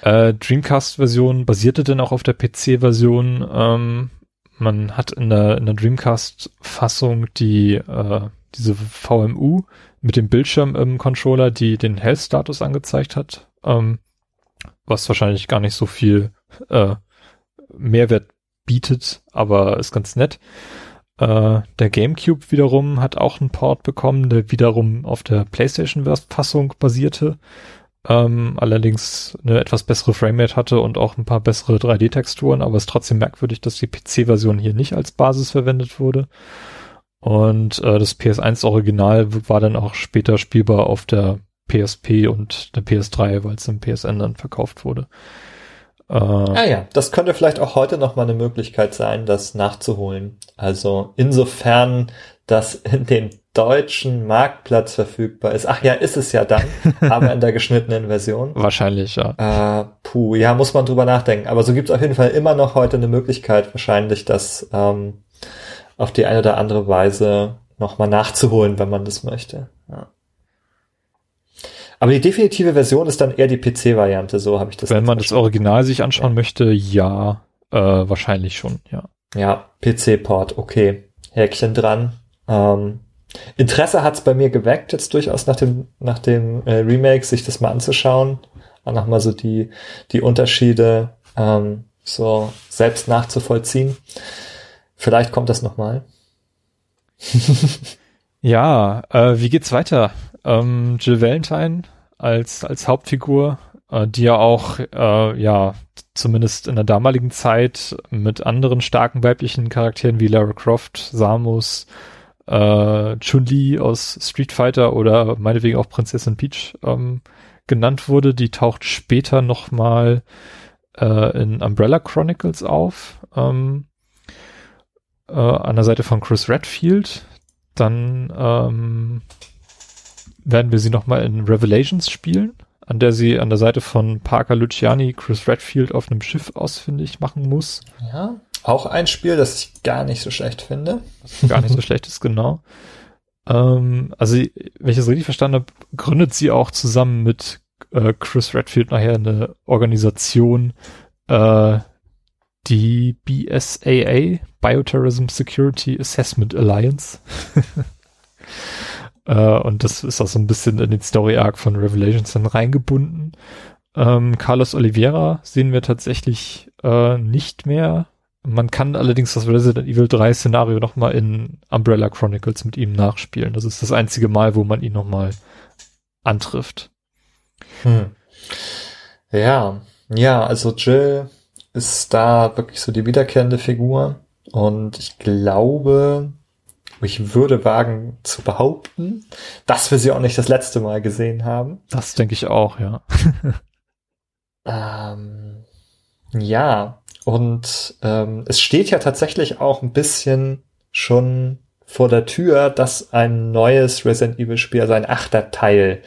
Äh, Dreamcast-Version basierte dann auch auf der PC-Version. Ähm, man hat in der, in der Dreamcast-Fassung die, äh, diese VMU mit dem Bildschirm im Controller, die den Health-Status angezeigt hat, ähm, was wahrscheinlich gar nicht so viel äh, Mehrwert bietet, aber ist ganz nett. Äh, der GameCube wiederum hat auch einen Port bekommen, der wiederum auf der PlayStation-Fassung basierte ähm, allerdings eine etwas bessere Framerate hatte und auch ein paar bessere 3D-Texturen, aber es ist trotzdem merkwürdig, dass die PC-Version hier nicht als Basis verwendet wurde. Und äh, das PS1-Original war dann auch später spielbar auf der PSP und der PS3, weil es im PSN dann verkauft wurde. Äh, ah ja, das könnte vielleicht auch heute noch mal eine Möglichkeit sein, das nachzuholen. Also insofern, dass in den deutschen Marktplatz verfügbar ist. Ach ja, ist es ja dann, aber in der geschnittenen Version. Wahrscheinlich, ja. Äh, puh, ja, muss man drüber nachdenken. Aber so gibt es auf jeden Fall immer noch heute eine Möglichkeit, wahrscheinlich das ähm, auf die eine oder andere Weise nochmal nachzuholen, wenn man das möchte. Ja. Aber die definitive Version ist dann eher die PC-Variante, so habe ich das. Wenn man das Original sich anschauen ja. möchte, ja, äh, wahrscheinlich schon, ja. Ja, PC-Port, okay. Häkchen dran. Ähm, Interesse hat es bei mir geweckt, jetzt durchaus nach dem, nach dem äh, Remake, sich das mal anzuschauen. Auch nochmal so die, die Unterschiede ähm, so selbst nachzuvollziehen. Vielleicht kommt das nochmal. ja, äh, wie geht's weiter? Ähm, Jill Valentine als, als Hauptfigur, äh, die ja auch, äh, ja, zumindest in der damaligen Zeit mit anderen starken weiblichen Charakteren wie Lara Croft, Samus, äh, Chun-Li aus Street Fighter oder meinetwegen auch Prinzessin Peach ähm, genannt wurde. Die taucht später nochmal äh, in Umbrella Chronicles auf. Ähm, äh, an der Seite von Chris Redfield. Dann ähm, werden wir sie nochmal in Revelations spielen, an der sie an der Seite von Parker Luciani Chris Redfield auf einem Schiff ausfindig machen muss. Ja. Auch ein Spiel, das ich gar nicht so schlecht finde. Gar nicht so schlecht ist, genau. Ähm, also, wenn ich das richtig verstanden habe, gründet sie auch zusammen mit äh, Chris Redfield nachher eine Organisation, äh, die BSAA, Bioterrorism Security Assessment Alliance. äh, und das ist auch so ein bisschen in den Story Arc von Revelations dann reingebunden. Ähm, Carlos Oliveira sehen wir tatsächlich äh, nicht mehr man kann allerdings das Resident Evil 3 Szenario nochmal in Umbrella Chronicles mit ihm nachspielen. Das ist das einzige Mal, wo man ihn nochmal antrifft. Hm. Ja, ja, also Jill ist da wirklich so die wiederkehrende Figur und ich glaube, ich würde wagen zu behaupten, dass wir sie auch nicht das letzte Mal gesehen haben. Das denke ich auch, ja. ähm, ja, und ähm, es steht ja tatsächlich auch ein bisschen schon vor der Tür, dass ein neues Resident Evil Spiel, also ein achter Teil,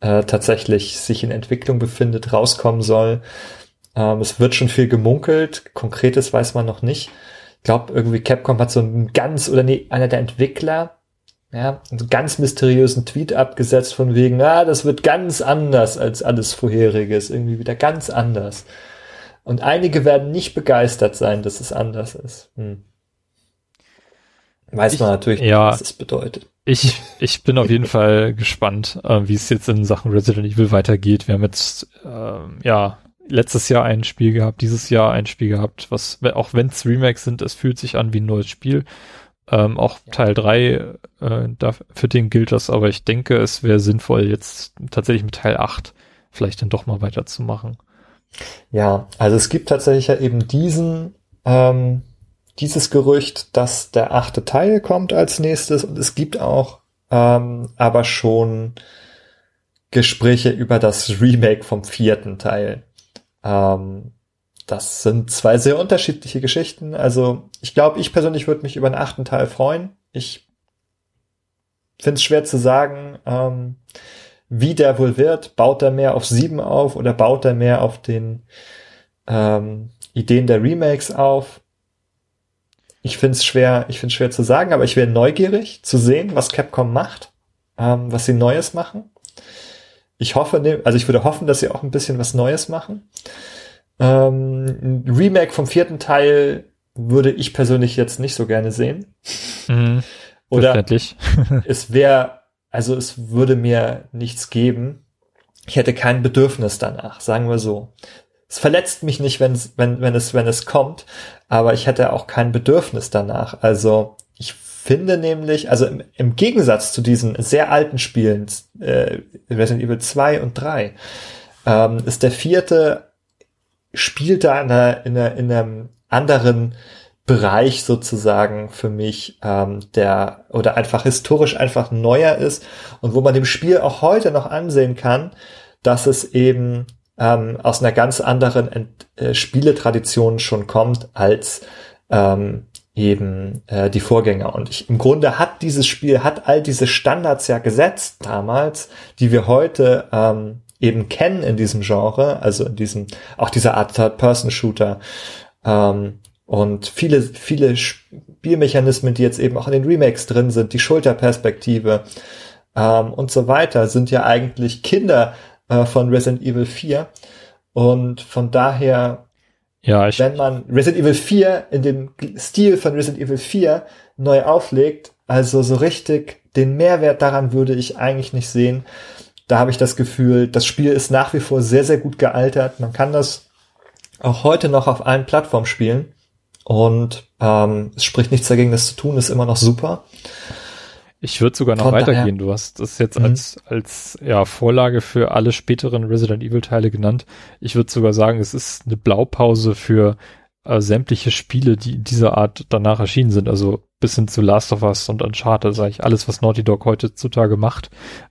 äh, tatsächlich sich in Entwicklung befindet, rauskommen soll. Ähm, es wird schon viel gemunkelt, konkretes weiß man noch nicht. Ich glaube, irgendwie Capcom hat so einen ganz, oder nee, einer der Entwickler, ja, einen ganz mysteriösen Tweet abgesetzt von wegen, ah, das wird ganz anders als alles vorheriges, irgendwie wieder ganz anders. Und einige werden nicht begeistert sein, dass es anders ist. Hm. Weiß ich, man natürlich nicht, ja, was es bedeutet. Ich, ich bin auf jeden Fall gespannt, äh, wie es jetzt in Sachen Resident Evil weitergeht. Wir haben jetzt, äh, ja, letztes Jahr ein Spiel gehabt, dieses Jahr ein Spiel gehabt, was, auch wenn es Remakes sind, es fühlt sich an wie ein neues Spiel. Ähm, auch ja. Teil 3, äh, da, für den gilt das, aber ich denke, es wäre sinnvoll, jetzt tatsächlich mit Teil 8 vielleicht dann doch mal weiterzumachen. Ja, also es gibt tatsächlich ja eben diesen, ähm, dieses Gerücht, dass der achte Teil kommt als nächstes und es gibt auch ähm, aber schon Gespräche über das Remake vom vierten Teil. Ähm, das sind zwei sehr unterschiedliche Geschichten. Also ich glaube, ich persönlich würde mich über den achten Teil freuen. Ich finde es schwer zu sagen, ähm, wie der wohl wird. Baut er mehr auf sieben auf oder baut er mehr auf den ähm, Ideen der Remakes auf? Ich finde es schwer, ich finde schwer zu sagen, aber ich wäre neugierig zu sehen, was Capcom macht, ähm, was sie Neues machen. Ich hoffe, ne, also ich würde hoffen, dass sie auch ein bisschen was Neues machen. Ähm, ein Remake vom vierten Teil würde ich persönlich jetzt nicht so gerne sehen. Mhm, Oder es wäre, also es würde mir nichts geben. Ich hätte kein Bedürfnis danach, sagen wir so. Es verletzt mich nicht, wenn, wenn, wenn, es, wenn es kommt, aber ich hätte auch kein Bedürfnis danach. Also ich finde nämlich, also im, im Gegensatz zu diesen sehr alten Spielen, äh, Resident Evil 2 und 3, ähm, ist der vierte spielt da in, einer, in, einer, in einem anderen Bereich sozusagen für mich, ähm, der oder einfach historisch einfach neuer ist und wo man dem Spiel auch heute noch ansehen kann, dass es eben ähm, aus einer ganz anderen Ent äh, Spieletradition schon kommt als ähm, eben äh, die Vorgänger. Und ich, im Grunde hat dieses Spiel, hat all diese Standards ja gesetzt damals, die wir heute ähm, eben kennen in diesem Genre, also in diesem, auch dieser Art Third-Person-Shooter. Ähm, und viele, viele Spielmechanismen, die jetzt eben auch in den Remakes drin sind, die Schulterperspektive ähm, und so weiter, sind ja eigentlich Kinder äh, von Resident Evil 4. Und von daher, ja, ich wenn man Resident Evil 4 in dem Stil von Resident Evil 4 neu auflegt, also so richtig den Mehrwert daran würde ich eigentlich nicht sehen. Da habe ich das Gefühl, das Spiel ist nach wie vor sehr, sehr gut gealtert. Man kann das auch heute noch auf allen Plattformen spielen. Und ähm, es spricht nichts dagegen, das zu tun, ist immer noch super. Ich würde sogar noch Von weitergehen. Daher. Du hast das jetzt mhm. als, als ja, Vorlage für alle späteren Resident Evil Teile genannt. Ich würde sogar sagen, es ist eine Blaupause für äh, sämtliche Spiele, die in dieser Art danach erschienen sind. Also bis hin zu Last of Us und Uncharted, sage ich, alles, was Naughty Dog heutzutage macht,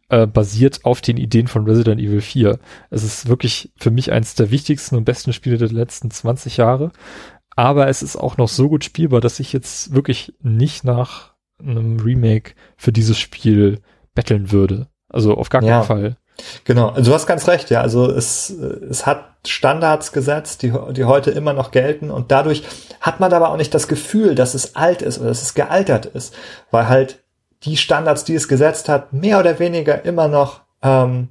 äh, basiert auf den Ideen von Resident Evil 4. Es ist wirklich für mich eines der wichtigsten und besten Spiele der letzten 20 Jahre. Aber es ist auch noch so gut spielbar, dass ich jetzt wirklich nicht nach einem Remake für dieses Spiel betteln würde. Also auf gar keinen ja. Fall. Genau, also du hast ganz recht, ja. Also es, es hat Standards gesetzt, die, die heute immer noch gelten und dadurch hat man aber auch nicht das Gefühl, dass es alt ist oder dass es gealtert ist, weil halt die Standards, die es gesetzt hat, mehr oder weniger immer noch ähm,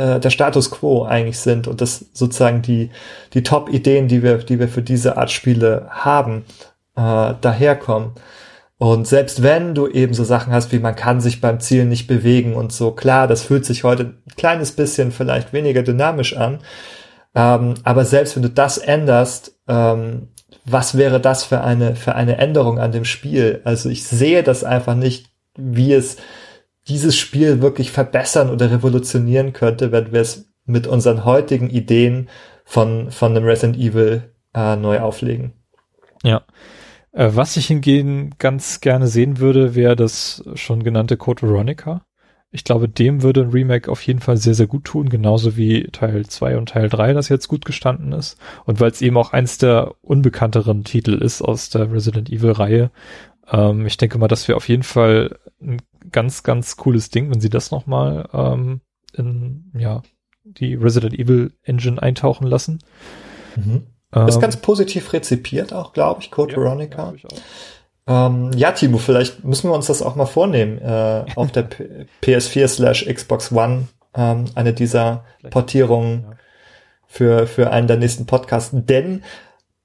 äh, der Status quo eigentlich sind und das sozusagen die, die Top-Ideen, die wir, die wir für diese Art Spiele haben, äh, daherkommen. Und selbst wenn du eben so Sachen hast, wie man kann sich beim Zielen nicht bewegen und so, klar, das fühlt sich heute ein kleines bisschen vielleicht weniger dynamisch an. Ähm, aber selbst wenn du das änderst, ähm, was wäre das für eine, für eine Änderung an dem Spiel? Also ich sehe das einfach nicht, wie es dieses Spiel wirklich verbessern oder revolutionieren könnte, wenn wir es mit unseren heutigen Ideen von, von einem Resident Evil äh, neu auflegen. Ja. Äh, was ich hingegen ganz gerne sehen würde, wäre das schon genannte Code Veronica. Ich glaube, dem würde ein Remake auf jeden Fall sehr, sehr gut tun, genauso wie Teil 2 und Teil 3 das jetzt gut gestanden ist. Und weil es eben auch eins der unbekannteren Titel ist aus der Resident Evil-Reihe. Ähm, ich denke mal, das wäre auf jeden Fall ein ganz, ganz cooles Ding, wenn sie das nochmal ähm, in ja, die Resident Evil Engine eintauchen lassen. Mhm. Ähm, ist ganz positiv rezipiert auch, glaube ich, Code ja, Veronica. Ja, ähm, ja, Timo, vielleicht müssen wir uns das auch mal vornehmen, äh, auf der PS4 slash Xbox One ähm, eine dieser Portierungen ja. für, für einen der nächsten Podcasts. Denn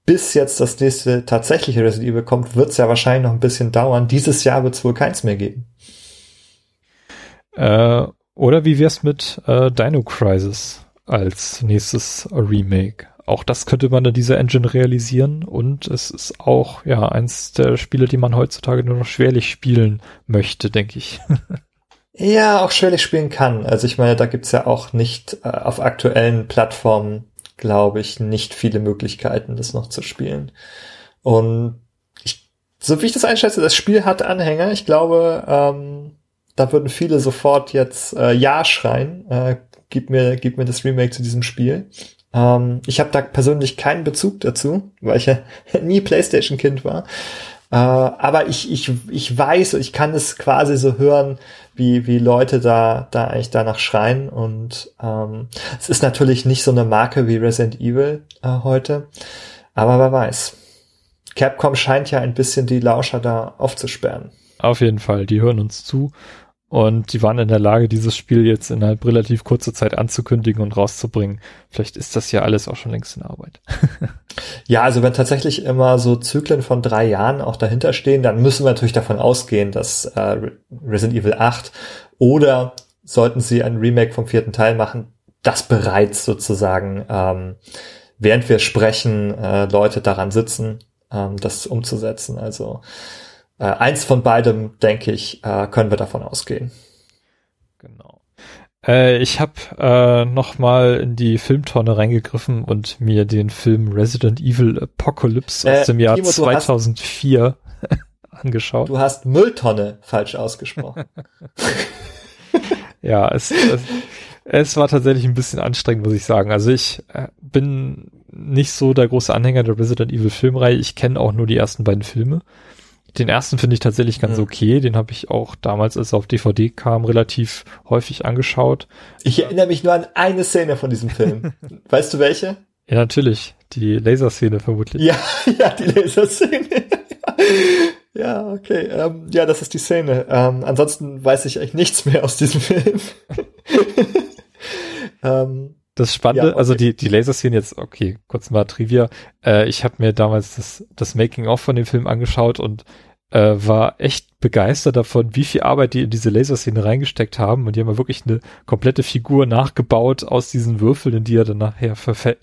bis jetzt das nächste tatsächliche Resident Evil kommt, wird es ja wahrscheinlich noch ein bisschen dauern. Dieses Jahr wird es wohl keins mehr geben. Äh, oder wie wär's mit äh, Dino Crisis als nächstes Remake? auch das könnte man in dieser Engine realisieren und es ist auch ja eins der Spiele, die man heutzutage nur noch schwerlich spielen möchte, denke ich. ja, auch schwerlich spielen kann. Also ich meine, da gibt's ja auch nicht äh, auf aktuellen Plattformen glaube ich, nicht viele Möglichkeiten, das noch zu spielen. Und ich, so wie ich das einschätze, das Spiel hat Anhänger. Ich glaube, ähm, da würden viele sofort jetzt äh, Ja schreien. Äh, gib mir, gib mir das Remake zu diesem Spiel. Ähm, ich habe da persönlich keinen Bezug dazu, weil ich ja nie PlayStation-Kind war. Äh, aber ich, ich, ich weiß, ich kann es quasi so hören, wie, wie Leute da, da eigentlich danach schreien. Und ähm, es ist natürlich nicht so eine Marke wie Resident Evil äh, heute. Aber wer weiß. Capcom scheint ja ein bisschen die Lauscher da aufzusperren. Auf jeden Fall, die hören uns zu. Und die waren in der Lage, dieses Spiel jetzt innerhalb relativ kurzer Zeit anzukündigen und rauszubringen. Vielleicht ist das ja alles auch schon längst in Arbeit. ja, also wenn tatsächlich immer so Zyklen von drei Jahren auch dahinter stehen, dann müssen wir natürlich davon ausgehen, dass äh, Resident Evil 8 oder sollten sie ein Remake vom vierten Teil machen, das bereits sozusagen, ähm, während wir sprechen, äh, Leute daran sitzen, ähm, das umzusetzen. Also äh, eins von beidem, denke ich, äh, können wir davon ausgehen. Genau. Äh, ich habe äh, noch mal in die Filmtonne reingegriffen und mir den Film Resident Evil Apocalypse aus äh, dem Jahr Timo, 2004 angeschaut. Du hast Mülltonne falsch ausgesprochen. ja, es, es, es war tatsächlich ein bisschen anstrengend, muss ich sagen. Also ich äh, bin nicht so der große Anhänger der Resident Evil Filmreihe. Ich kenne auch nur die ersten beiden Filme. Den ersten finde ich tatsächlich ganz okay. Den habe ich auch damals, als er auf DVD kam, relativ häufig angeschaut. Ich erinnere mich nur an eine Szene von diesem Film. weißt du welche? Ja, natürlich. Die Laserszene vermutlich. Ja, ja, die Laserszene. ja, okay. Ähm, ja, das ist die Szene. Ähm, ansonsten weiß ich echt nichts mehr aus diesem Film. ähm, das Spannende, ja, okay. also die, die Laserszene jetzt, okay, kurz mal Trivia. Äh, ich habe mir damals das, das Making-of von dem Film angeschaut und äh, war echt begeistert davon, wie viel Arbeit die in diese Laserszene reingesteckt haben. Und die haben ja wirklich eine komplette Figur nachgebaut aus diesen Würfeln, in die er dann nachher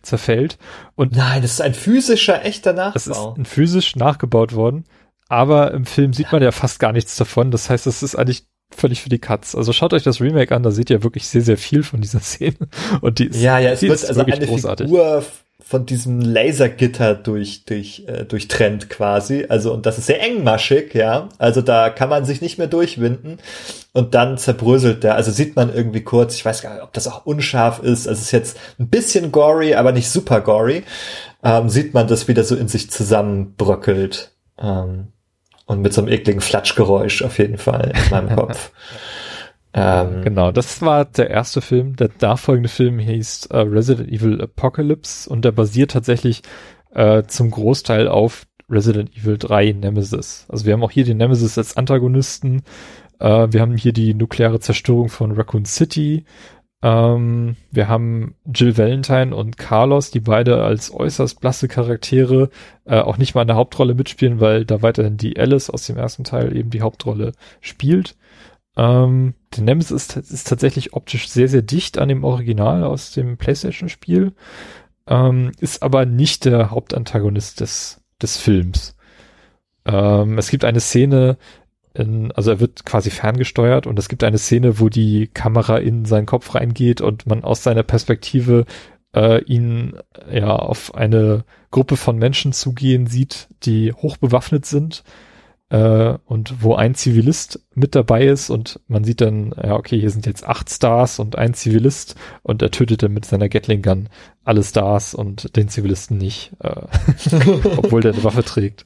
zerfällt. Und Nein, das ist ein physischer, echter Nachbau. Das ist ein physisch nachgebaut worden. Aber im Film sieht man ja fast gar nichts davon. Das heißt, das ist eigentlich völlig für die Katz. Also schaut euch das Remake an, da seht ihr wirklich sehr, sehr viel von dieser Szene. Und die ist, ja, ja, es wird also eine großartig. Figur von diesem Lasergitter durch, durch, äh, durchtrennt quasi. Also, und das ist sehr engmaschig, ja. Also da kann man sich nicht mehr durchwinden. Und dann zerbröselt der. Also sieht man irgendwie kurz, ich weiß gar nicht, ob das auch unscharf ist. Also es ist jetzt ein bisschen gory, aber nicht super gory. Ähm, sieht man das wieder so in sich zusammenbröckelt. Ähm, und mit so einem ekligen Flatschgeräusch auf jeden Fall in meinem Kopf. Ähm, genau, das war der erste Film. Der nachfolgende Film hieß uh, Resident Evil Apocalypse und der basiert tatsächlich uh, zum Großteil auf Resident Evil 3 Nemesis. Also wir haben auch hier den Nemesis als Antagonisten. Uh, wir haben hier die nukleare Zerstörung von Raccoon City. Ähm, wir haben Jill Valentine und Carlos, die beide als äußerst blasse Charaktere äh, auch nicht mal in der Hauptrolle mitspielen, weil da weiterhin die Alice aus dem ersten Teil eben die Hauptrolle spielt. Ähm, der Nemesis ist, ist tatsächlich optisch sehr, sehr dicht an dem Original aus dem PlayStation-Spiel, ähm, ist aber nicht der Hauptantagonist des, des Films. Ähm, es gibt eine Szene, in, also er wird quasi ferngesteuert und es gibt eine Szene, wo die Kamera in seinen Kopf reingeht und man aus seiner Perspektive äh, ihn ja auf eine Gruppe von Menschen zugehen sieht, die hochbewaffnet sind äh, und wo ein Zivilist mit dabei ist und man sieht dann, ja okay, hier sind jetzt acht Stars und ein Zivilist und er tötet dann mit seiner Gatling Gun alle Stars und den Zivilisten nicht, äh, obwohl der eine Waffe trägt.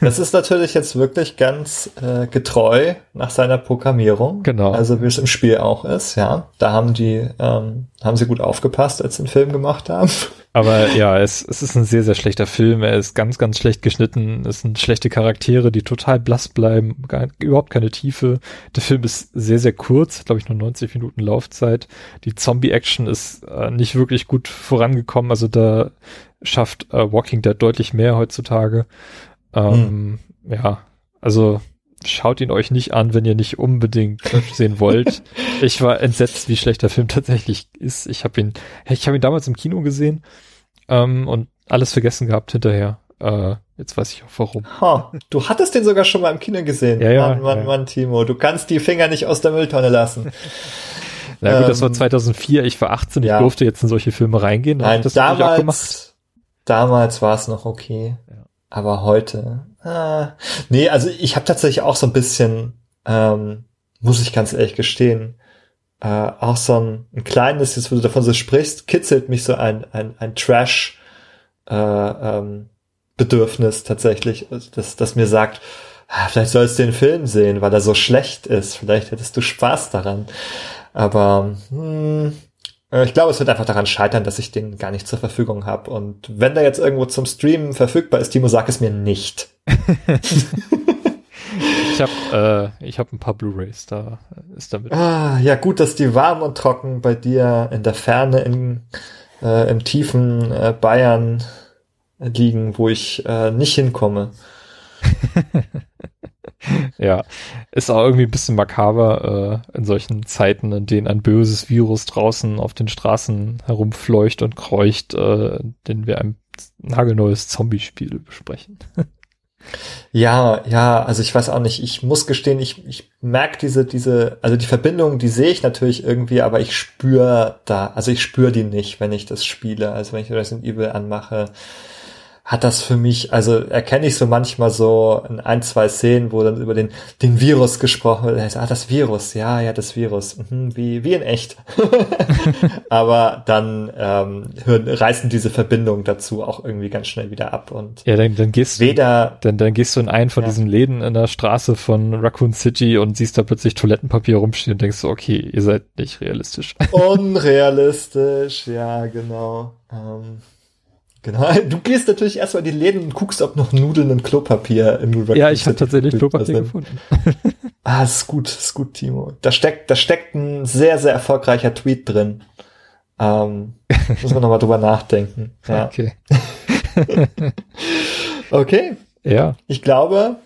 das ist natürlich jetzt wirklich ganz äh, getreu nach seiner Programmierung. Genau. Also wie es im Spiel auch ist, ja. Da haben die, ähm, haben sie gut aufgepasst, als sie den Film gemacht haben. Aber ja, es, es ist ein sehr, sehr schlechter Film. Er ist ganz, ganz schlecht geschnitten. Es sind schlechte Charaktere, die total blass bleiben, gar, überhaupt keine Tiefe. Der Film ist sehr, sehr kurz, glaube ich nur 90 Minuten Laufzeit. Die Zombie-Action ist äh, nicht wirklich gut vorangekommen. Also da schafft äh, Walking Dead deutlich mehr heutzutage. Ähm, hm. Ja, also schaut ihn euch nicht an, wenn ihr nicht unbedingt sehen wollt. ich war entsetzt, wie schlecht der Film tatsächlich ist. Ich habe ihn, ich habe ihn damals im Kino gesehen ähm, und alles vergessen gehabt hinterher. Äh, jetzt weiß ich auch warum. Ha, du hattest den sogar schon mal im Kino gesehen. Ja, ja, Mann, Mann, ja. Mann, Timo. Du kannst die Finger nicht aus der Mülltonne lassen. Na gut, das war 2004, ähm, ich war 18, ich ja. durfte jetzt in solche Filme reingehen. Nein, das damals, damals war es noch okay. Ja. Aber heute, ah, nee, also ich habe tatsächlich auch so ein bisschen, ähm, muss ich ganz ehrlich gestehen, äh, auch so ein, ein kleines, jetzt wo du davon so sprichst, kitzelt mich so ein, ein, ein Trash äh, ähm, Bedürfnis tatsächlich, das, das mir sagt, ah, vielleicht sollst du den Film sehen, weil er so schlecht ist. Vielleicht hättest du Spaß daran. Aber hm, ich glaube, es wird einfach daran scheitern, dass ich den gar nicht zur Verfügung habe. Und wenn der jetzt irgendwo zum Streamen verfügbar ist, Timo, sag es mir nicht. ich habe äh, ich hab ein paar Blu-rays, da ist damit. Ah, ja gut, dass die warm und trocken bei dir in der Ferne in, äh, im tiefen äh, Bayern liegen, wo ich äh, nicht hinkomme. ja, ist auch irgendwie ein bisschen makaber äh, in solchen Zeiten, in denen ein böses Virus draußen auf den Straßen herumfleucht und kreucht, äh, den wir ein nagelneues Zombie-Spiel besprechen. Ja, ja, also ich weiß auch nicht. Ich muss gestehen, ich, ich merke diese, diese, also die Verbindung, die sehe ich natürlich irgendwie, aber ich spüre da, also ich spüre die nicht, wenn ich das spiele. Also wenn ich Resident Evil anmache, hat das für mich, also erkenne ich so manchmal so in ein, zwei Szenen, wo dann über den, den Virus gesprochen wird. Ah, das Virus, ja, ja, das Virus. Mhm, wie, wie in echt. Aber dann ähm, hören, reißen diese Verbindungen dazu auch irgendwie ganz schnell wieder ab. Und ja, dann, dann gehst weder, dann, dann gehst du in einen von ja. diesen Läden in der Straße von Raccoon City und siehst da plötzlich Toilettenpapier rumstehen und denkst so, okay, ihr seid nicht realistisch. Unrealistisch, ja, genau. Ähm, Genau. Du gehst natürlich erstmal in die Läden und guckst, ob noch Nudeln und Klopapier im Raccoon Ja, ich habe tatsächlich Klopapier gefunden. ah, ist gut, ist gut, Timo. Da steckt, da steckt ein sehr, sehr erfolgreicher Tweet drin. Ähm, muss man nochmal drüber nachdenken. Ja. Okay. okay. Ja. Ich glaube,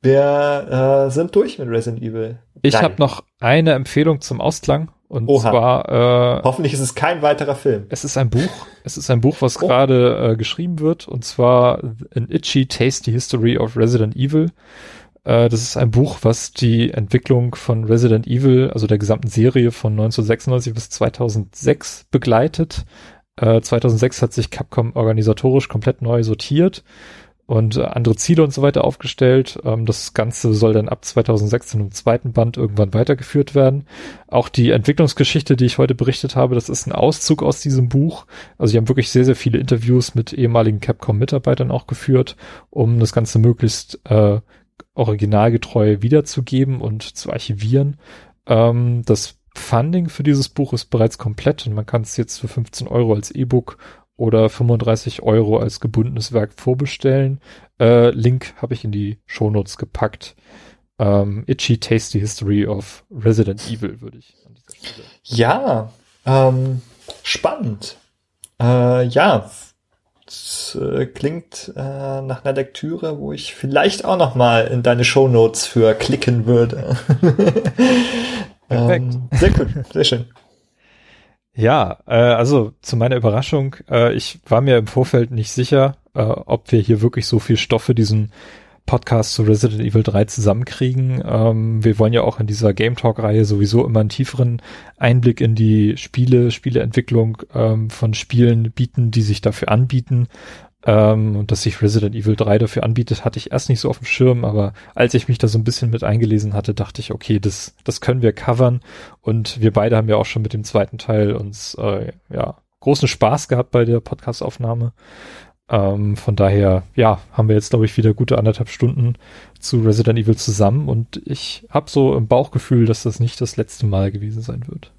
wir äh, sind durch mit Resident Evil. Ich habe noch eine Empfehlung zum Ausklang. Und Oha. zwar äh, hoffentlich ist es kein weiterer Film. Es ist ein Buch. Es ist ein Buch, was oh. gerade äh, geschrieben wird. Und zwar An Itchy Tasty History of Resident Evil. Äh, das ist ein Buch, was die Entwicklung von Resident Evil, also der gesamten Serie von 1996 bis 2006 begleitet. Äh, 2006 hat sich Capcom organisatorisch komplett neu sortiert und äh, andere Ziele und so weiter aufgestellt. Ähm, das Ganze soll dann ab 2016 im zweiten Band irgendwann weitergeführt werden. Auch die Entwicklungsgeschichte, die ich heute berichtet habe, das ist ein Auszug aus diesem Buch. Also sie haben wirklich sehr, sehr viele Interviews mit ehemaligen Capcom-Mitarbeitern auch geführt, um das Ganze möglichst äh, originalgetreu wiederzugeben und zu archivieren. Ähm, das Funding für dieses Buch ist bereits komplett und man kann es jetzt für 15 Euro als E-Book oder 35 Euro als gebundenes Werk vorbestellen. Äh, Link habe ich in die Shownotes gepackt. Ähm, Itchy Tasty History of Resident Evil würde ich an dieser Stelle. Ja, ähm, spannend. Äh, ja, das, äh, klingt äh, nach einer Lektüre, wo ich vielleicht auch noch mal in deine Shownotes für klicken würde. Perfekt. ähm, sehr cool, sehr schön. Ja, äh, also zu meiner Überraschung, äh, ich war mir im Vorfeld nicht sicher, äh, ob wir hier wirklich so viel Stoff für diesen Podcast zu Resident Evil 3 zusammenkriegen. Ähm, wir wollen ja auch in dieser Game Talk-Reihe sowieso immer einen tieferen Einblick in die Spiele, Spieleentwicklung ähm, von Spielen bieten, die sich dafür anbieten. Ähm, und dass sich Resident Evil 3 dafür anbietet, hatte ich erst nicht so auf dem Schirm, aber als ich mich da so ein bisschen mit eingelesen hatte, dachte ich, okay, das, das können wir covern. Und wir beide haben ja auch schon mit dem zweiten Teil uns äh, ja großen Spaß gehabt bei der Podcastaufnahme. Ähm, von daher, ja, haben wir jetzt, glaube ich, wieder gute anderthalb Stunden zu Resident Evil zusammen und ich habe so im Bauchgefühl, dass das nicht das letzte Mal gewesen sein wird.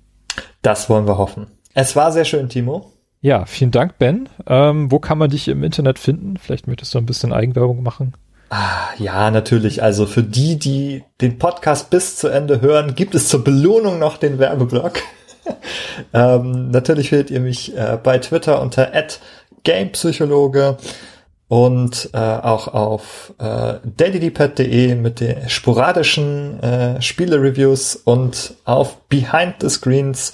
Das wollen wir hoffen. Es war sehr schön, Timo. Ja, vielen Dank, Ben. Ähm, wo kann man dich im Internet finden? Vielleicht möchtest du ein bisschen Eigenwerbung machen. Ah, ja, natürlich. Also für die, die den Podcast bis zu Ende hören, gibt es zur Belohnung noch den Werbeblock. ähm, natürlich findet ihr mich äh, bei Twitter unter @gamepsychologe und äh, auch auf äh, dailydpad.de mit den sporadischen äh, Spiele-Reviews und auf Behind the Screens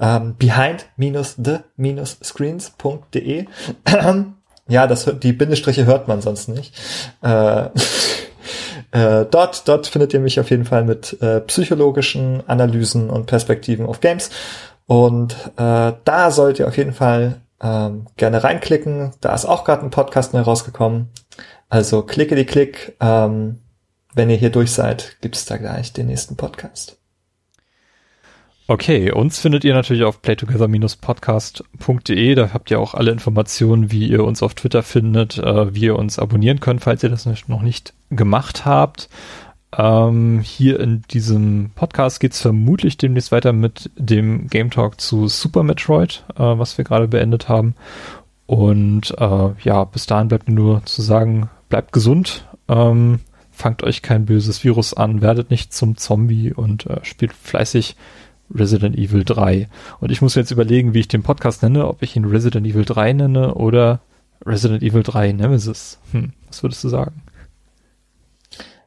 ähm, behind-the-screens.de. ja, das, die Bindestriche hört man sonst nicht. Äh, Äh, dort, dort findet ihr mich auf jeden Fall mit äh, psychologischen Analysen und Perspektiven auf Games. Und äh, da sollt ihr auf jeden Fall ähm, gerne reinklicken. Da ist auch gerade ein Podcast neu rausgekommen. Also klicke die Klick. Ähm, wenn ihr hier durch seid, gibt's da gleich den nächsten Podcast. Okay, uns findet ihr natürlich auf playtogether-podcast.de. Da habt ihr auch alle Informationen, wie ihr uns auf Twitter findet, äh, wie ihr uns abonnieren könnt, falls ihr das noch nicht gemacht habt. Ähm, hier in diesem Podcast geht's vermutlich demnächst weiter mit dem Game Talk zu Super Metroid, äh, was wir gerade beendet haben. Und äh, ja, bis dahin bleibt mir nur zu sagen, bleibt gesund, ähm, fangt euch kein böses Virus an, werdet nicht zum Zombie und äh, spielt fleißig Resident Evil 3. Und ich muss jetzt überlegen, wie ich den Podcast nenne, ob ich ihn Resident Evil 3 nenne oder Resident Evil 3 Nemesis. Hm, was würdest du sagen?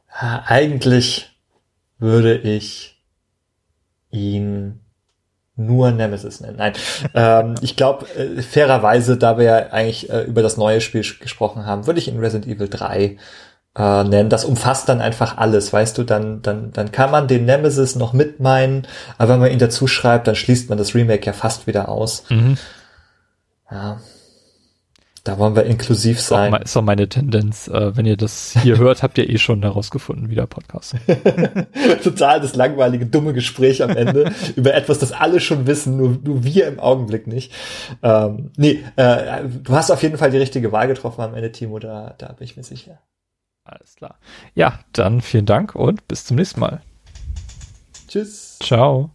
Eigentlich würde ich ihn nur Nemesis nennen. Nein, ähm, ich glaube, äh, fairerweise, da wir ja eigentlich äh, über das neue Spiel gesprochen haben, würde ich ihn Resident Evil 3 äh, nennen. Das umfasst dann einfach alles, weißt du, dann, dann, dann kann man den Nemesis noch mit meinen, aber wenn man ihn dazu schreibt, dann schließt man das Remake ja fast wieder aus. Mhm. Ja. Da wollen wir inklusiv sein. Ist auch, ist auch meine Tendenz. Äh, wenn ihr das hier hört, habt ihr eh schon herausgefunden, wie der Podcast. Total das langweilige, dumme Gespräch am Ende über etwas, das alle schon wissen, nur, nur wir im Augenblick nicht. Ähm, nee, äh, du hast auf jeden Fall die richtige Wahl getroffen am Ende, Timo, da, da bin ich mir sicher. Alles klar. Ja, dann vielen Dank und bis zum nächsten Mal. Tschüss. Ciao.